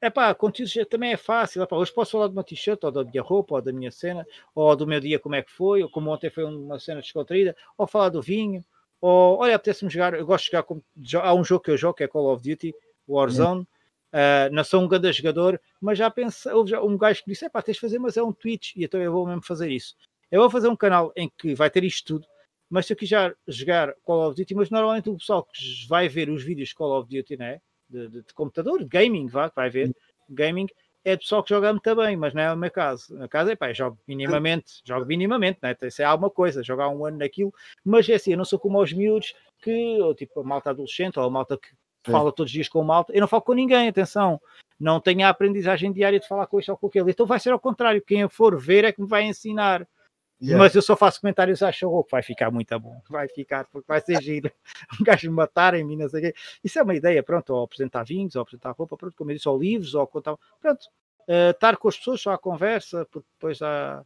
é pá, conteúdos também é fácil. Epá, hoje posso falar de uma t-shirt, ou da minha roupa, ou da minha cena, ou do meu dia, como é que foi, ou como ontem foi uma cena descontraída, ou falar do vinho, ou olha, apetece-me jogar, eu gosto de jogar com, há um jogo que eu jogo que é Call of Duty, Warzone, uh, não sou um grande jogador, mas já pensei, houve já um gajo que disse, é pá, tens de fazer, mas é um Twitch, e então eu vou mesmo fazer isso. Eu vou fazer um canal em que vai ter isto tudo, mas se eu quiser jogar Call of Duty, mas normalmente o pessoal que vai ver os vídeos de Call of Duty, né? De, de, de computador, de gaming, vá, vai ver, gaming, é pessoal que joga muito bem, mas não é o meu caso. No caso é pá, jogo minimamente, jogo minimamente, né? Isso é alguma coisa, jogar um ano naquilo, mas é assim, eu não sou como os miúdos que, ou tipo a malta adolescente, ou a malta que fala todos os dias com o malta, eu não falo com ninguém, atenção, não tenho a aprendizagem diária de falar com este ou com aquele, então vai ser ao contrário, quem eu for ver é que me vai ensinar. Yeah. Mas eu só faço comentários, acho que vai ficar muito bom, vai ficar, porque vai ser giro. [laughs] Um gajo me matar em mim, não sei o quê. Isso é uma ideia, pronto, ou apresentar vinhos, ou apresentar roupa, pronto, como eu disse, ou livros, ou contar. Pronto, uh, estar com as pessoas só à conversa, porque depois há,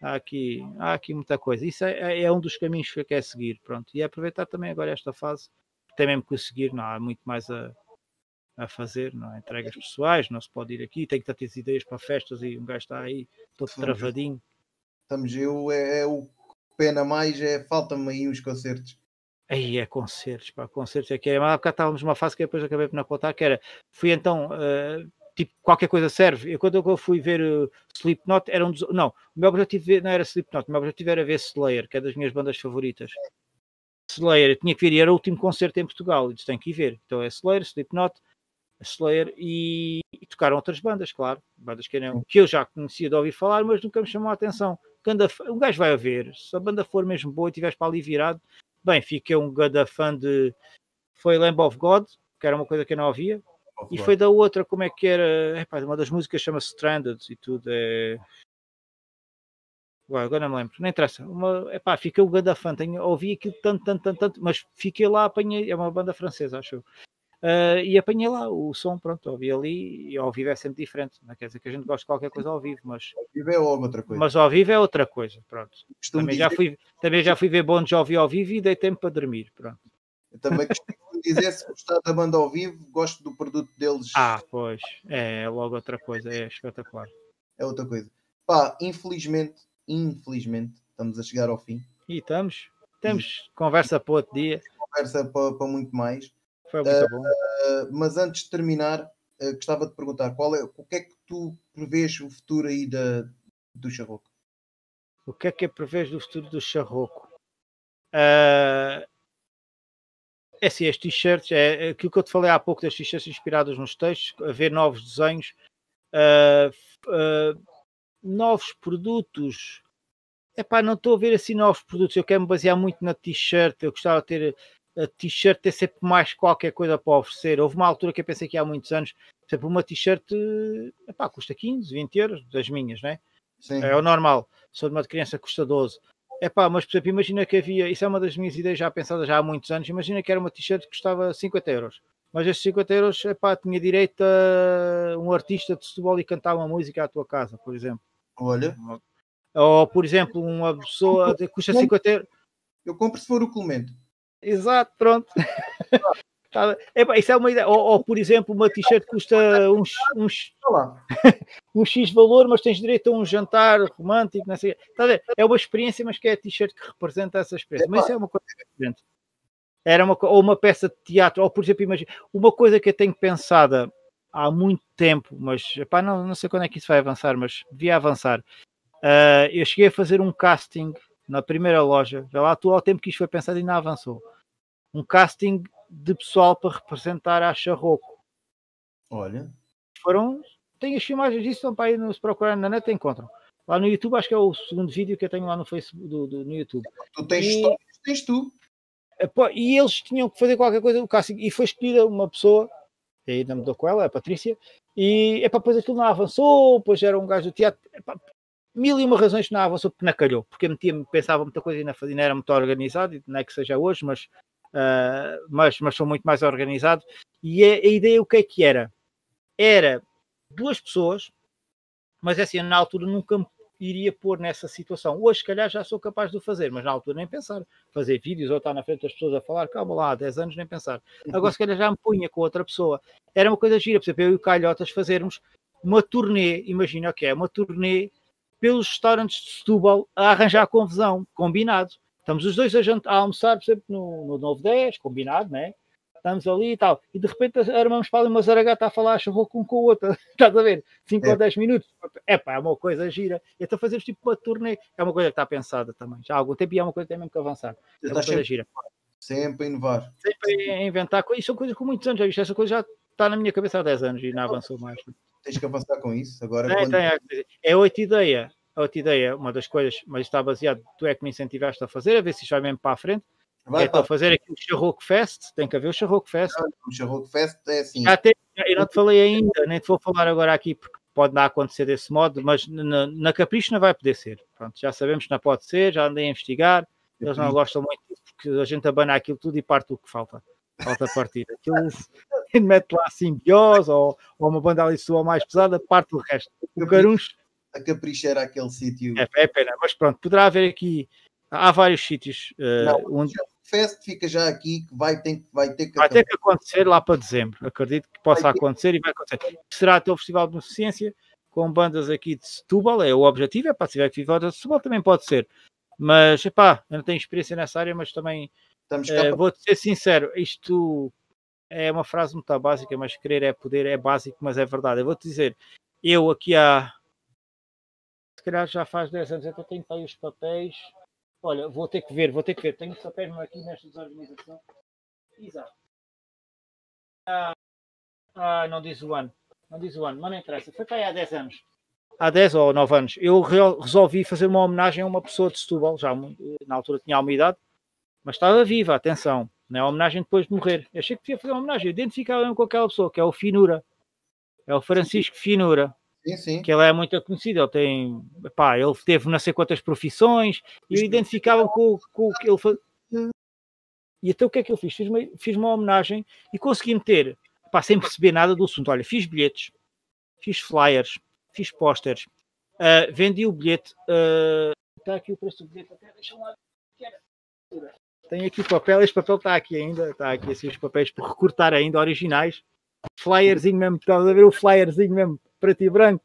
há, aqui, há aqui muita coisa. Isso é, é um dos caminhos que eu quero seguir, pronto. E aproveitar também agora esta fase, tem mesmo que seguir, não há muito mais a, a fazer, não é? Entregas pessoais, não se pode ir aqui, tem que ter ideias para festas e um gajo está aí todo travadinho Estamos eu, é, é o pena mais, é falta-me aí os concertos. Aí é concertos, pá, concertos é que é. Mas cá estávamos numa fase que depois acabei por não contar, que era, fui então, uh, tipo, qualquer coisa serve. Eu, quando eu fui ver uh, Slipknot, era um dos. Não, o meu objetivo não era Slipknot, o meu objetivo era ver Slayer, que é das minhas bandas favoritas. Slayer, eu tinha que ver, e era o último concerto em Portugal, e disse, tenho que ir ver. Então é Slayer, Slipknot, Slayer e, e tocaram outras bandas, claro, bandas que, não, que eu já conhecia de ouvir falar, mas nunca me chamou a atenção. Ganda, um gajo vai a ver, se a banda for mesmo boa e estiveres para ali virado, bem, fiquei um ganda fã de. Foi Lamb of God, que era uma coisa que eu não ouvia, e foi da outra, como é que era? Epá, uma das músicas chama-se Stranded e tudo. É... Ué, agora não me lembro, não interessa. Uma, epá, fiquei o ganda fã, tenho, ouvi aquilo tanto, tanto, tanto, tanto, mas fiquei lá, apanhei, é uma banda francesa, acho eu. Uh, e apanhei lá o som, pronto, ouvi ali e ao vivo é sempre diferente. Não quer dizer que a gente goste de qualquer coisa ao vivo, mas ao vivo é outra coisa. Mas ao vivo é outra coisa, pronto. também já, fui, também já fui ver Bon Jovi ao vivo e dei tempo para dormir, pronto. Eu também costumo dizer, se gostar da banda ao vivo, gosto do produto deles. Ah, pois, é, é logo outra coisa, é espetacular. É outra coisa. Pá, infelizmente, infelizmente, estamos a chegar ao fim. E estamos, temos e... conversa para outro dia. Conversa para, para muito mais. Foi muito uh, bom. Uh, mas antes de terminar, uh, gostava de perguntar qual é, o que é que tu prevês o futuro aí da, do Charroco? O que é que é prevês do futuro do Charroco? Uh, é assim, as t-shirts, é, é aquilo que eu te falei há pouco das t-shirts inspiradas nos textos, haver novos desenhos, novos produtos. É pá, não estou a ver assim novos produtos. Eu quero me basear muito na t-shirt. Eu gostava de ter a t-shirt ter sempre mais qualquer coisa para oferecer. Houve uma altura que eu pensei que há muitos anos, por exemplo, uma t-shirt custa 15, 20 euros, das minhas, né? Sim. É o normal. Sou de uma criança custa 12. É pá, mas por exemplo, imagina que havia, isso é uma das minhas ideias já pensadas já há muitos anos, imagina que era uma t-shirt que custava 50 euros. Mas esses 50 euros, é pá, tinha direito a um artista de futebol e cantar uma música à tua casa, por exemplo. Olha. Ou, por exemplo, uma pessoa que custa 50 euros. Eu compro se for o Clemente. Exato, pronto. [laughs] É, isso é uma ideia. Ou, ou por exemplo, uma t-shirt custa uns, uns, [laughs] um X valor, mas tens direito a um jantar romântico, não sei. Tá é uma experiência, mas que é a t-shirt que representa essa experiência. Mas isso é uma coisa diferente. Era uma, ou uma peça de teatro, ou por exemplo, imagina, uma coisa que eu tenho pensada há muito tempo, mas epá, não, não sei quando é que isso vai avançar, mas devia avançar. Uh, eu cheguei a fazer um casting na primeira loja, já lá tu ao tempo que isto foi pensado e não avançou. Um casting de pessoal para representar a Charroco. Olha. Foram. Tem as imagens disso, estão para aí, se procurarem na net, encontram. Lá no YouTube, acho que é o segundo vídeo que eu tenho lá no Facebook, do, do no YouTube. Tu tens, e, tens tu. É, e eles tinham que fazer qualquer coisa do casting. E foi escolhida uma pessoa, e ainda me dou com ela, a Patrícia, e é para depois aquilo não avançou, depois era um gajo do teatro. Epá, mil e uma razões que não avançou porque não calhou, porque metia, pensava muita coisa e não, fazia, não era muito organizado, não é que seja hoje, mas uh, mas, mas sou muito mais organizado. E a, a, ideia o que é que era? Era duas pessoas, mas é assim, na altura nunca me iria pôr nessa situação. Hoje, se calhar, já sou capaz de o fazer, mas na altura nem pensar. Fazer vídeos ou estar na frente das pessoas a falar, calma lá, há 10 anos nem pensar. Agora, se calhar, já me punha com outra pessoa. Era uma coisa gira, por exemplo, eu e o Calhotas fazermos uma turnê, imagina o que é, uma turnê pelos restaurantes de Setúbal a arranjar confusão, combinado. Estamos os dois a, jantar, a almoçar, por exemplo, no, no Novo 10, combinado, né? Estamos ali e tal. E de repente armamos para ali uma zaragata a falar chorro com com o outro. [laughs] Estás a ver? 5 é. ou 10 minutos. É pá, é uma coisa gira. Então fazemos tipo uma turnê. É uma coisa que está pensada também. Já há algum tempo e é uma coisa que tem mesmo que avançar. É uma coisa sempre, gira. Sempre a inovar. Sempre a inventar coisas. São coisas com muitos anos. Já viste? Essa coisa já está na minha cabeça há 10 anos e não avançou mais. Tens que avançar com isso. Agora, é, quando... tem, é, é outra ideia a outra ideia, uma das coisas, mas está baseado, tu é que me incentivaste a fazer, a ver se isto vai mesmo para a frente. Vai, é para fazer aqui o Charroco Fest, tem que haver o Charroco Fest. o Charroco Fest é assim. Já tem, eu não te falei ainda, nem te vou falar agora aqui porque pode não acontecer desse modo, mas na, na Capricho não vai poder ser. Pronto, já sabemos que não pode ser, já andei a investigar, eles não gostam muito porque a gente abana aquilo tudo e parte o que falta. Falta partir. Aquilo [laughs] [laughs] mete lá simbiose ou, ou uma banda ali sua mais pesada, parte o resto. O Caruncho a caprichar aquele sítio. É, é pena, mas pronto, poderá haver aqui. Há vários sítios. Uh, não, onde... Fest fica já aqui, que vai ter, vai ter que. Vai ter que acontecer lá para dezembro. Acredito que possa acontecer e vai acontecer. Será até o Festival de Beneficência com bandas aqui de Setúbal, é o objetivo, é para se tiver que viver de Setúbal também pode ser. Mas, epá, eu não tenho experiência nessa área, mas também uh, vou-te ser sincero, isto é uma frase muito básica, mas querer é poder, é básico, mas é verdade. Eu vou-te dizer, eu aqui há. Se calhar já faz 10 anos, eu tenho aí os papéis. Olha, vou ter que ver, vou ter que ver. Tenho os papéis aqui nesta desorganização. Exato. Ah, ah, não diz o ano. Não diz o ano, mas não interessa. Foi para aí há 10 anos. Há 10 ou 9 anos. Eu resolvi fazer uma homenagem a uma pessoa de Setúbal. Já na altura tinha uma idade, mas estava viva, atenção. Não é homenagem depois de morrer. Eu achei que podia fazer uma homenagem. Eu identificava-me com aquela pessoa, que é o Finura. É o Francisco Finura. Sim, sim. Que ele é muito conhecido. Ele tem. Pá, ele teve não sei quantas profissões. E eu identificava com, com o que ele fazia. E então o que é que eu fiz? Fiz uma, fiz uma homenagem e consegui meter, pá, sem perceber nada do assunto. Olha, fiz bilhetes, fiz flyers, fiz posters, uh, vendi o bilhete. Uh, está aqui o preço do bilhete. Até deixa lá. Tem aqui o papel, este papel está aqui ainda, está aqui assim os papéis por recortar ainda, originais. Flyerzinho mesmo, estás a ver o flyerzinho mesmo, preto e branco.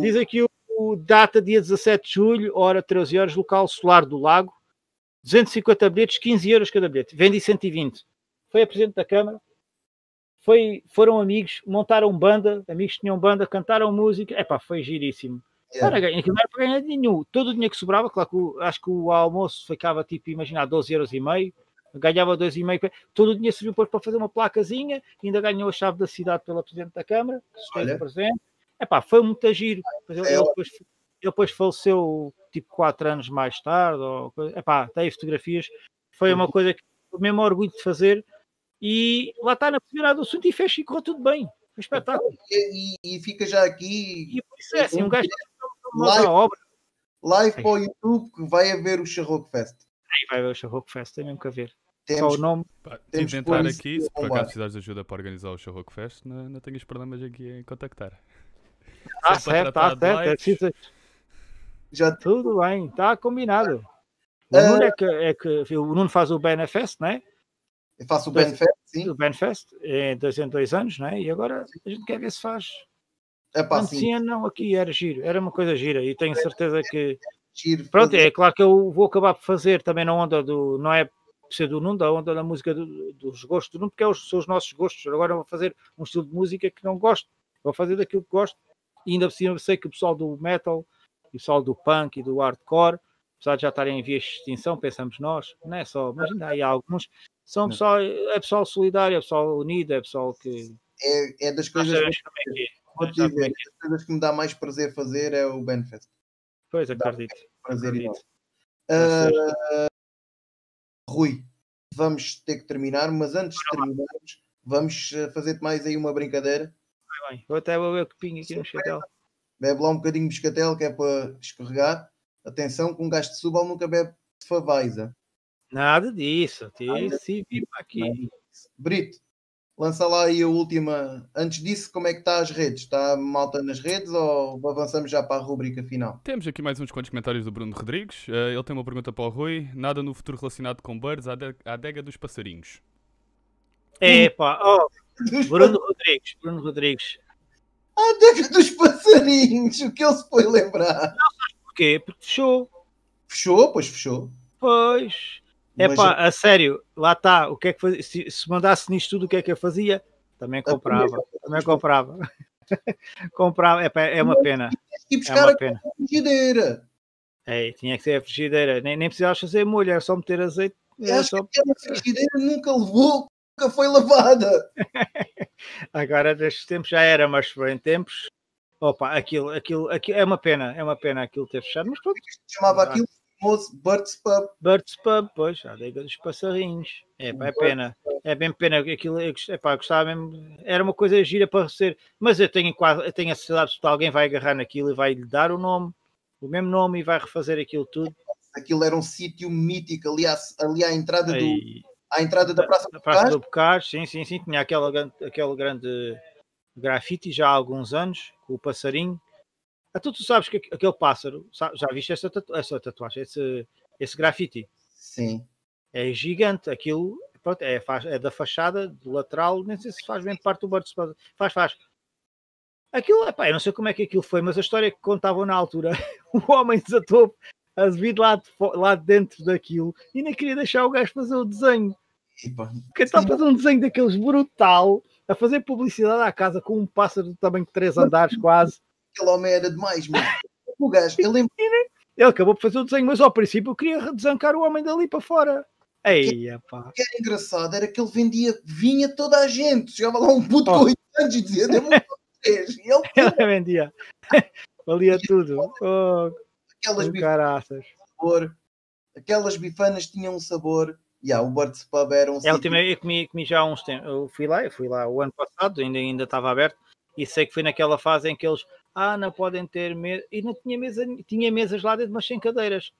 Diz aqui o, o, data dia 17 de julho, hora 13 horas, local solar do lago. 250 bilhetes, 15 euros cada bilhete. Vendi 120. Foi a presidente da Câmara. Foi, foram amigos, montaram banda, amigos tinham banda, cantaram música. Epá, foi giríssimo. Yeah. Para aquilo não era para ganhar nenhum. Todo o dinheiro que sobrava, claro que o, acho que o almoço ficava tipo, imagina, 12 euros e meio, ganhava 2,5, todo o dinheiro serviu depois para fazer uma placazinha, ainda ganhou a chave da cidade pela Presidente da Câmara, esteve presente. Epá, foi muito giro. Ele, é. ele, depois, ele depois faleceu tipo 4 anos mais tarde, ou, epá, tem fotografias. Foi uma coisa que o mesmo orgulho de fazer e lá está na primeira do assunto e fez e correu tudo bem. Foi espetáculo. E, e, e, fica já aqui. E por isso é assim, um gajo live, obra. Live para o YouTube que vai haver o Charroco Fest. Aí vai haver o Charroco Fest, tem mesmo que haver. Temos, Só o nome. Pá, temos entrar aqui, se por acaso precisares de ajuda para organizar o Charroco Fest, não, não tenhas problemas aqui em contactar. Está certo, está certo. É Já tudo bem, está combinado. O uh, Nuno é que, é que o Nuno faz o Benefest, não é? Eu faço o Benfest, sim. O Benfest, é dois em dois anos, não é? E agora a gente quer ver se faz é pá, sim. não, aqui era giro, era uma coisa gira e tenho certeza que. Giro, Pronto, é claro que eu vou acabar por fazer também na onda do. Não é ser do Nuno, da onda da música do, dos gostos do Nuno, porque é os, são os nossos gostos. Agora vou fazer um estilo de música que não gosto, vou fazer daquilo que gosto. E ainda por cima sei que o pessoal do metal, e o pessoal do punk e do hardcore, apesar de já estarem em vias de extinção, pensamos nós, não é só, mas ainda há alguns, são pessoal, é pessoal solidário, é pessoal unido, é pessoal que. É, é das coisas. Vou te dizer, as coisas que me dá mais prazer fazer é o Benfest. Pois, acredito. Prazer acredito. Uh, Rui, vamos ter que terminar, mas antes de terminarmos, vamos ah, fazer-te mais aí uma brincadeira. Vai bem, vou até beber o copinho aqui no biscatel. Bebe lá um bocadinho de biscatel que é para escorregar. Atenção, que um gajo de subal nunca bebe de favaiza. Nada disso. Nada disso. aqui. Brito, lança lá aí a última. Antes disso, como é que está as redes? Está malta nas redes ou avançamos já para a rubrica final? Temos aqui mais uns quantos comentários do Bruno Rodrigues. Uh, ele tem uma pergunta para o Rui. Nada no futuro relacionado com birds à, de adega dos passarinhos. É pá, oh, Bruno Rodrigues, Bruno Rodrigues. A adega dos passarinhos, o que ele se foi lembrar? Não sabes porquê? Porque fechou. Fechou? Pois fechou. Pois. É pá, a sério, lá está. O que é que fazia? Se, se, mandasse nisto tudo, o que é que eu fazia? Também comprava. Também comprava. [laughs] comprava. É, pá, é uma pena. Buscar é uma pena. a frigideira. É, tinha que ser a frigideira. Nem, nem precisavas fazer molho, era só meter azeite. Era só... aquela frigideira nunca levou, nunca foi lavada. [laughs] Agora, destes tempos já era, mas foi em tempos. Opa, aquilo, aquilo, aquilo é uma pena, é uma pena aquilo ter fechado, mas pronto. Chamava aquilo famoso Birds Pub. Birds Pub, pois, a adega dos passarinhos. É, pá, é pena. É bem pena. Aquilo, é pá, gostava mesmo. Era uma coisa gira para ser. Mas eu tenho quase, eu tenho a certeza que alguém vai agarrar naquilo e vai lhe dar o nome, o mesmo nome e vai refazer aquilo tudo. Aquilo era um sítio mítico ali à, ali à entrada do. À entrada da Praça, da, do, Praça do Bocage, sim, sim, sim. Tinha aquela, aquele grande grafite já há alguns anos, com o passarinho então tu sabes que aquele pássaro, já viste essa, tatu essa tatuagem, esse, esse grafite? Sim. É gigante, aquilo pronto, é, faz, é da fachada, do lateral, nem sei se faz bem parte do Bird Faz, faz. Aquilo, epá, eu não sei como é que aquilo foi, mas a história que contavam na altura, [laughs] o homem desatou a vir lá, de, lá dentro daquilo e nem queria deixar o gajo fazer o desenho. Que está a fazer um desenho daqueles brutal, a fazer publicidade à casa com um pássaro do tamanho de três andares quase. Aquele homem era demais, mano. O gajo, ele lembra. Ele acabou por fazer o desenho, mas ao princípio eu queria desancar o homem dali para fora. Ei, o que era engraçado era que ele vendia vinha toda a gente. Chegava lá um puto oh. com 8 anos e dizia: Dê-me um três. E ele, [laughs] ele vendia. [laughs] Valia tudo. Oh, aquelas bifanas sabor. Aquelas bifanas tinham um sabor. Yeah, o Burt's Pub era um é, última, eu comi, comi já há uns tempos. Eu fui lá, eu fui lá o ano passado, ainda, ainda estava aberto. E sei que foi naquela fase em que eles, ah, não podem ter mesa. E não tinha mesa, tinha mesas lá dentro, mas sem cadeiras.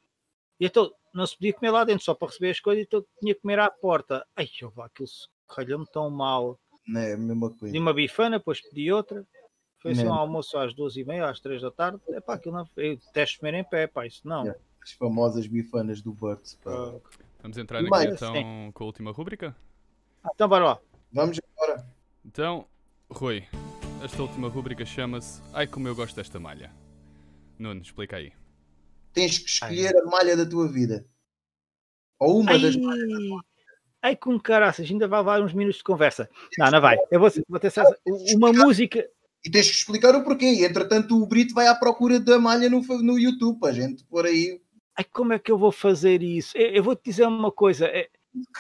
E então não se podia comer lá dentro só para receber as coisas, então tinha que comer à porta. Ai, eu vá, aquilo calhou-me tão mal. Não é a mesma coisa. De uma bifana, depois pedi outra. Foi assim um almoço às duas e meia, às três da tarde. É pá, aquilo não. Eu detesto comer em pé, pá, isso não. É, as famosas bifanas do Burt. Uh, Vamos entrar aqui então sim. com a última rúbrica? Ah, então bora lá. Vamos agora. Então, Rui, esta última rúbrica chama-se Ai como eu gosto desta malha. Nuno, explica aí. Tens que escolher Ai. a malha da tua vida. Ou uma Ai. das malhas da tua Ai, com caraças, ainda vai levar uns minutos de conversa. Não, não vai. Eu vou, vou ter uma música. E tens que explicar o porquê. Entretanto, o Brito vai à procura da malha no, no YouTube, a gente por aí. Ai, como é que eu vou fazer isso? Eu, eu vou te dizer uma coisa. É...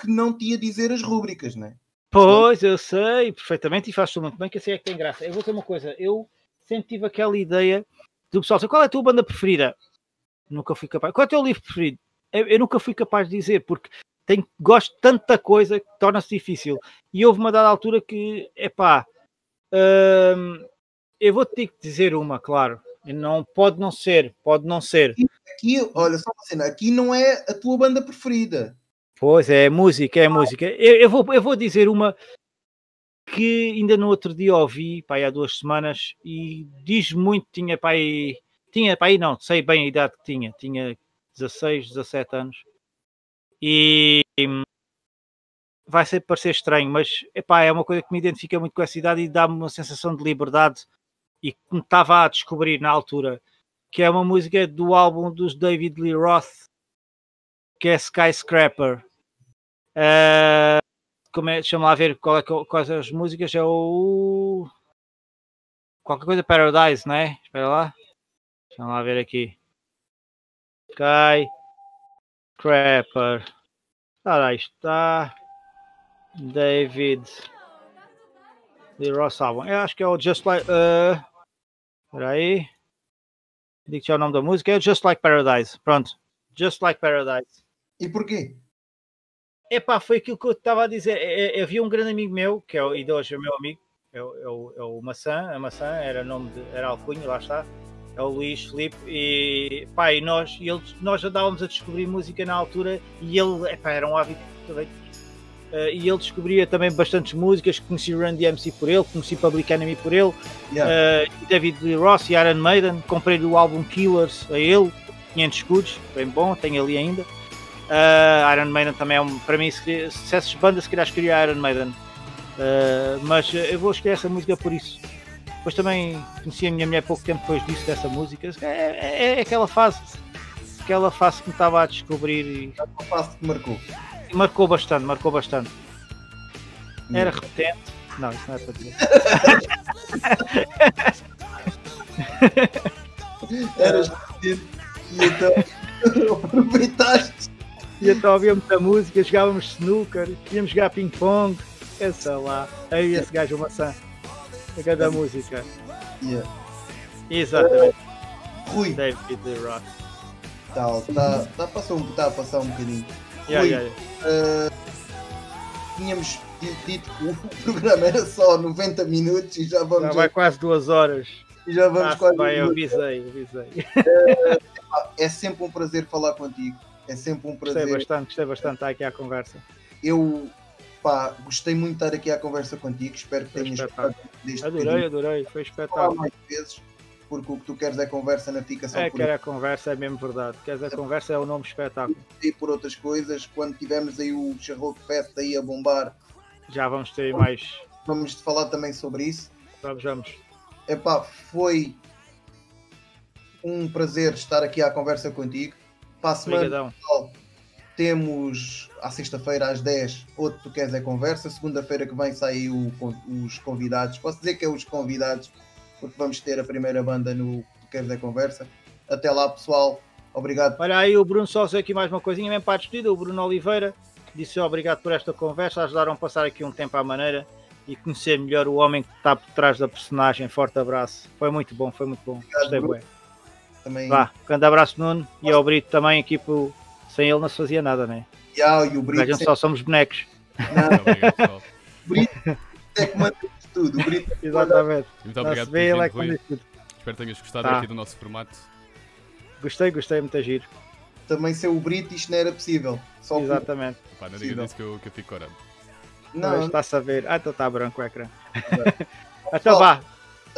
Que não te ia dizer as rúbricas, não é? Pois, eu sei perfeitamente e faz muito bem que eu sei é que tem graça. Eu vou dizer uma coisa. Eu sempre tive aquela ideia do pessoal dizer qual é a tua banda preferida? Nunca fui capaz. Qual é o teu livro preferido? Eu, eu nunca fui capaz de dizer, porque tenho, gosto de tanta coisa que torna-se difícil. E houve uma dada altura que, epá, hum, eu vou ter que dizer uma, claro. Não pode não ser, pode não ser. Aqui, olha só uma cena, aqui não é a tua banda preferida. Pois é, música, é música. Eu, eu, vou, eu vou dizer uma que ainda no outro dia ouvi, pai, há duas semanas, e diz muito, tinha pai, tinha pai, não, sei bem a idade que tinha, tinha 16, 17 anos. E vai ser parecer estranho, mas epá, é uma coisa que me identifica muito com essa idade e dá-me uma sensação de liberdade e que me estava a descobrir na altura, que é uma música do álbum dos David Lee Roth, que é Skyscraper. Uh, como é, deixa-me lá ver qual é, quais as músicas, é o qualquer coisa Paradise, não é? Espera lá. Deixa-me lá ver aqui. Skyscraper. Ah, está. David Lee Roth álbum. Eu acho que é o Just Like. Uh, Peraí. Digo já o nome da música. É Just Like Paradise. Pronto. Just Like Paradise. E porquê? Epá, foi aquilo que eu estava a dizer. É, é, havia um grande amigo meu, que é o, e hoje é o meu amigo, é o, é o, é o Maçã. A Maçã era nome de, era Alcunha, lá está. É o Luís Felipe. E, pá, e nós, e eles, nós andávamos a descobrir música na altura e ele, epá, era um hábito Uh, e ele descobria também bastantes músicas, conheci Run DMC por ele, conheci Public Enemy por ele, yeah. uh, David Lee Ross e Iron Maiden, comprei o álbum Killers a ele, 500 escudos, bem bom, tenho ali ainda. Uh, Iron Maiden também é um, para mim, se, se essas bandas se calhar escolheria Iron Maiden, mas eu vou escolher essa música por isso. Depois também conheci a minha mulher pouco tempo depois disso, dessa música. É, é, é aquela fase, aquela fase que me estava a descobrir. E... Uma fase que marcou marcou bastante, marcou bastante. Era repetente. Não, isso não é para dizer. [laughs] Eras repetente e então [laughs] aproveitaste. E então ouvíamos a música, jogávamos snooker, íamos jogar ping-pong, essa lá. Aí esse gajo maçã. A cada música. Yeah. Exatamente. Uh, Rui. David The Rock. Tá, tá, tá, passou, tá a passar um bocadinho. Yeah, yeah, yeah. Uh, tínhamos dito que o [laughs] programa era só 90 minutos e já vamos. Já vai quase duas horas. E já vamos ah, quase. Vai, eu avisei, avisei. Uh, é sempre um prazer falar contigo. É sempre um prazer. Gostei bastante, gostei bastante estar aqui à conversa. Eu pá, gostei muito de estar aqui à conversa contigo. Espero que tenhas gostado deste Adorei, adorei, foi espetáculo. mais vezes porque o que tu queres é conversa, na fica só é, por quer a conversa, é mesmo verdade. Queres a conversa é o nome espetáculo. E por outras coisas, quando tivermos aí o Charlotte Fest aí a bombar, já vamos ter mais. Vamos falar também sobre isso. Vamos, vamos. Epá, foi um prazer estar aqui à conversa contigo. Para a semana, temos à sexta-feira às 10, outro Tu Queres é Conversa. Segunda-feira que vem sai o, os convidados. Posso dizer que é os convidados, porque vamos ter a primeira banda no Tu Queres é Conversa. Até lá, pessoal. Obrigado. Olha aí, o Bruno só aqui mais uma coisinha, mesmo para a despedida. O Bruno Oliveira disse obrigado por esta conversa. Ajudaram a passar aqui um tempo à maneira e conhecer melhor o homem que está por trás da personagem. Forte abraço. Foi muito bom, foi muito bom. Obrigado, Gostei. Também... Vá, grande abraço, Nuno. E ao Brito também aqui por... sem ele não se fazia nada, né? Yeah, e o Brito. Sempre... só somos bonecos. Não, o Brito é que manda tudo. O Brito é Exatamente. Muito obrigado por vir, é Rui. Espero que tenhas gostado tá. aqui do nosso formato. Gostei, gostei, muito giro. Também ser o Brito isto não era possível. Só Exatamente. Pá, não diga disso que eu, que eu fico orando. Não, está a saber. Ah, então está branco o ecrã. [laughs] então vá,